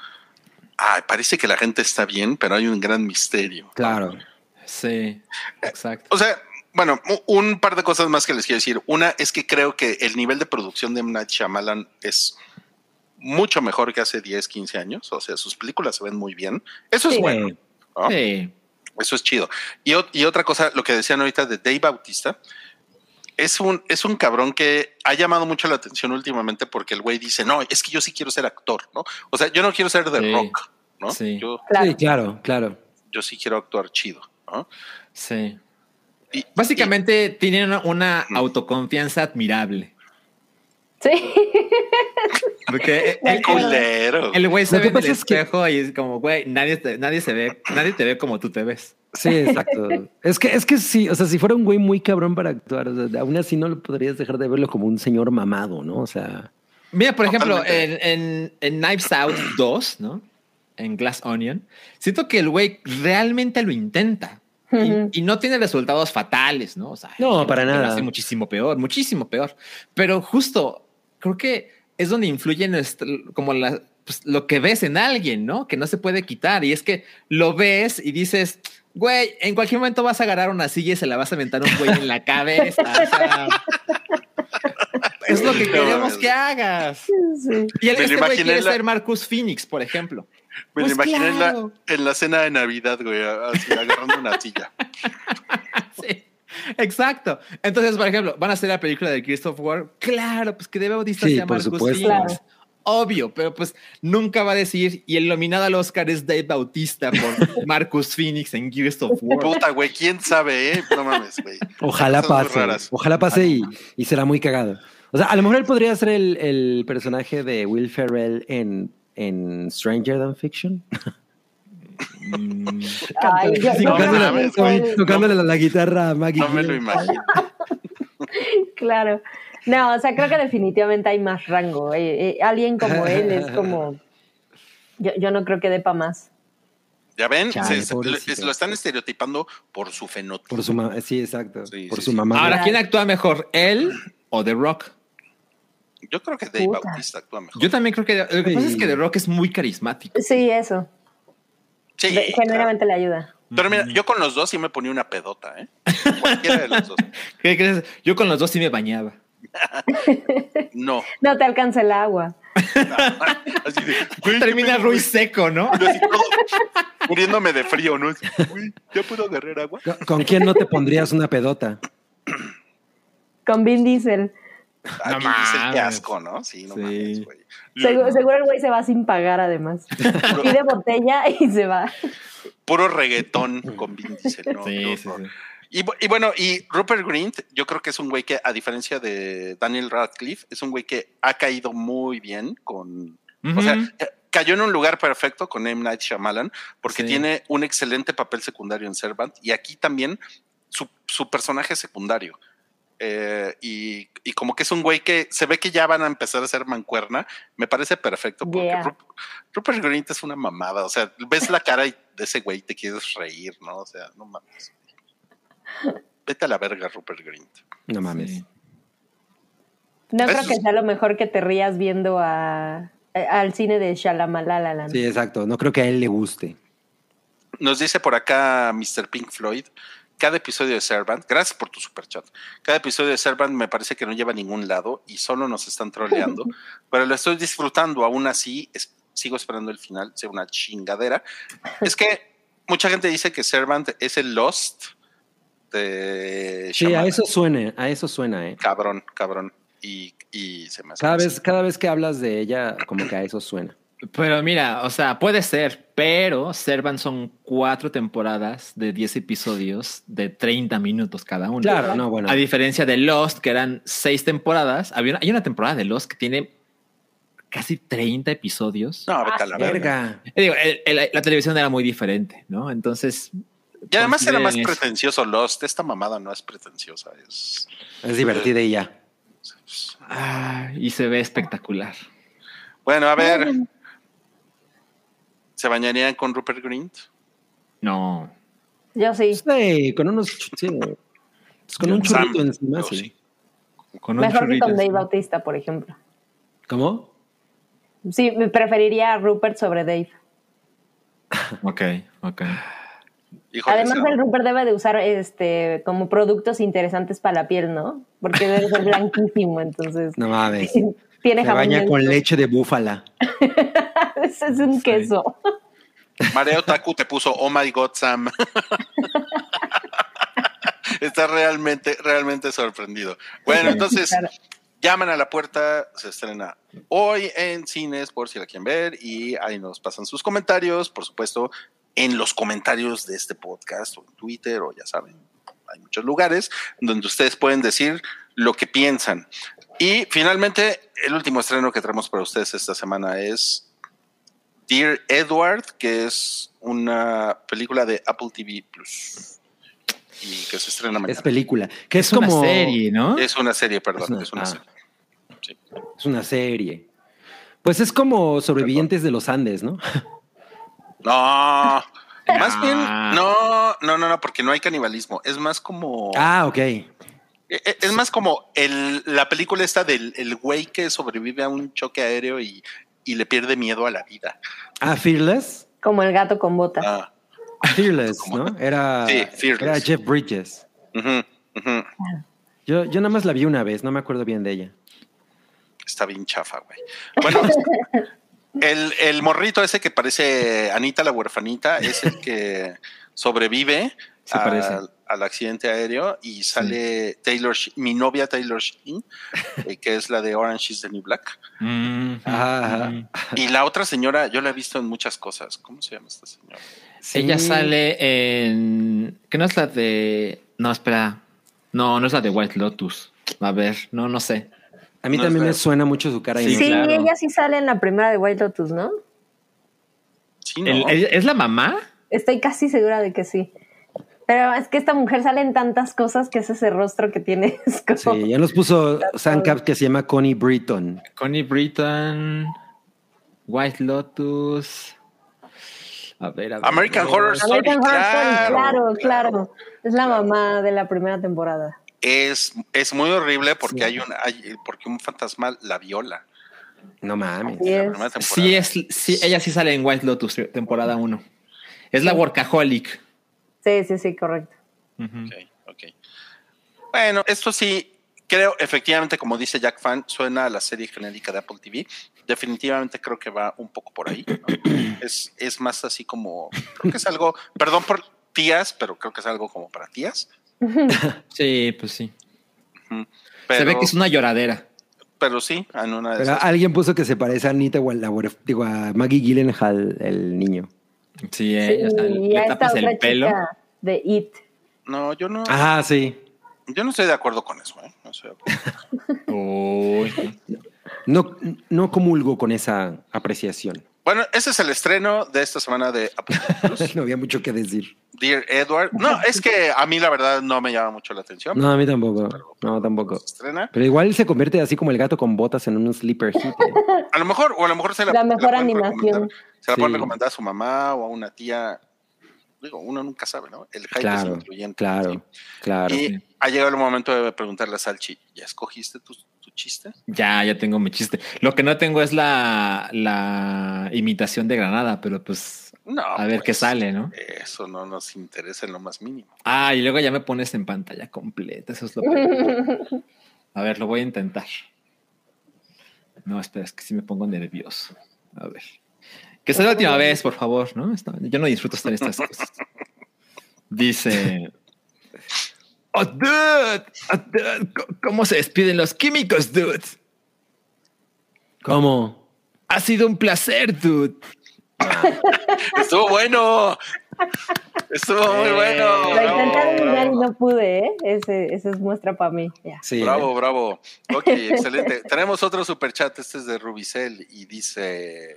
ay, parece que la gente está bien, pero hay un gran misterio. claro. Sí, exacto. O sea, bueno, un par de cosas más que les quiero decir. Una es que creo que el nivel de producción de M. Night Shyamalan es mucho mejor que hace 10, 15 años. O sea, sus películas se ven muy bien. Eso es bueno. Eh, ¿no? Sí. Eso es chido. Y, y otra cosa, lo que decían ahorita de Dave Bautista, es un, es un cabrón que ha llamado mucho la atención últimamente porque el güey dice, no, es que yo sí quiero ser actor, ¿no? O sea, yo no quiero ser de Sí. rock, ¿no? Sí. Yo, Claro. Sí, claro, claro. yo sí quiero actuar chido, ¿no? Sí. Y- Básicamente tienen una, autoconfianza admirable. Sí. Porque y- el, el- culero. el güey se ve que en el que- espejo y es como, güey, nadie, te- nadie se ve, nadie te ve como tú te ves. Sí, exacto. es que, es que sí, o sea, si fuera un güey muy cabrón para actuar, o sea, aún así no lo podrías dejar de verlo como un señor mamado, ¿no? O sea. Mira, por ejemplo, en, en, en Knives Out 2, ¿no? En Glass Onion, siento que el güey realmente lo intenta. Y, y no tiene resultados fatales, ¿no? O sea, No, para que lo nada. hace muchísimo peor, muchísimo peor. Pero justo creo que es donde influye nuestro- como la, pues, lo que ves en alguien, ¿no? Que no se puede quitar. Y es que lo ves y dices, güey, en cualquier momento vas a agarrar una silla y se la vas a aventar un güey en la cabeza. O sea, es lo que queremos que hagas. Sí. Y el, Me lo este güey quiere la- ser Marcus Phoenix, por ejemplo. Me lo Pues imaginé en, la, en la cena de Navidad, güey, así agarrando una silla. Sí, exacto. Entonces, por ejemplo, van a hacer la película de Gears of War. Claro, pues que Dave Bautista Sí, sea Marcus. Phoenix. Claro. Obvio, pero pues nunca va a decir, y el nominado al Oscar es Dave Bautista por Marcus Phoenix en Gears of War. Puta, güey, quién sabe, ¿eh? No mames, güey. Ojalá pase. Ojalá pase y, y será muy cagado. O sea, a lo mejor él podría ser el, el personaje de Will Ferrell en, en Stranger Than Fiction. Ay, No mames, Tocándole la, la guitarra a Maggie. No me lo imagino. Claro. No, o sea, creo que definitivamente hay más rango. Eh, eh, alguien como él es como. Yo, yo no creo que dé para más. ¿Ya ven? Chale, Se- lo están estereotipando por su fenotipo. Por su mamá. Sí, exacto. Sí, por sí, su sí. mamá. Ahora, ¿quién actúa mejor, él o The Rock? Yo creo que Dave Puta. Bautista actúa mejor. Yo también creo que lo que pasa es que The Rock es muy carismático. Sí, eso. Sí, De- genuinamente le ayuda. Pero mira, yo con los dos sí me ponía una pedota, ¿eh? Cualquiera de los dos. ¿Qué crees? Yo con los dos sí me bañaba. No. No te alcanza el agua. Así de, güey, Termina ¿qué pedo, Ruiz seco, ¿no? Así todo, muriéndome de frío, ¿no? Así, güey, ¿ya puedo agarrar agua? ¿Con- ¿Con quién no te pondrías una pedota? Con Vin Diesel. Aquí dice qué asco, ¿no? Sí, no Sí. mames, güey. Seguro, seguro el güey se va sin pagar, además. Pide botella y se va. Puro reggaetón con Vin Diesel, ¿no? Sí, sí. Y, bu- y bueno, y Rupert Grint, yo creo que es un güey que, a diferencia de Daniel Radcliffe, es un güey que ha caído muy bien con. O sea, cayó en un lugar perfecto con M. Night Shyamalan, porque Sí. tiene un excelente papel secundario en Servant, y aquí también su, su personaje secundario. Eh, y, y como que es un güey que se ve que ya van a empezar a hacer mancuerna, me parece perfecto, porque Yeah. Rup- Rupert Grint es una mamada, o sea, ves la cara de ese güey y te quieres reír, ¿no? O sea, no mames. Vete a la verga, Rupert Grint. No mames. Sí. No creo que sea lo mejor que te rías viendo a, a- al cine de Shalamalala. Sí, exacto. No creo que a él le guste. Nos dice por acá Mr. Pink Floyd, cada episodio de Servant, gracias por tu super chat, cada episodio de Servant me parece que no lleva a ningún lado y solo nos están troleando, pero lo estoy disfrutando aún así, es- sigo esperando el final, sea una chingadera. Es que mucha gente dice que Servant es el Lost de Sí, a eso suena, a eso suena, ¿eh? Cabrón, cabrón. Y, y se me hace Cada así. vez, cada vez que hablas de ella, como que a eso suena. Pero mira, o sea, puede ser, pero Servant son cuatro temporadas de 10 episodios de 30 minutos cada una. Claro, no, bueno. A diferencia de Lost, que eran seis temporadas, había una- hay una temporada de Lost que tiene casi 30 episodios. No, vete a la verga. Verga. Digo, el- el- la televisión era muy diferente, ¿no? Entonces. Y además era más eso. pretencioso Lost. Esta mamada no es pretenciosa, es... Es divertida y ya. Ah, y se ve espectacular. Bueno, a ver. ¿Se bañarían con Rupert Grint? No. Yo sí. Sí, con unos. ch- sí, pues con un Sam, churrito encima, yo sí. sí. Con un Mejor que con Dave encima. Bautista, por ejemplo. ¿Cómo? Sí, me preferiría a Rupert sobre Dave. Ok, ok. Híjole, Además, el Rupert debe de usar este como productos interesantes para la piel, ¿no? Porque debe ser blanquísimo, entonces No mames. tiene Se jabón baña con leche de búfala. Ese es un Sí. queso. Mareo Taku te puso Oh my God, Sam. Está realmente, realmente sorprendido. Bueno, entonces, llaman a la puerta, se estrena hoy en cines por si la quieren ver y ahí nos pasan sus comentarios, por supuesto, en los comentarios de este podcast o en Twitter o ya saben, hay muchos lugares donde ustedes pueden decir lo que piensan. Y finalmente, el último estreno que traemos para ustedes esta semana es Dear Edward, que es una película de Apple TV Plus. Y que se estrena mañana. Es película. Que es, Es una como. serie, ¿no? Es una serie, perdón. Es una- Es una ah. serie. Sí. Es una serie. Pues es como sobrevivientes de los Andes, ¿no? No, más bien, no, no, no, no, porque no hay canibalismo. Es más como, Ah, ok. e- e- es más como el, la película esta del el güey que sobrevive a un choque aéreo y, y le pierde miedo a la vida. Ah, Fearless. Como el gato con botas. Ah, Fearless, ¿no? Era, Sí, Fearless. era Jeff Bridges. Yo, yo nada más la vi una vez, no me acuerdo bien de ella. Está bien chafa, güey. Bueno, el, el morrito ese que parece Anita la huerfanita es el que sobrevive al, al accidente aéreo y sale Taylor, mi novia Taylor Sheen, eh, que es la de Orange is the New Black. Mm, Ajá. mm. Y la otra señora, yo la he visto en muchas cosas. ¿Cómo se llama esta señora? Sí. Ella sale en. que no es la de. No, espera. No, no es la de White Lotus. A ver, no, no sé. A mí No también me suena mucho su cara. Sí, Sí, claro. ella sí sale en la primera de White Lotus, ¿no? Sí, ¿no? El- ¿Es la mamá? Estoy casi segura de que sí. Pero es que esta mujer sale en tantas cosas que es ese rostro que tiene. Es como- Sí, ya nos puso Sandcap que se llama Connie Britton. Connie Britton. White Lotus. A ver, a ver. American Horror Story, American Horror Story, claro, claro, claro. claro. Es la mamá de la primera temporada. Es, es muy horrible porque Sí. hay un hay- porque un fantasma la viola. No mames. Sí. Es-. Sí, es, sí, ella sí sale en White Lotus, temporada 1. Es la workaholic. Sí, sí, sí, correcto. Ujú. Ok, ok. Bueno, esto sí, creo, efectivamente, como dice Jack Fan, suena a la serie genérica de Apple TV. Definitivamente creo que va un poco por ahí. ¿no? es, es más así como, creo que es algo, perdón por tías, pero creo que es algo como para tías. Sí, pues sí. Se ve que es una lloradera. pero sí, en una de Pero esas. alguien puso que se parece a Anita o a, la, digo, a Maggie Gyllenhaal, el niño. Sí, eh, o sea, y le a esta tapas otra el pelo. chica de It. No, yo no, Ajá, sí. yo no estoy de acuerdo con eso. ¿eh? No estoy de acuerdo. Uy. No, no comulgo con esa apreciación. Bueno, ese es el estreno de esta semana de Apple Plus. No había mucho que decir. Dear Edward. No, es que a mí la verdad no me llama mucho la atención. No, a mí tampoco. No, tampoco. Se estrena. Pero igual se convierte así como el gato con botas en un sleeper hit. ¿eh? A lo mejor, o a lo mejor se la, La mejor pueden animación. Se la pueden Sí. recomendar a su mamá o a una tía. Digo, uno nunca sabe, ¿no? El hype es Claro, influyente. claro, ¿sí? claro. Y ha llegado el momento de preguntarle a Salchi, ¿ya escogiste tu, tu chiste? Ya, ya tengo mi chiste. Lo que no tengo es la, la imitación de Granada, pero pues No. a ver qué pues, sale, ¿no? Eso no nos interesa en lo más mínimo. Ah, y luego ya me pones en pantalla completa. Eso es lo peor. A ver, lo voy a intentar. No, espera, es que sí me pongo nervioso. A ver. Que sea la última vez, por favor, ¿no? Yo no disfruto estar estas cosas. Dice. Oh, dude, oh, dude, ¿Cómo se despiden los químicos, dude? ¿Cómo? Ha sido un placer, dude. Estuvo bueno. Estuvo muy Eh, bueno. Lo Bravo, adivinar y no pude, ¿eh? Ese, ese es muestra para mí. Sí. Bravo, bravo. Ok, excelente. Tenemos otro superchat, este es de Rubicel y dice,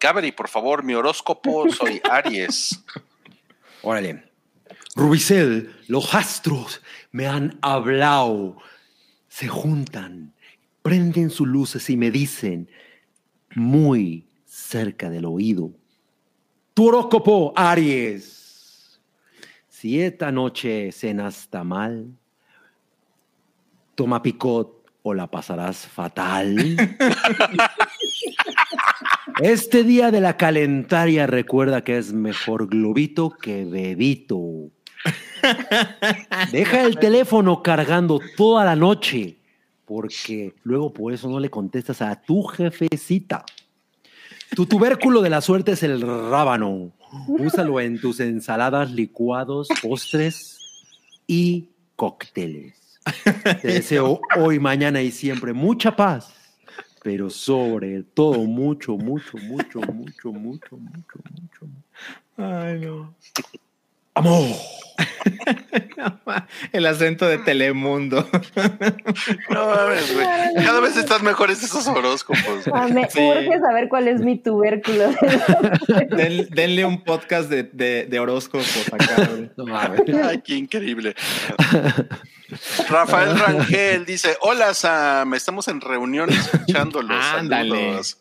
Gabri, por favor, mi horóscopo, soy Aries. Órale. Rubicel, los astros me han hablado. Se juntan, prenden sus luces y me dicen muy cerca del oído. Tu horóscopo, Aries. Si esta noche cenas mal, toma picot o la pasarás fatal. Este día de la calentaria recuerda que es mejor globito que bebito. Deja el teléfono cargando toda la noche, porque luego por eso no le contestas a tu jefecita. Tu tubérculo de la suerte es el rábano. Úsalo en tus ensaladas, licuados, postres y cócteles. Te deseo hoy, mañana y siempre mucha paz, pero sobre todo mucho, mucho, mucho, mucho, mucho, mucho, mucho. Ay, no. Amor. El acento de Telemundo. No mames, güey. Cada vez están mejores esos horóscopos. Ah, me Sí. urge saber cuál es mi tubérculo. Den- denle un podcast de, de, de horóscopos acá. güey. No mames. Ay, qué increíble. Rafael Rangel dice: Hola, Sam. Estamos en reunión escuchándolos. Ándale. Saludos.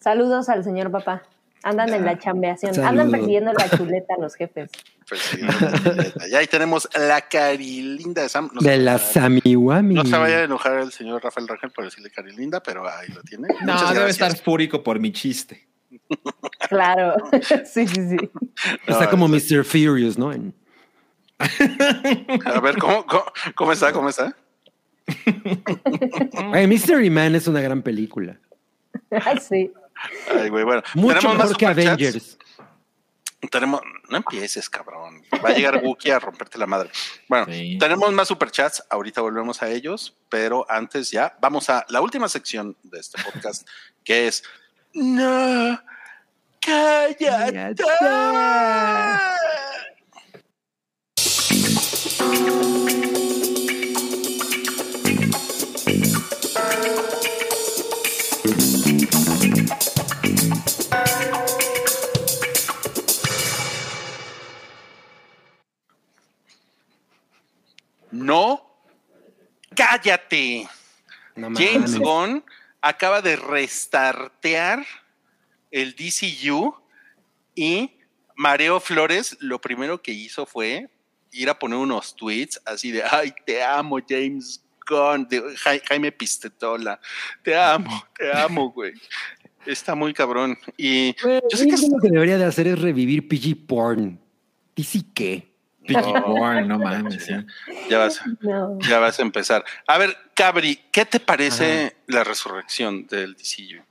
Saludos al señor papá. Andan en la chambeación. Saludos. Andan persiguiendo la chuleta a los jefes. Y ahí tenemos la carilinda de Sam. No De se- la Samiwami. No se vaya a enojar el señor Rafael Rangel por decirle carilinda, pero ahí lo tiene. No, Muchas debe gracias. estar fúrico por mi chiste. Claro. sí, sí, sí. Está como es- Mr. Furious, ¿no? En- A ver, ¿cómo, cómo, cómo está? ¿Cómo está? Ay, Mystery Man es una gran película. sí. Ay, güey, bueno. Mucho mejor que. Avengers. Tenemos, no empieces, cabrón. Va a llegar Wookie a romperte la madre. Bueno, Sí. tenemos más superchats. Ahorita volvemos a ellos, pero antes ya vamos a la última sección de este podcast, que es No, cállate. No, cállate. No James. Gunn acaba de restartear el DCU y Mareo Flores lo primero que hizo fue ir a poner unos tweets así de, ay, te amo, James Gunn, de Ja- Jaime Pistetola, te amo, te amo, güey. Está muy cabrón. Y yo sé que Gunn lo que debería de hacer es revivir PG Porn. ¿Y sí qué? No mames. sí. ya vas, No. ya vas a empezar. A ver, Cabri, ¿qué te parece la resurrección del DCU?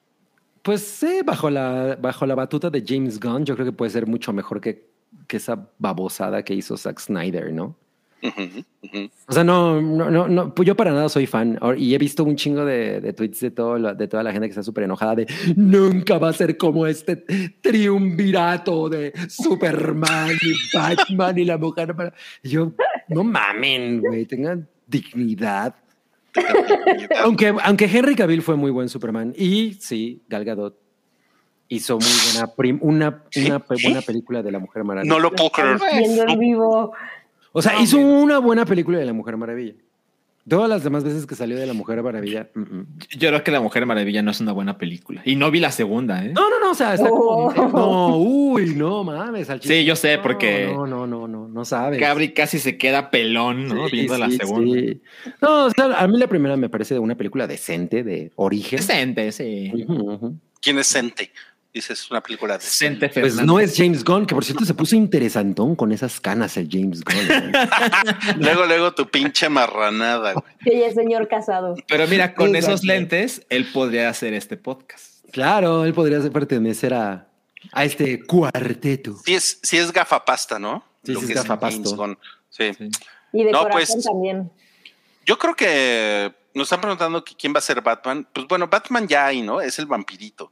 Pues sí, bajo la, bajo la batuta de James Gunn, yo creo que puede ser mucho mejor que, que esa babosada que hizo Zack Snyder, ¿no? O sea, no, no, no, no, pues yo para nada soy fan. Y he visto un chingo de, de tweets de, todo, de toda la gente que está súper enojada de nunca va a ser como este triunvirato de Superman y Batman y la mujer. Mara-". Y yo, no mamen, güey, tengan dignidad. Aunque, aunque Henry Cavill fue muy buen Superman y sí, Gal Gadot hizo muy buena, prim- una, buena película de la Mujer Maravilla. No lo puedo creer. Viendo en vivo. O sea, hizo una buena película de la Mujer Maravilla. Todas las demás veces que salió de la Mujer Maravilla. mm, mm. Yo creo que La Mujer Maravilla no es una buena película. Y no vi la segunda, ¿eh? No, no, no, o sea, está como. Oh. No, uy, no mames. Sí, yo sé, No, porque- No, no, no, no, no sabes. Cabri casi se queda pelón, ¿no? Sí, Viendo la segunda. sí. No, o sea, a mí la primera me parece una película decente, de origen. Decente, sí. ¿Quién es Sente? Dices, es una película de Pues no es James Gunn, que por cierto se puso interesantón con esas canas el James Gunn. ¿eh? Luego, luego tu pinche marranada, güey. Que ya es señor casado. Pero mira, con Exacto. esos lentes, él podría hacer este podcast. claro, él podría ser- pertenecer a, a este cuarteto. Sí es, sí es gafapasta, ¿no? Sí, sí es gafapasto. James Gunn. Sí. Sí. Y de No, corazón pues- también. Yo creo que nos están preguntando que quién va a ser Batman. Pues bueno, Batman ya hay, ¿no? Es el vampirito.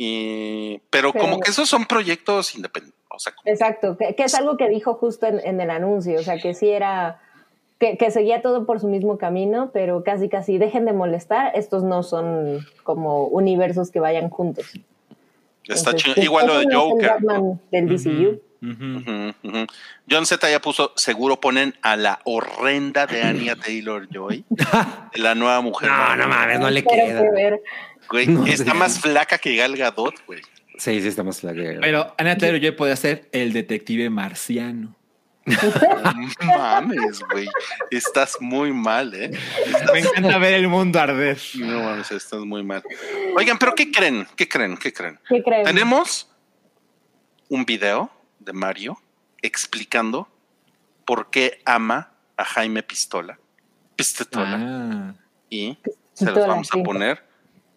Y, pero, Pero- como que esos son proyectos independientes. O sea, como- Exacto, que, que es algo que dijo justo en, en el anuncio, o sea, que sí era, que, que seguía todo por su mismo camino, pero casi casi dejen de molestar, estos no son como universos que vayan juntos. está Entonces, chido. Igual lo de no Joker. del DCU. Ujú, ujú. John Z ya puso, seguro ponen a la horrenda de Anya Taylor Joy, la nueva mujer. No, no mames, no le queda. que ver. Güey, No, está sí. más flaca que Gal Gadot, güey. Sí, sí, estamos flaca. Pero Ana Taylor Joy podría ser el detective marciano. No mames, güey. Estás muy mal, ¿eh? Me encanta ver el mundo arder. No mames, estás muy mal. Oigan, pero ¿qué creen? ¿Qué creen? ¿Qué creen? ¿Qué creen? Tenemos un video de Mario explicando por qué ama a Jaime Pistola. Pistola. Ah. Y se los vamos a poner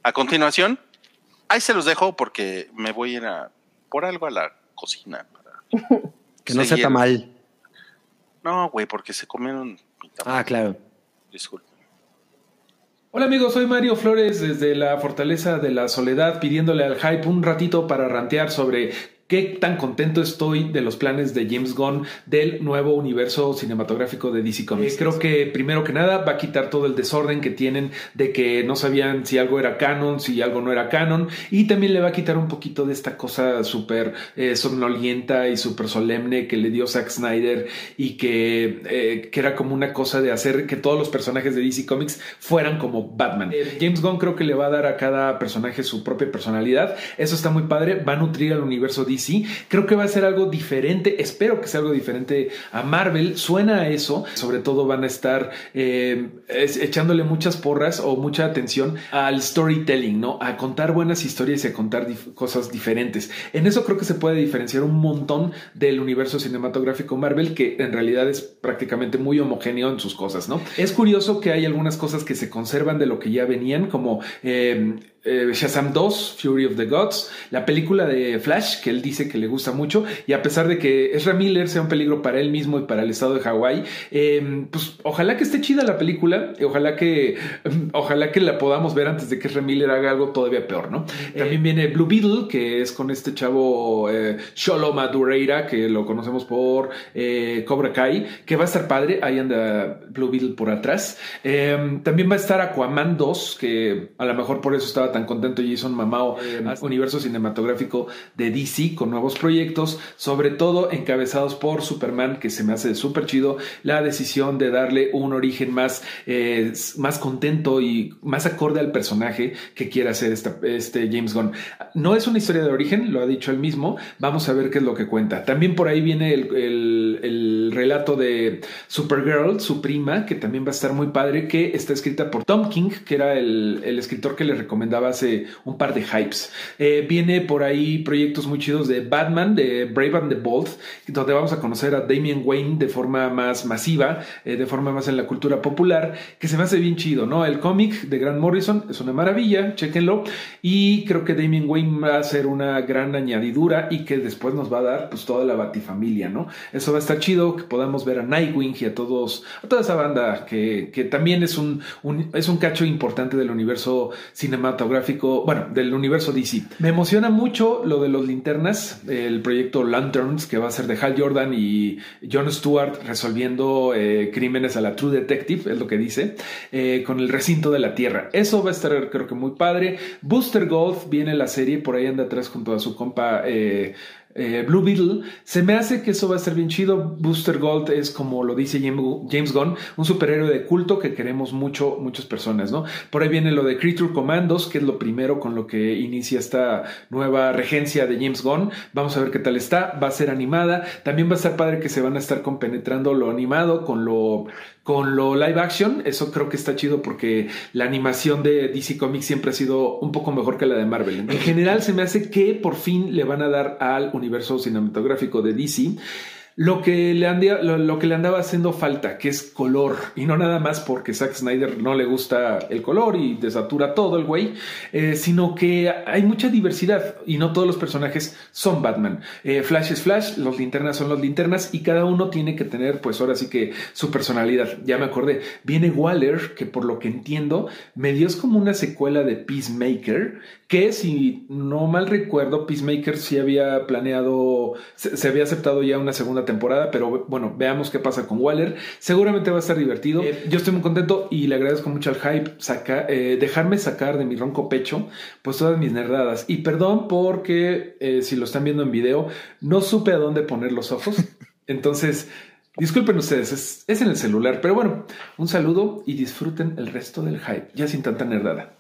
a continuación. Ahí se los dejo porque me voy a ir a, por algo a la cocina. para Que no sea mal. No, güey, porque se comieron mi tamal. Ah, claro. Disculpen. Hola amigos, soy Mario Flores desde la Fortaleza de la Soledad pidiéndole al hype un ratito para rantear sobre qué tan contento estoy de los planes de James Gunn del nuevo universo cinematográfico de DC Comics. Eh, creo que primero que nada va a quitar todo el desorden que tienen de que no sabían si algo era canon, si algo no era canon, y también le va a quitar un poquito de esta cosa súper eh, somnolienta y súper solemne que le dio Zack Snyder y que, eh, que era como una cosa de hacer que todos los personajes de DC Comics fueran como Batman. Eh, James Gunn creo que le va a dar a cada personaje su propia personalidad. Eso está muy padre. Va a nutrir al universo DC. Creo que va a ser algo diferente. Espero que sea algo diferente a Marvel. Suena a eso. Sobre todo van a estar eh, echándole muchas porras o mucha atención al storytelling, ¿no? A contar buenas historias y a contar cosas diferentes. En eso creo que se puede diferenciar un montón del universo cinematográfico Marvel, que en realidad es prácticamente muy homogéneo en sus cosas, ¿no? Es curioso que hay algunas cosas que se conservan de lo que ya venían, como eh, eh, Shazam 2, Fury of the Gods, la película de Flash, que él dice que le gusta mucho, y a pesar de que Ezra Miller sea un peligro para él mismo y para el estado de Hawái, eh, pues ojalá que esté chida la película, y ojalá que, ojalá que la podamos ver antes de que Ezra Miller haga algo todavía peor, ¿no? También viene Blue Beetle, que es con este chavo eh, Sholo Madureira, que lo conocemos por Cobra Kai, que va a estar padre, ahí anda Blue Beetle por atrás. también va a estar Aquaman 2, que a lo mejor por eso estaba tan contento Jason Mamao, eh, universo cinematográfico de DC con nuevos proyectos, sobre todo encabezados por Superman, que se me hace súper chido, la decisión de darle un origen más, eh, más contento y más acorde al personaje que quiere hacer este James Gunn. No es una historia de origen, lo ha dicho él mismo, vamos a ver qué es lo que cuenta. También por ahí viene el, el relato de Supergirl, su prima, que también va a estar muy padre, que está escrita por Tom King, que era el, el escritor que le recomendaba hace un par de hypes. Eh, viene por ahí proyectos muy chidos de Batman, de Brave and the Bold, donde vamos a conocer a Damian Wayne de forma más masiva, eh, de forma más en la cultura popular, que se me hace bien chido, ¿no? El cómic de Grant Morrison es una maravilla, chéquenlo. Y creo que Damian Wayne va a ser una gran añadidura y que después nos va a dar pues toda la batifamilia, ¿no? Eso va a estar chido, que podamos ver a Nightwing y a todos, a toda esa banda que, que también es un, es un cacho importante del universo cinematográfico gráfico, bueno, del universo DC. Me emociona mucho lo de los linternas, el proyecto Lanterns, que va a ser de Hal Jordan y John Stewart resolviendo eh, crímenes a la True Detective, es lo que dice, eh, con el recinto de la Tierra. Eso va a estar, creo que muy padre. Booster Gold viene la serie, por ahí anda atrás junto a su compa. Eh, eh, Blue Beetle, se me hace que eso va a ser bien chido. Booster Gold es como lo dice James Gunn, un superhéroe de culto que queremos mucho, muchas personas, ¿no? Por ahí viene lo de Creature Commandos, que es lo primero con lo que inicia esta nueva regencia de James Gunn. Vamos a ver qué tal está. Va a ser animada. También va a estar padre que se van a estar compenetrando lo animado con lo con lo live action, eso creo que está chido porque la animación de DC Comics siempre ha sido un poco mejor que la de Marvel. En general se me hace que por fin le van a dar al universo cinematográfico de DC lo que, le andaba, lo, que le andaba haciendo falta, que es color, y no nada más porque Zack Snyder no le gusta el color y desatura todo el güey, eh, sino que hay mucha diversidad y no todos los personajes son Batman. Eh, Flash es Flash, los linternas son los linternas y cada uno tiene que tener, pues ahora sí que su personalidad. Ya me acordé, viene Waller, que por lo que entiendo, me dio es como una secuela de Peacemaker, que si no mal recuerdo, Peacemaker sí había planeado, se, había aceptado ya una segunda temporada, pero bueno, veamos qué pasa con Waller. Seguramente va a estar divertido. Eh, yo estoy muy contento y le agradezco mucho al hype saca, eh, dejarme sacar de mi ronco pecho pues todas mis nerdadas. Y perdón porque eh, si lo están viendo en video, no supe a dónde poner los ojos. Entonces, disculpen ustedes, es, es en el celular. Pero bueno, un saludo y disfruten el resto del hype, ya sin tanta nerdada.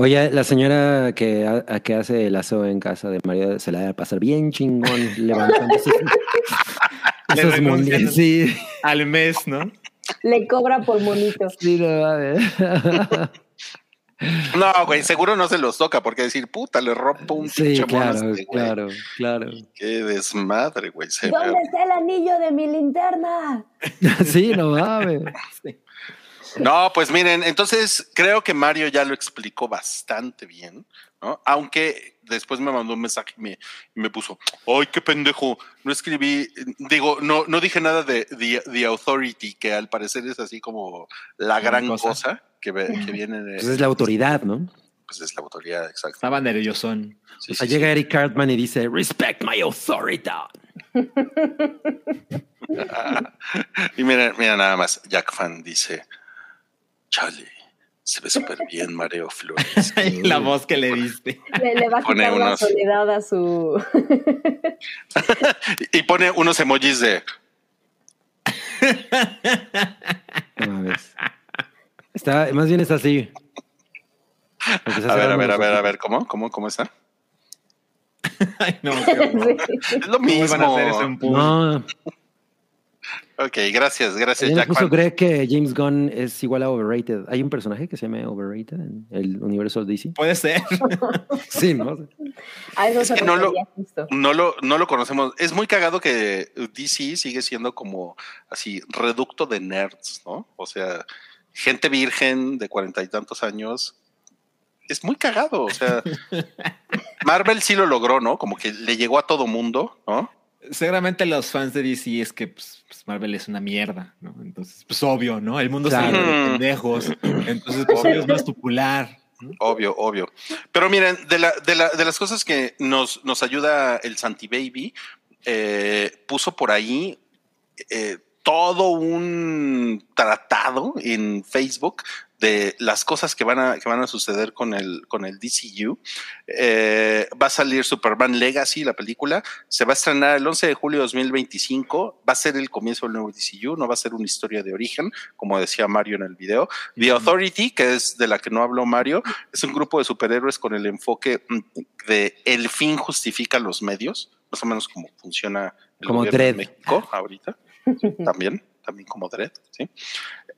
Oye, la señora que, que hace el aseo en casa de María se la va a pasar bien chingón levantando esos, esos sí. al mes, ¿no? Le cobra por monito. Sí, no, a ver. No, güey, seguro no se los toca porque decir, puta, le rompo un sí, pinche claro, este claro, claro. Qué desmadre, güey. ¿Dónde está el anillo de mi linterna? sí, no mames. Sí. No, pues miren, entonces creo que Mario ya lo explicó bastante bien, ¿no? Aunque después me mandó un mensaje y me, puso, ¡ay, qué pendejo! No escribí, digo, no, no dije nada de The, Authority, que al parecer es así como la gran cosa, que, que, viene de... Pues es la autoridad, ¿no? pues es la autoridad exacta. Estaba nerviosón. Sí, O sea, sí, llega Eric Cartman y dice, respect my authority. Y mira, mira nada más, Jack Fan dice, Chale, se ve súper bien Mareo Flores. Y la voz que le diste. Le, le va a Pone quitar la unos- soledad a su. y pone unos emojis de. Está, más bien está así. A ver, a ver, a ver, a ver, ¿cómo? ¿Cómo, cómo está? Ay, no. Sí. Es lo ¿Cómo iban a mismo. hacer eso en público? No, Ok, gracias, gracias, Jack Fan. cree que James Gunn es igual a Overrated. Hay un personaje que se llama Overrated en el universo DC. Puede ser. Sí, ¿no? A eso Es se que no lo-. No lo, no lo conocemos. Es muy cagado que DC sigue siendo como así, reducto de nerds, ¿no? O sea, gente virgen de cuarenta y tantos años. Es muy cagado. O sea, Marvel sí lo logró, ¿no? Como que le llegó a todo mundo, ¿no? Seguramente los fans de DC es que pues, pues, Marvel es una mierda, ¿no? Entonces, pues obvio, ¿no? El mundo Claro. de pendejos. Entonces, pues obvio es más popular. ¿no? Obvio, obvio. Pero miren, de, la, de, la, de las cosas que nos, nos ayuda el Santi Baby, eh, puso por ahí eh, todo un tratado en Facebook de las cosas que van a, que van a suceder con el, con el DCU. Eh, va a salir Superman Legacy, la película. Se va a estrenar el 11 de julio de 2025. Va a ser el comienzo del nuevo DCU. No va a ser una historia de origen, como decía Mario en el video. The Authority, que es de la que no habló Mario, es un grupo de superhéroes con el enfoque de el fin justifica los medios, más o menos como funciona el Como gobierno de México ahorita. También, también como Dredd, ¿sí?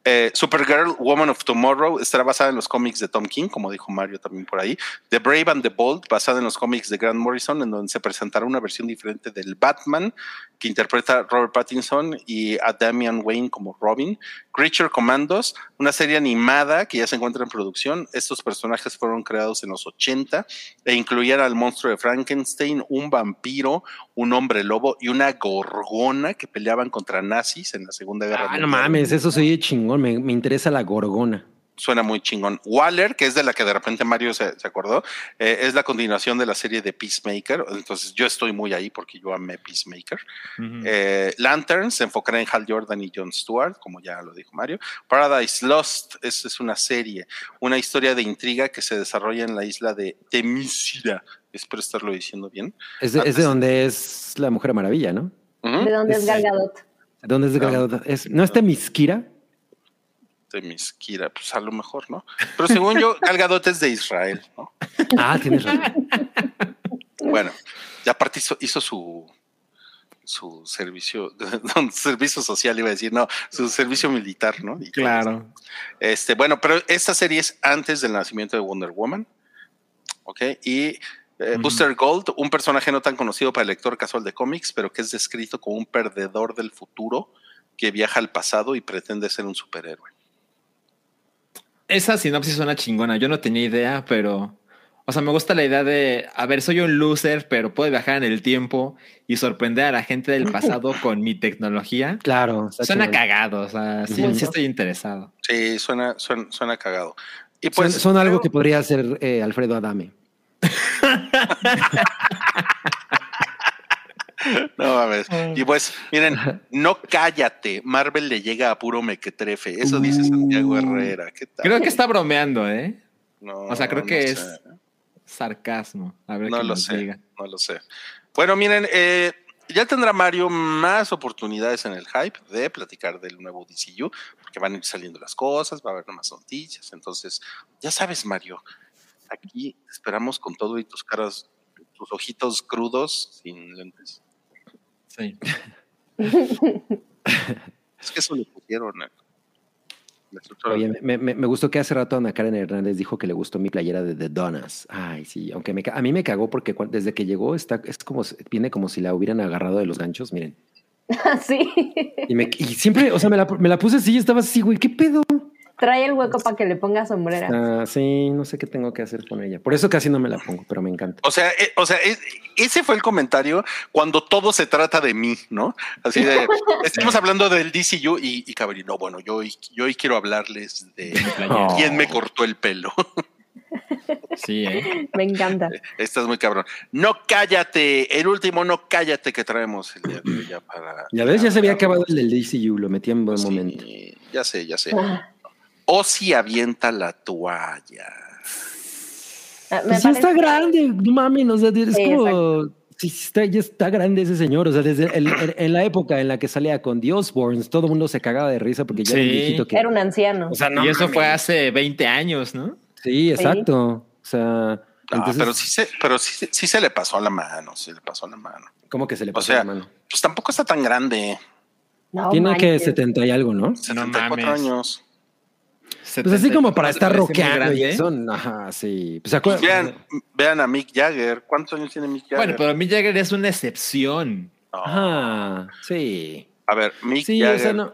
Eh, Supergirl, Woman of Tomorrow, estará basada en los cómics de Tom King, como dijo Mario también por ahí. The Brave and the Bold, basada en los cómics de Grant Morrison, en donde se presentará una versión diferente del Batman que interpreta Robert Pattinson y a Damian Wayne como Robin. Creature Commandos, una serie animada que ya se encuentra en producción. Estos personajes fueron creados en los 80 e incluían al monstruo de Frankenstein, un vampiro, un hombre lobo y una gorgona que peleaban contra nazis en la Segunda Guerra Ah, no mames, eso soy chingón. Me, me interesa la gorgona. Suena muy chingón. Waller, que es de la que de repente Mario se, se acordó, eh, es la continuación de la serie de Peacemaker. Entonces yo estoy muy ahí porque yo amé Peacemaker. Ujú. Eh, Lanterns se enfocará en Hal Jordan y Jon Stewart, como ya lo dijo Mario. Paradise Lost es, es una serie, una historia de intriga que se desarrolla en la isla de Temisira. Espero estarlo diciendo bien. Es de, es de donde es la Mujer Maravilla, ¿no? ¿De dónde es Es- Gal Gadot? ¿Dónde es de No. Gal Gadot? Es, ¿No es Temisquira? Temisquira, pues a lo mejor, ¿no? Pero según yo, Gal Gadot es de Israel, ¿no? Ah, tienes razón. Bueno, ya aparte hizo, hizo su su servicio, no, servicio social iba a decir, no, su servicio militar, ¿no? Y Claro. Este, bueno, pero esta serie es antes del nacimiento de Wonder Woman. ¿Ok? Y eh. Booster Gold, un personaje no tan conocido para el lector casual de cómics, pero que es descrito como un perdedor del futuro que viaja al pasado y pretende ser un superhéroe. Esa sinopsis suena chingona. Yo no tenía idea, pero. O sea, me gusta la idea de. A ver, soy un loser, pero puedo viajar en el tiempo y sorprender a la gente del pasado con mi tecnología. Claro. Suena chingón. cagado. O sea, sí, estoy interesado. Sí, suena, suena, suena cagado. Y Son, pues son algo que podría hacer eh, Alfredo Adame. No mames. Y pues, miren, no cállate. Marvel le llega a puro mequetrefe. Eso dice Santiago Herrera. ¿Qué tal? Creo que está bromeando, ¿eh? No, O sea, creo que es sarcasmo. A ver No qué lo nos sé. diga. No lo sé. Bueno, miren, eh, ya tendrá Mario más oportunidades en el hype de platicar del nuevo DCU, porque van a ir saliendo las cosas, va a haber más noticias. Entonces, ya sabes, Mario, aquí te esperamos con todo y tus caras, tus ojitos crudos sin lentes. Sí. Es que eso le pusieron. Oye, me, me- me gustó que hace rato Ana Karen Hernández dijo que le gustó mi playera de The Donas. Ay, sí, aunque me a mí me cagó porque desde que llegó está, es como, si- viene como si la hubieran agarrado de los ganchos, miren. sí. Y, me, y siempre, o sea, me la, me la puse así y estaba así, güey, ¿qué pedo? Trae el hueco para que le ponga sombrera. Ah, sí, no sé qué tengo que hacer con ella. Por eso casi no me la pongo, pero me encanta. O sea, eh, o sea, es- ese fue el comentario cuando todo se trata de mí, ¿no? Así de, estamos hablando del DCU y, y Cabri, no, bueno, yo hoy, yo hoy quiero hablarles de Oh. quién me cortó el pelo. Sí, ¿eh? Me encanta. Estás muy cabrón. No cállate. El último no cállate que traemos el día de hoy ya para. Ya ves, ya se había acabado el del DCU, lo metí en buen Sí, momento. Ya sé, ya sé. Ah, Ozzy avienta la toalla. me Pues ya está grande, no mames, o sea, es Sí, como... Sí, sí está, ya está grande ese señor, o sea, desde el- el- en la época en la que salía con The Osbournes, todo el mundo se cagaba de risa porque ya era un Sí. viejito que... Era un anciano. O sea, no y eso mames. fue hace 20 años, ¿no? Sí, exacto. O sea, No, entonces, pero sí se, pero sí, sí se le pasó la mano, sí le pasó la mano. ¿cómo que se le O pasó sea, la mano? pues tampoco está tan grande. No Tiene que manches. 70 y algo, ¿no? 74 mames. años. Pues así como para ¿No te estar rockeando eso, ajá, sí. Pues, ¿se Pues vean, vean a Mick Jagger. ¿Cuántos años tiene Mick Jagger? Bueno, pero Mick Jagger es una excepción. No. Ajá, sí. A ver, Mick Sí, Jagger. o sea, no,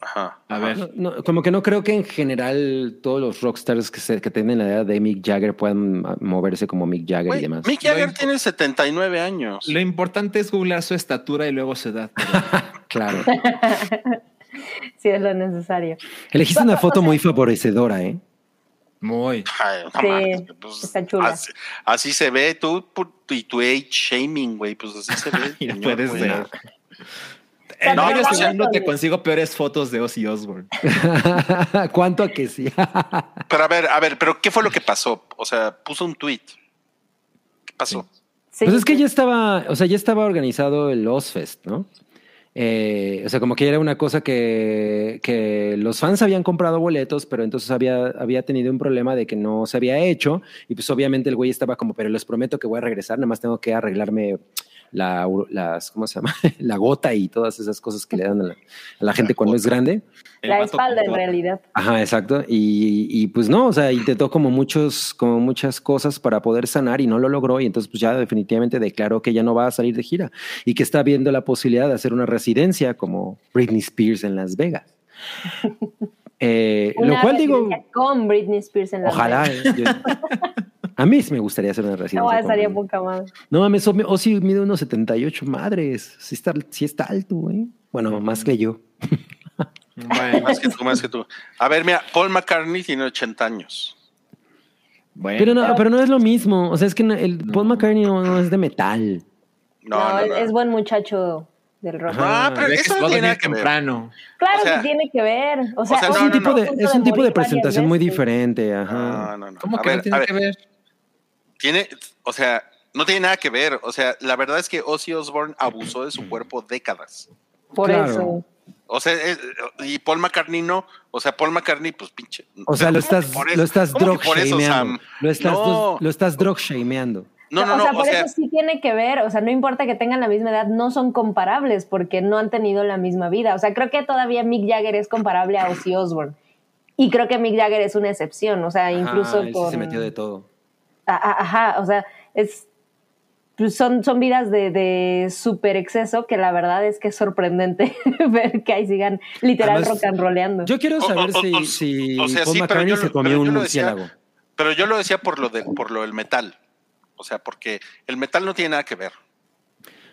Ajá. A ajá. ver. no- no, como que no creo que en general todos los rockstars que, se, que tienen la edad de Mick Jagger puedan moverse como Mick Jagger y demás. Mick Jagger Lo tiene 79 años. Lo importante es googlear su estatura y luego su edad. Claro. Sí, es lo necesario. Elegiste una foto muy favorecedora, ¿eh? Muy. Ay, no Sí, mames, pues, está chula. Así, así se ve tú y tu age shaming, güey. Pues así se ve. No señor, puedes ver. En no, medio o sea, segundo te con- consigo peores fotos de Ozzy Osbourne. ¿Cuánto a que sí? Pero a ver, a ver, pero ¿qué fue lo que pasó? O sea, puso un tweet. ¿Qué pasó? Sí, pues es que ya estaba, o sea, ya estaba organizado el Ozfest, ¿no? Eh, o sea, como que era una cosa que, que los fans habían comprado boletos, pero entonces había, había tenido un problema de que no se había hecho. Y pues obviamente el güey estaba como, pero les prometo que voy a regresar, nada más tengo que arreglarme la, las, ¿cómo se llama? la gota y todas esas cosas que le dan a la, a la gente cuando es grande. La espalda en realidad. Ajá, exacto. Y, y, pues no, o sea, intentó como muchos, como muchas cosas para poder sanar y no lo logró. Y entonces, pues ya definitivamente declaró que ya no va a salir de gira y que está viendo la posibilidad de hacer una residencia como Britney Spears en Las Vegas. Eh, lo cual digo, Con Britney Spears en la ojalá. eh, yo- a mí sí me gustaría hacer una residencia. No, estaría poca madre. No mames, o o sí mide unos 78 madres. Sí está, sí está alto, güey. Bueno, más que yo. Bueno, Más que tú, más que tú. A ver, mira, Paul McCartney tiene 80 años. bueno. Pero no, pero no es lo mismo. O sea, es que el Paul McCartney no, no es de metal. No, No, no, es- buen muchacho del rock. Ah, pero Ve que eso no tiene nada que ver. temprano. Claro o sea- que tiene que ver. O sea, sea, es no, un no, tipo no. de, es un tipo de presentación muy diferente. Ajá. No, no, no. ¿Cómo A que ver, no tiene que ver? Tiene, o sea, no tiene nada que ver. O sea, la verdad es que Ozzy Osbourne abusó de su cuerpo décadas. Por Claro. eso. O sea, es- y Paul McCartney no. O sea, Paul McCartney, pues pinche. O sea, lo estás, lo estás ¿Cómo drug que por eso, shameando. Sam? Lo estás, no, lo estás drug shameando. no, no, o no. sea, O por sea, eso sí tiene que ver. O sea, no importa que tengan la misma edad, no son comparables porque no han tenido la misma vida. O sea, creo que todavía Mick Jagger es comparable a Ozzy Osbourne. Y creo que Mick Jagger es una excepción. O sea, incluso Ajá, él sí con. se metió de todo. Ajá, o sea, es. pues son, son vidas de, de súper exceso que la verdad es que es sorprendente ver que ahí sigan literal Además, rock and rolleando. Yo quiero O- saber o- si, o- si o sea, Paul sí, pero McCartney yo se lo- comió un murciélago. pero yo lo decía por lo de, por lo del metal. O sea, porque el metal no tiene nada que ver.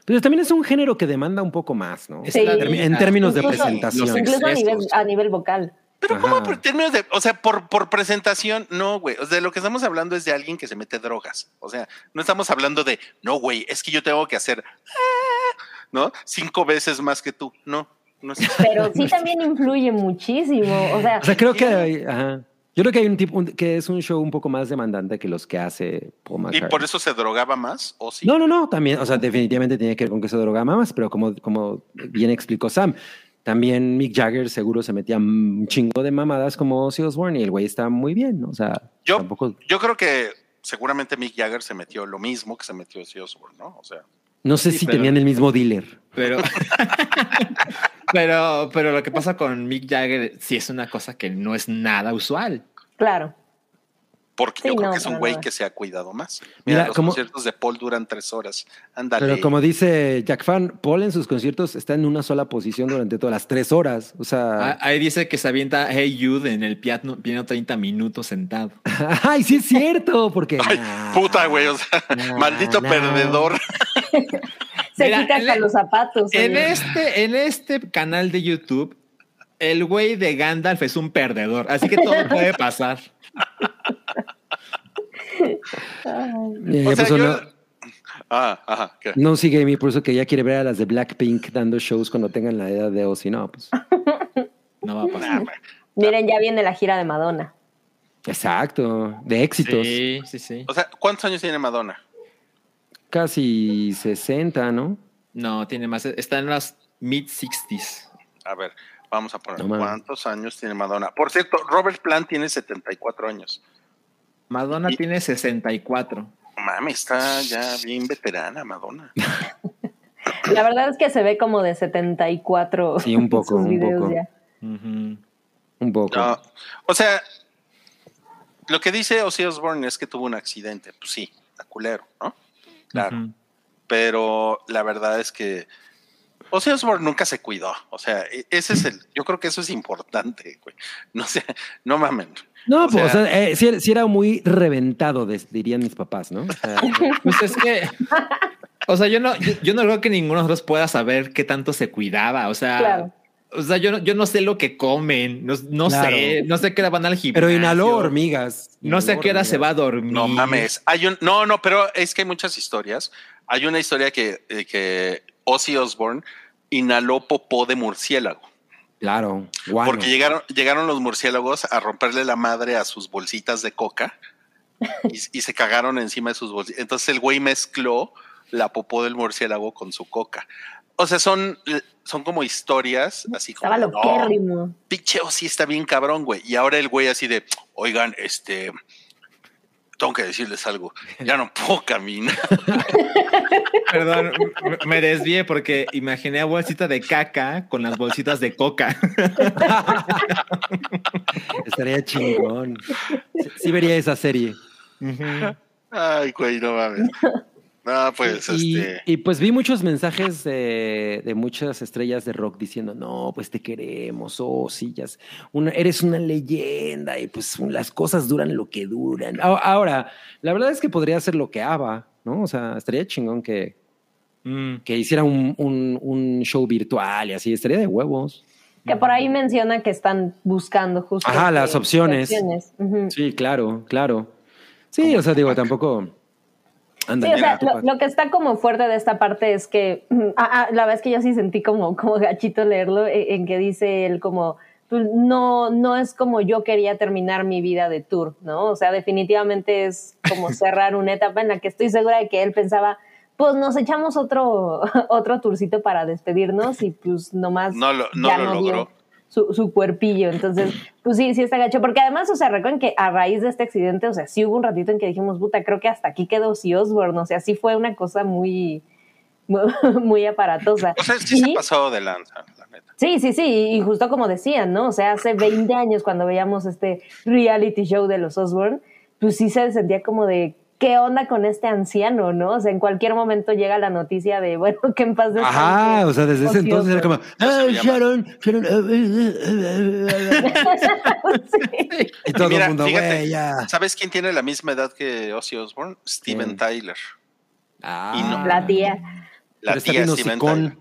Pero también es un género que demanda un poco más, ¿no? Sí. En términos de Incluso- presentación. Incluso a nivel, a nivel vocal. Pero Ajá. ¿cómo por términos de, o sea, por, por presentación, no, güey. O sea, de lo que estamos hablando es de alguien que se mete drogas. O sea, no estamos hablando de, no, güey, es que yo tengo que hacer, ah", ¿no? Cinco veces más que tú. No, no es Pero sí también influye muchísimo. O sea, O sea, creo que hay, ajá. Yo creo que hay un tipo un- que es un show un poco más demandante que los que hace Paul Y McCartney. por eso se drogaba más, o sí. No, no, no, también, o sea, definitivamente tiene que ver con que se droga más, pero como, como bien explicó Sam, también Mick Jagger seguro se metía un chingo de mamadas como Ozzy Osbourne y el güey está muy bien, o sea, Yo- tampoco, Yo creo que seguramente Mick Jagger se metió lo mismo que se metió Ozzy Osbourne, ¿no? O sea, no sé Sí, si pero- tenían el mismo dealer. Pero, pero, pero lo que pasa con Mick Jagger sí es una cosa que no es nada usual. claro. Porque Sí, yo creo que es un güey que se ha cuidado más. Mira, Mira, los como- conciertos de Paul duran tres horas. Ándale. Pero como dice Jack Fan, Paul en sus conciertos está en una sola posición durante todas las tres horas, o Ah, sea, Ahí dice que se avienta Hey Jude en el piano, piano 30 minutos sentado. ay, sí es cierto, porque... Ay, puta, güey, o sea, nah, maldito nah. perdedor. Se Mira, quita hasta en- los zapatos. En oye. este, en este canal de YouTube, el güey de Gandalf es un perdedor, así que todo puede pasar. Eh, O sea, puso, yo- no, Ah, ajá. ¿qué? no sigue mi puso que ya quiere ver a las de Blackpink dando shows cuando tengan la edad de Ozzy. No, pues. No va a pasar. Miren, ya viene la gira de Madonna. Exacto. De éxitos. Sí, sí, sí. O sea, ¿cuántos años tiene Madonna? Casi 60, ¿no? No, tiene más. Está en las mid-60s. A ver, vamos a poner. No. ¿Cuántos años tiene Madonna? Por cierto, Robert Plant tiene 74 años. Madonna Y- tiene 64. No Mames, está ya bien veterana Madonna. La verdad es que se ve como de 74. Sí, un poco, sus un videos poco. Un poco. No, o sea, lo que dice Ozzy Osbourne es que tuvo un accidente. Pues sí, está culero, ¿no? Claro. Pero la verdad es que Ozzy Osbourne nunca se cuidó. O sea, e- ese es el. Yo creo que eso es importante, güey. No sé, no mamen. No, o pues, o sea- sea, eh, sí, era- sí era muy reventado, dirían mis papás, ¿no? O sea, Pues es que. O sea, yo no, yo, yo no creo que ninguno de nosotros pueda saber qué tanto se cuidaba. O sea, Claro. o sea, yo no, yo no sé lo que comen, no, no Claro. sé, no sé qué van al gimnasio. pero inhaló hormigas. No sé a qué hora se va a dormir. No mames. Hay un, no, no, pero es que hay muchas historias. Hay una historia que, eh, que Ozzy Osbourne inhaló popó de murciélago. Claro, guano. Porque llegaron, llegaron los murciélagos a romperle la madre a sus bolsitas de coca y, y se cagaron encima de sus bolsitas. Entonces el güey mezcló la popó del murciélago con su coca. O sea, son, son como historias así como. Estaba "No, loquérrimo. pinche sí está bien cabrón, güey. Y ahora el güey así de, oigan, este, tengo que decirles algo, ya no puedo caminar. Perdón, me- desvié porque imaginé a bolsita de caca con las bolsitas de coca. Estaría chingón. Sí, sí vería esa serie. Ay, güey, no mames. No, pues, y, este, y, pues vi muchos mensajes de, de muchas estrellas de rock diciendo, no, pues te queremos, oh, sí, ya es una, eres una leyenda y pues las cosas duran lo que duran. Ahora, la verdad es que podría ser lo que ABBA, ¿no? O sea, estaría chingón que, Mm. que hiciera un, un- un show virtual y así, estaría de huevos. Que por ahí menciona que están buscando justo. Ajá, que- las opciones. Ujú. Sí, claro, claro. Sí, o sea, digo, tampoco... Anda, Sí, o sea, ya, lo, que está como fuerte de esta parte es que, mm, ah, ah, la verdad es que yo sí sentí como, como gachito leerlo, eh, en que dice él como, pues, no, no es como yo quería terminar mi vida de tour, ¿no? O sea, definitivamente es como cerrar una etapa en la que estoy segura de que él pensaba, pues nos echamos otro, otro tourcito para despedirnos y pues nomás no lo, no ya lo logró. Su, su cuerpillo, entonces, pues sí, sí está gacho, porque además, o sea, recuerden que a raíz de este accidente, o sea, sí hubo un ratito en que dijimos, puta, creo que hasta aquí quedó Ozzy Osbourne, o sea, sí fue una cosa muy, muy, muy aparatosa. O sea, sí se pasó de lanza, la neta. Sí, sí, sí, y justo como decían, ¿no? O sea, hace 20 años cuando veíamos este reality show de los Osbourne, pues sí se sentía como de, ¿qué onda con este anciano, no? O sea, en cualquier momento llega la noticia de, bueno, que en paz descanse. Ajá, o sea, desde ese entonces era como, ah. Sharon, Sharon, Sí. y todo Mira, el mundo, fíjate, güey, ya. ¿Sabes quién tiene la misma edad que Ozzy Osbourne? Steven. Tyler. Ah, Y no- La tía. La Pero tía Steven. Tyler.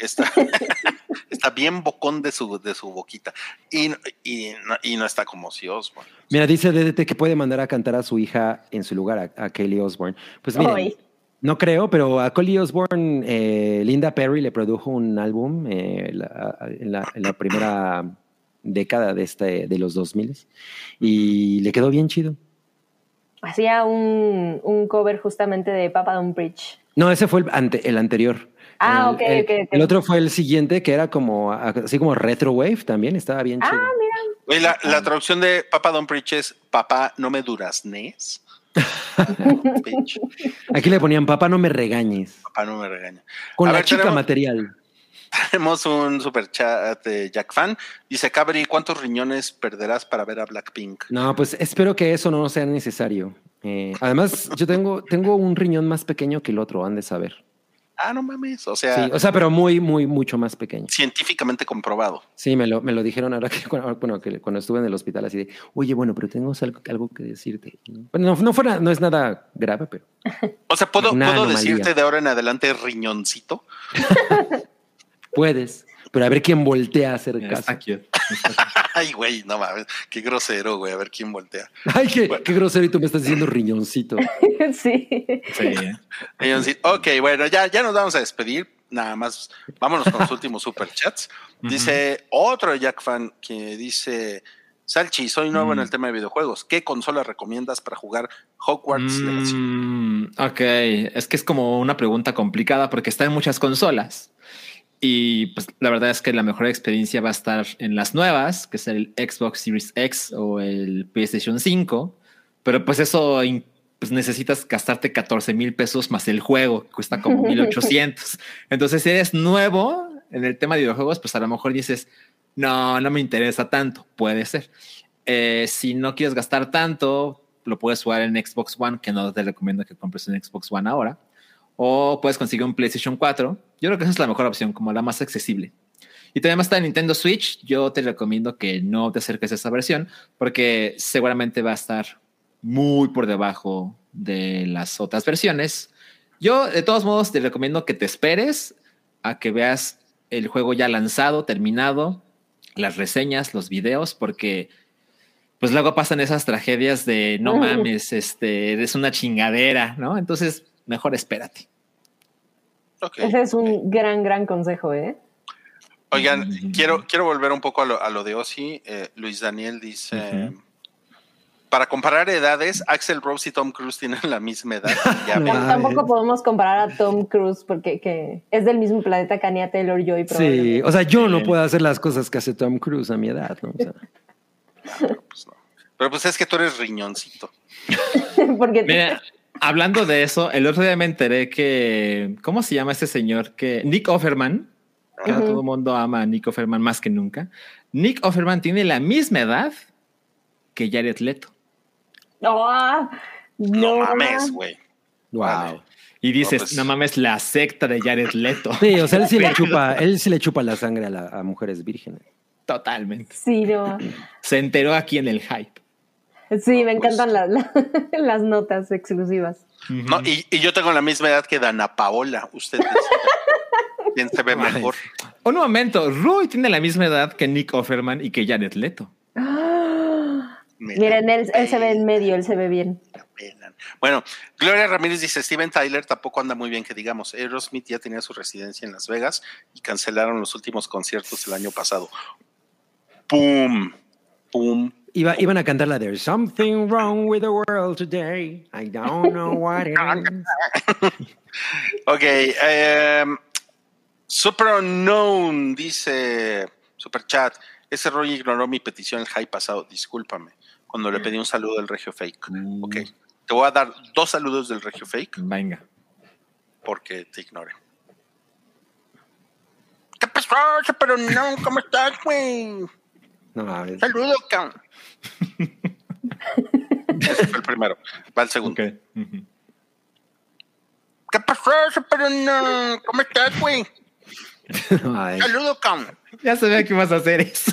Está, está bien bocón de su, de su boquita. Y, no- y, no, y no está como Ozzy Osbourne. Mira, dice DDT que puede mandar a cantar a su hija en su lugar, a, a Kelly Osbourne. Pues miren, Ay. no creo, pero a Kelly Osbourne, eh, Linda Perry le produjo un álbum eh, la- en, la, en la primera década de, este, de los 2000 y le quedó bien chido. Hacía un, un cover justamente de Papa Don't Preach. No, ese fue el, ante- el anterior. Ah, el, ok, el- ok, ok. el otro fue el siguiente, que era como así como retro wave también, estaba bien chido. Oye, la, la traducción de Papa Don't Preach es Papá, no me duraznes. Bitch. Aquí le ponían, papá, no me regañes. Papá, no me regaña. Con A la ver, chica tenemos- material. Tenemos un super chat de Jack Fan. Dice, Cabri, ¿cuántos riñones perderás para ver a Blackpink? No, pues espero que eso no sea necesario. Eh, además, yo tengo, tengo un riñón más pequeño que el otro, han de saber. Ah, no mames. O sea, Sí, o sea, pero muy, muy, mucho más pequeño. científicamente comprobado. Sí, me lo, me lo dijeron ahora que cuando, bueno, que cuando estuve en el hospital, así de, oye, bueno, pero tengo algo, algo que decirte. Bueno, no, no, fuera, no es nada grave, pero O sea, ¿puedo, ¿puedo anomalía. decirte de ahora en adelante riñoncito? puedes. Pero a ver quién voltea a hacer Está caso. Está cute. Ay, güey, no mames, qué grosero, güey. A ver quién voltea. Ay, qué, qué grosero y tú me estás diciendo riñoncito. sí. Sí. Sí, Ok, bueno, ya, ya nos vamos a despedir. Nada más, vámonos con los últimos superchats. Dice otro Jack fan que dice: Salchi, soy nuevo en el tema de videojuegos. ¿Qué consola recomiendas para jugar Hogwarts Legacy? Mm, ok, es que es como una pregunta complicada porque está en muchas consolas. Y pues la verdad es que la mejor experiencia va a estar en las nuevas, que es el Xbox Series X o el PlayStation 5. Pero pues eso pues necesitas gastarte 14 mil pesos más el juego, que cuesta como 1800. Entonces, si eres nuevo en el tema de videojuegos, pues a lo mejor dices, no, no me interesa tanto. Puede ser. Eh, si no quieres gastar tanto, lo puedes jugar en Xbox One, que no te recomiendo que compres un Xbox One ahora. O puedes conseguir un PlayStation 4. Yo creo que esa es la mejor opción, como la más accesible. Y también está Nintendo Switch. Yo te recomiendo que no te acerques a esa versión porque seguramente va a estar muy por debajo de las otras versiones. Yo, de todos modos, te recomiendo que te esperes a que veas el juego ya lanzado, terminado, las reseñas, los videos, porque pues luego pasan esas tragedias de no Mm. mames, este, eres una chingadera, ¿no? Entonces, mejor espérate. Ese es un gran, gran consejo, ¿eh? Oigan, Mm. quiero, quiero volver un poco a lo, a lo de Ozzy. Eh, Luis Daniel dice. Para comparar edades, Axel Rose y Tom Cruise tienen la misma edad. Ya No. Tampoco podemos comparar a Tom Cruise porque que es del mismo planeta que Anya Taylor Joy. Sí, o sea, yo no puedo hacer las cosas que hace Tom Cruise a mi edad, ¿no? O sea, Pues no. Pero pues es que tú eres riñoncito. porque Mira, hablando de eso, el otro día me enteré que, ¿cómo se llama ese señor? Que Nick Offerman, que todo el mundo ama a Nick Offerman más que nunca. Nick Offerman tiene la misma edad que Jared Leto. No, no, mames, güey. wow. Vale. Y dices, pues- no mames, la secta de Jared Leto. Sí, o sea, él sí le chupa, él sí le chupa la sangre a, la- a mujeres vírgenes. Totalmente. Sí, no. Se enteró aquí en el hype. Sí, me Pues- encantan las, las notas exclusivas. No, y, y yo tengo la misma edad que Dana Paola. Usted. ¿Quién se ve mejor? Un momento, Rui tiene la misma edad que Nick Offerman y que Jared Leto. Me Miren, él, él se ve en medio, él se ve bien. Bueno, Gloria Ramírez dice, Steven Tyler tampoco anda muy bien que digamos. Aerosmith ya tenía su residencia en Las Vegas y cancelaron los últimos conciertos el año pasado. ¡Pum! ¡Pum! Iba, iban a cantar la There's something wrong with the world today. I don't know what it is. Ok, eh, Super Unknown dice, Super Chat, ese Roy ignoró mi petición el high pasado, discúlpame, cuando le pedí un saludo del Regio Fake. Mm. Ok, te voy a dar dos saludos del Regio Fake Venga. porque te ignoré. ¿Qué pasó, Super Unknown? ¿Cómo estás, güey? No. Saludo, cabrón. Ese fue el primero, va el segundo. Ok. Ujú. ¿Qué pasó, Super Unknown? ¿Cómo estás, güey? Saludo, cabrón. Ya sabía que ibas a hacer eso.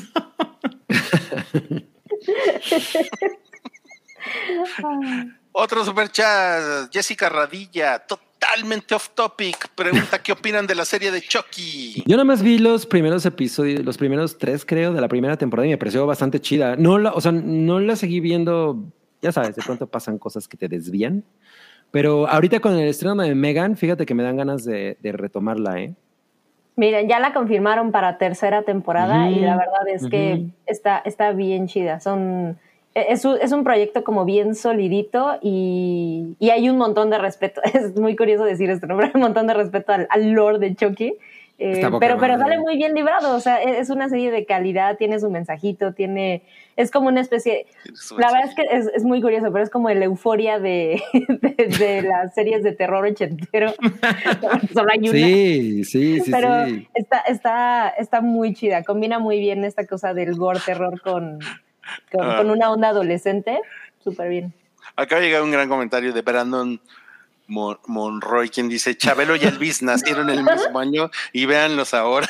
Otro super chat, Jessica Radilla, totalmente off topic. Pregunta qué opinan de la serie de Chucky. Yo nada más vi los primeros episodios, los primeros tres, creo, de la primera temporada y me pareció bastante chida. No la, o sea, no la seguí viendo, ya sabes, de pronto pasan cosas que te desvían. Pero ahorita con el estreno de Megan, fíjate que me dan ganas de, de retomarla, ¿eh? Miren, ya la confirmaron para tercera temporada y la verdad es que está, está bien chida. Son, es, un, es un proyecto como bien solidito y, y hay un montón de respeto. Es muy curioso decir esto, ¿no? Pero hay un montón de respeto al, al lore de Chucky. Eh, pero, pero sale muy bien librado, o sea, e, es una serie de calidad, tiene su mensajito, tiene, es como una especie, la verdad es que es, es muy curioso, pero es como la euforia de, de, de las series de terror ochentero. Solo hay una. Sí, sí, sí, pero sí. Está, está, está muy chida. Combina muy bien esta cosa del gore terror con, con, Ah. con una onda adolescente. Súper bien. Acaba de llegar un gran comentario de Brandon Mon- Monroy, quien dice, Chabelo y Elvis nacieron el mismo año y véanlos ahora.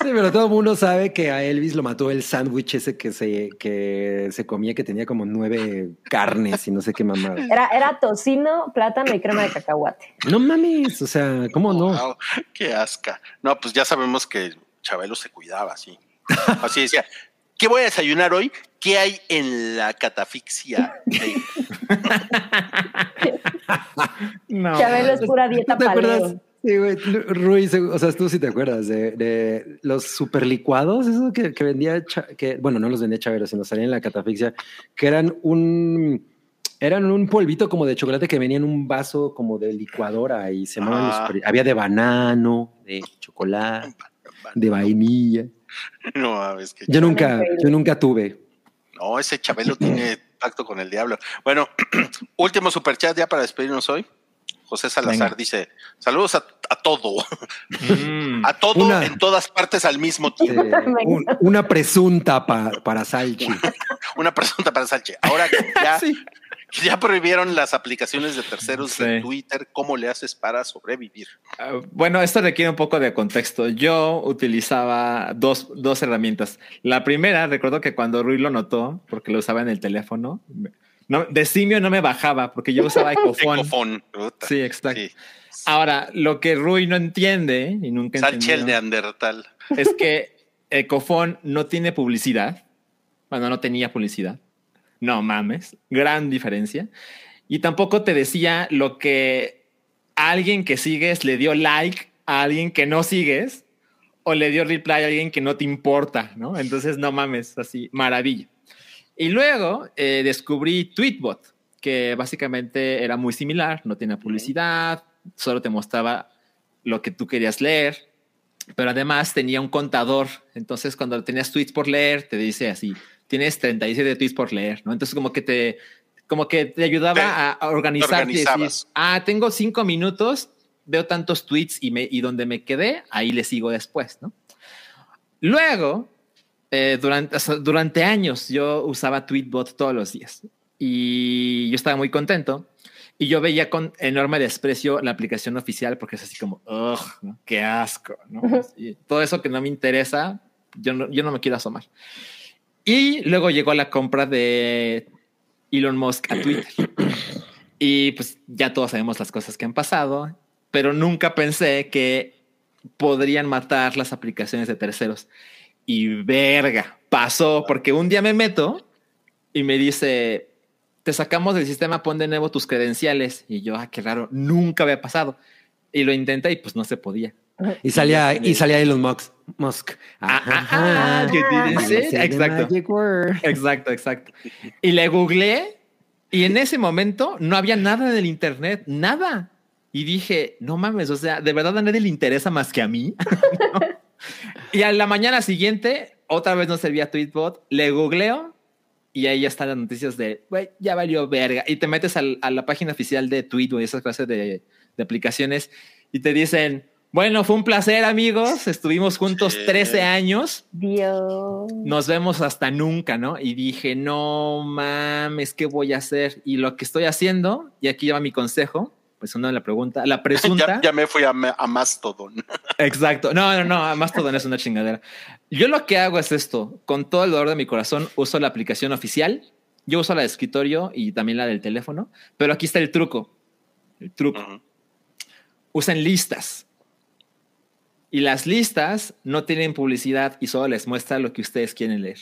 Sí, pero todo el mundo sabe que a Elvis lo mató el sándwich ese que se, que se comía, que tenía como nueve carnes y no sé qué mamada. Era, era tocino, plátano y crema de cacahuate. No mames, o sea, ¿cómo no? Wow, qué asca. No, pues ya sabemos que Chabelo se cuidaba así. Así decía, ¿Qué voy a desayunar hoy? ¿Qué hay en la catafixia? No. Chabelo es pura dieta ¿Tú te acuerdas? Sí, güey. Ruiz, o sea, tú sí te acuerdas de, de los super licuados, eso que, que vendía, Cha- que, bueno, no los vendía Chavero, sino salían en la catafixia, que eran un, eran un polvito como de chocolate que venía en un vaso como de licuadora y se los Ah. super- había de banano, de chocolate, de vainilla. No, mames, que Yo nunca, yo nunca tuve. No, ese Chabelo tiene pacto con el diablo. Bueno, último superchat ya para despedirnos hoy. José Salazar Venga. dice: Saludos a, a todo, Mm. a todo Una. en todas partes al mismo Eh, tiempo. un- una presunta pa- para Salchi. Una pregunta para Sánchez. Ahora que ya, Sí. ya prohibieron las aplicaciones de terceros de Sí. Twitter, ¿cómo le haces para sobrevivir? Ah, Bueno, esto requiere un poco de contexto. Yo utilizaba dos, dos herramientas. La primera, recuerdo que cuando Rui lo notó, porque lo usaba en el teléfono, no, de simio no me bajaba, porque yo usaba Ecofón. Ecofón. Sí, exacto. Sí. Ahora, lo que Rui no entiende y nunca entendió Neandertal. es que Ecofón no tiene publicidad. Bueno, no tenía publicidad. No mames, gran diferencia. Y tampoco te decía lo que a alguien que sigues le dio like a alguien que no sigues o le dio reply a alguien que no te importa, ¿no? Entonces, no mames, así, maravilla. Y luego eh, descubrí Tweetbot, que básicamente era muy similar, no tenía publicidad, solo te mostraba lo que tú querías leer, pero además tenía un contador. Entonces, cuando tenías tweets por leer, te dice así, tienes 37 tweets por leer, ¿no? Entonces, como que te, como que te ayudaba Te a, organizarte decir, ah, tengo cinco minutos, veo tantos tweets y, me, y donde me quedé, ahí le sigo después, ¿no? Luego, eh, durante, o sea, durante años yo usaba Tweetbot todos los días y yo estaba muy contento y yo veía con enorme desprecio la aplicación oficial porque es así como, ugh, ¿no? qué asco, ¿no? Y todo eso que no me interesa, yo no, yo no me quiero asomar. Y luego llegó la compra de Elon Musk a Twitter. Y pues ya todos sabemos las cosas que han pasado, pero nunca pensé que podrían matar las aplicaciones de terceros. Y verga, pasó porque un día me meto y me dice, te sacamos del sistema, pon de nuevo tus credenciales. Y yo, ah, qué raro, nunca había pasado. Y lo intenté y pues no se podía. Y salía, y salía Elon Musk. Musk. Ah, ah, ah, didn't say it. Say the Exacto. Exacto, exacto. Y le googleé y en ese momento no había nada del internet, nada. Y dije, no mames, o sea, de verdad a nadie le interesa más que a mí. ¿No? Y a la mañana siguiente, otra vez no servía Tweetbot, le googleo y ahí ya están las noticias de, güey, ya valió verga. Y te metes al- a la página oficial de Tweet o esas clases de, de aplicaciones y te dicen, bueno, fue un placer amigos, estuvimos juntos Sí. 13 años, Dios. nos vemos hasta nunca, ¿no? Y dije, no mames, ¿qué voy a hacer? Y lo que estoy haciendo, y aquí va mi consejo, pues una la pregunta, la presunta. Ya, ya me fui a, a Mastodon. Exacto. No, no, no, más todo no es una chingadera. Yo lo que hago es esto, con todo el dolor de mi corazón, uso la aplicación oficial, yo uso la de escritorio y también la del teléfono, pero aquí está el truco. El truco. Usen listas. Y las listas no tienen publicidad y solo les muestra lo que ustedes quieren leer.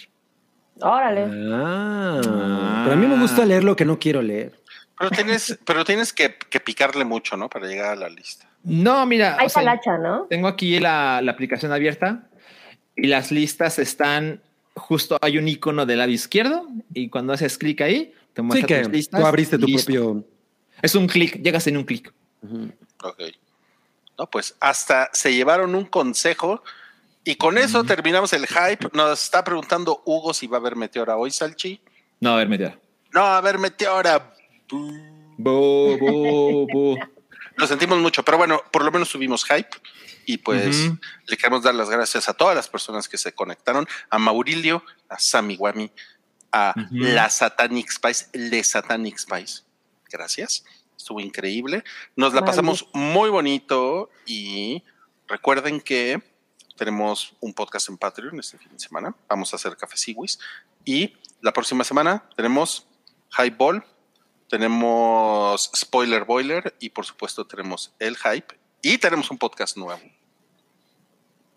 Órale. Ah, pero a mí me gusta leer lo que no quiero leer. Pero tienes, pero tienes que, que picarle mucho, ¿no? Para llegar a la lista. No, mira, Hay o sea, talacha, ¿no? tengo aquí la, la aplicación abierta y las listas están justo, hay un icono del lado izquierdo y cuando haces clic ahí, te Sí, muestra que tus listas. tú abriste tu Listo. propio. Es un clic, llegas en un clic. Ujú. Ok. No, pues hasta se llevaron un consejo y con eso terminamos el hype. Nos está preguntando Hugo si va a haber meteora hoy, Salchi. No, a ver, meteora. No, va a haber meteora. Bu. Lo sentimos mucho, pero bueno, por lo menos subimos hype y pues le queremos dar las gracias a todas las personas que se conectaron, a Maurilio, a Sammy Wami, a la Satanic Spice, Le Satanic Spice. Gracias, estuvo increíble. Nos la pasamos muy bonito y recuerden que tenemos un podcast en Patreon este fin de semana. Vamos a hacer Café Siwis y la próxima semana tenemos Highball, tenemos Spoiler Boiler y por supuesto tenemos el Hype y tenemos un podcast nuevo.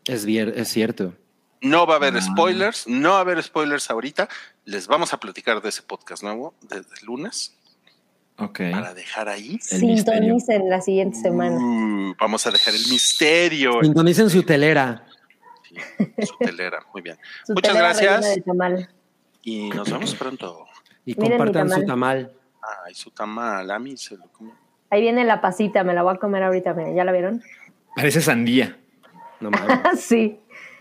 Es, cierto. No va a haber Ah. spoilers, no va a haber spoilers ahorita. Les vamos a platicar de ese podcast nuevo desde el lunes Para dejar ahí. El misterio. Sintonicen la siguiente semana. Uh, vamos a dejar el misterio Sintonicen su telera. Sí, su telera. Muy bien. Su Muchas gracias. Y nos vemos pronto. Y Miren mi compartan su tamal. Ay, su tamal, a mí se lo come. Ahí viene la pasita, me la voy a comer ahorita, ¿ya la vieron? Parece sandía. No mames. sí.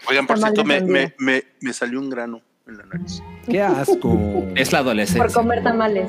Oigan, por Tamal cierto, me, me, me, me salió un grano en la nariz. Qué asco. Es la adolescencia. Por comer tamales.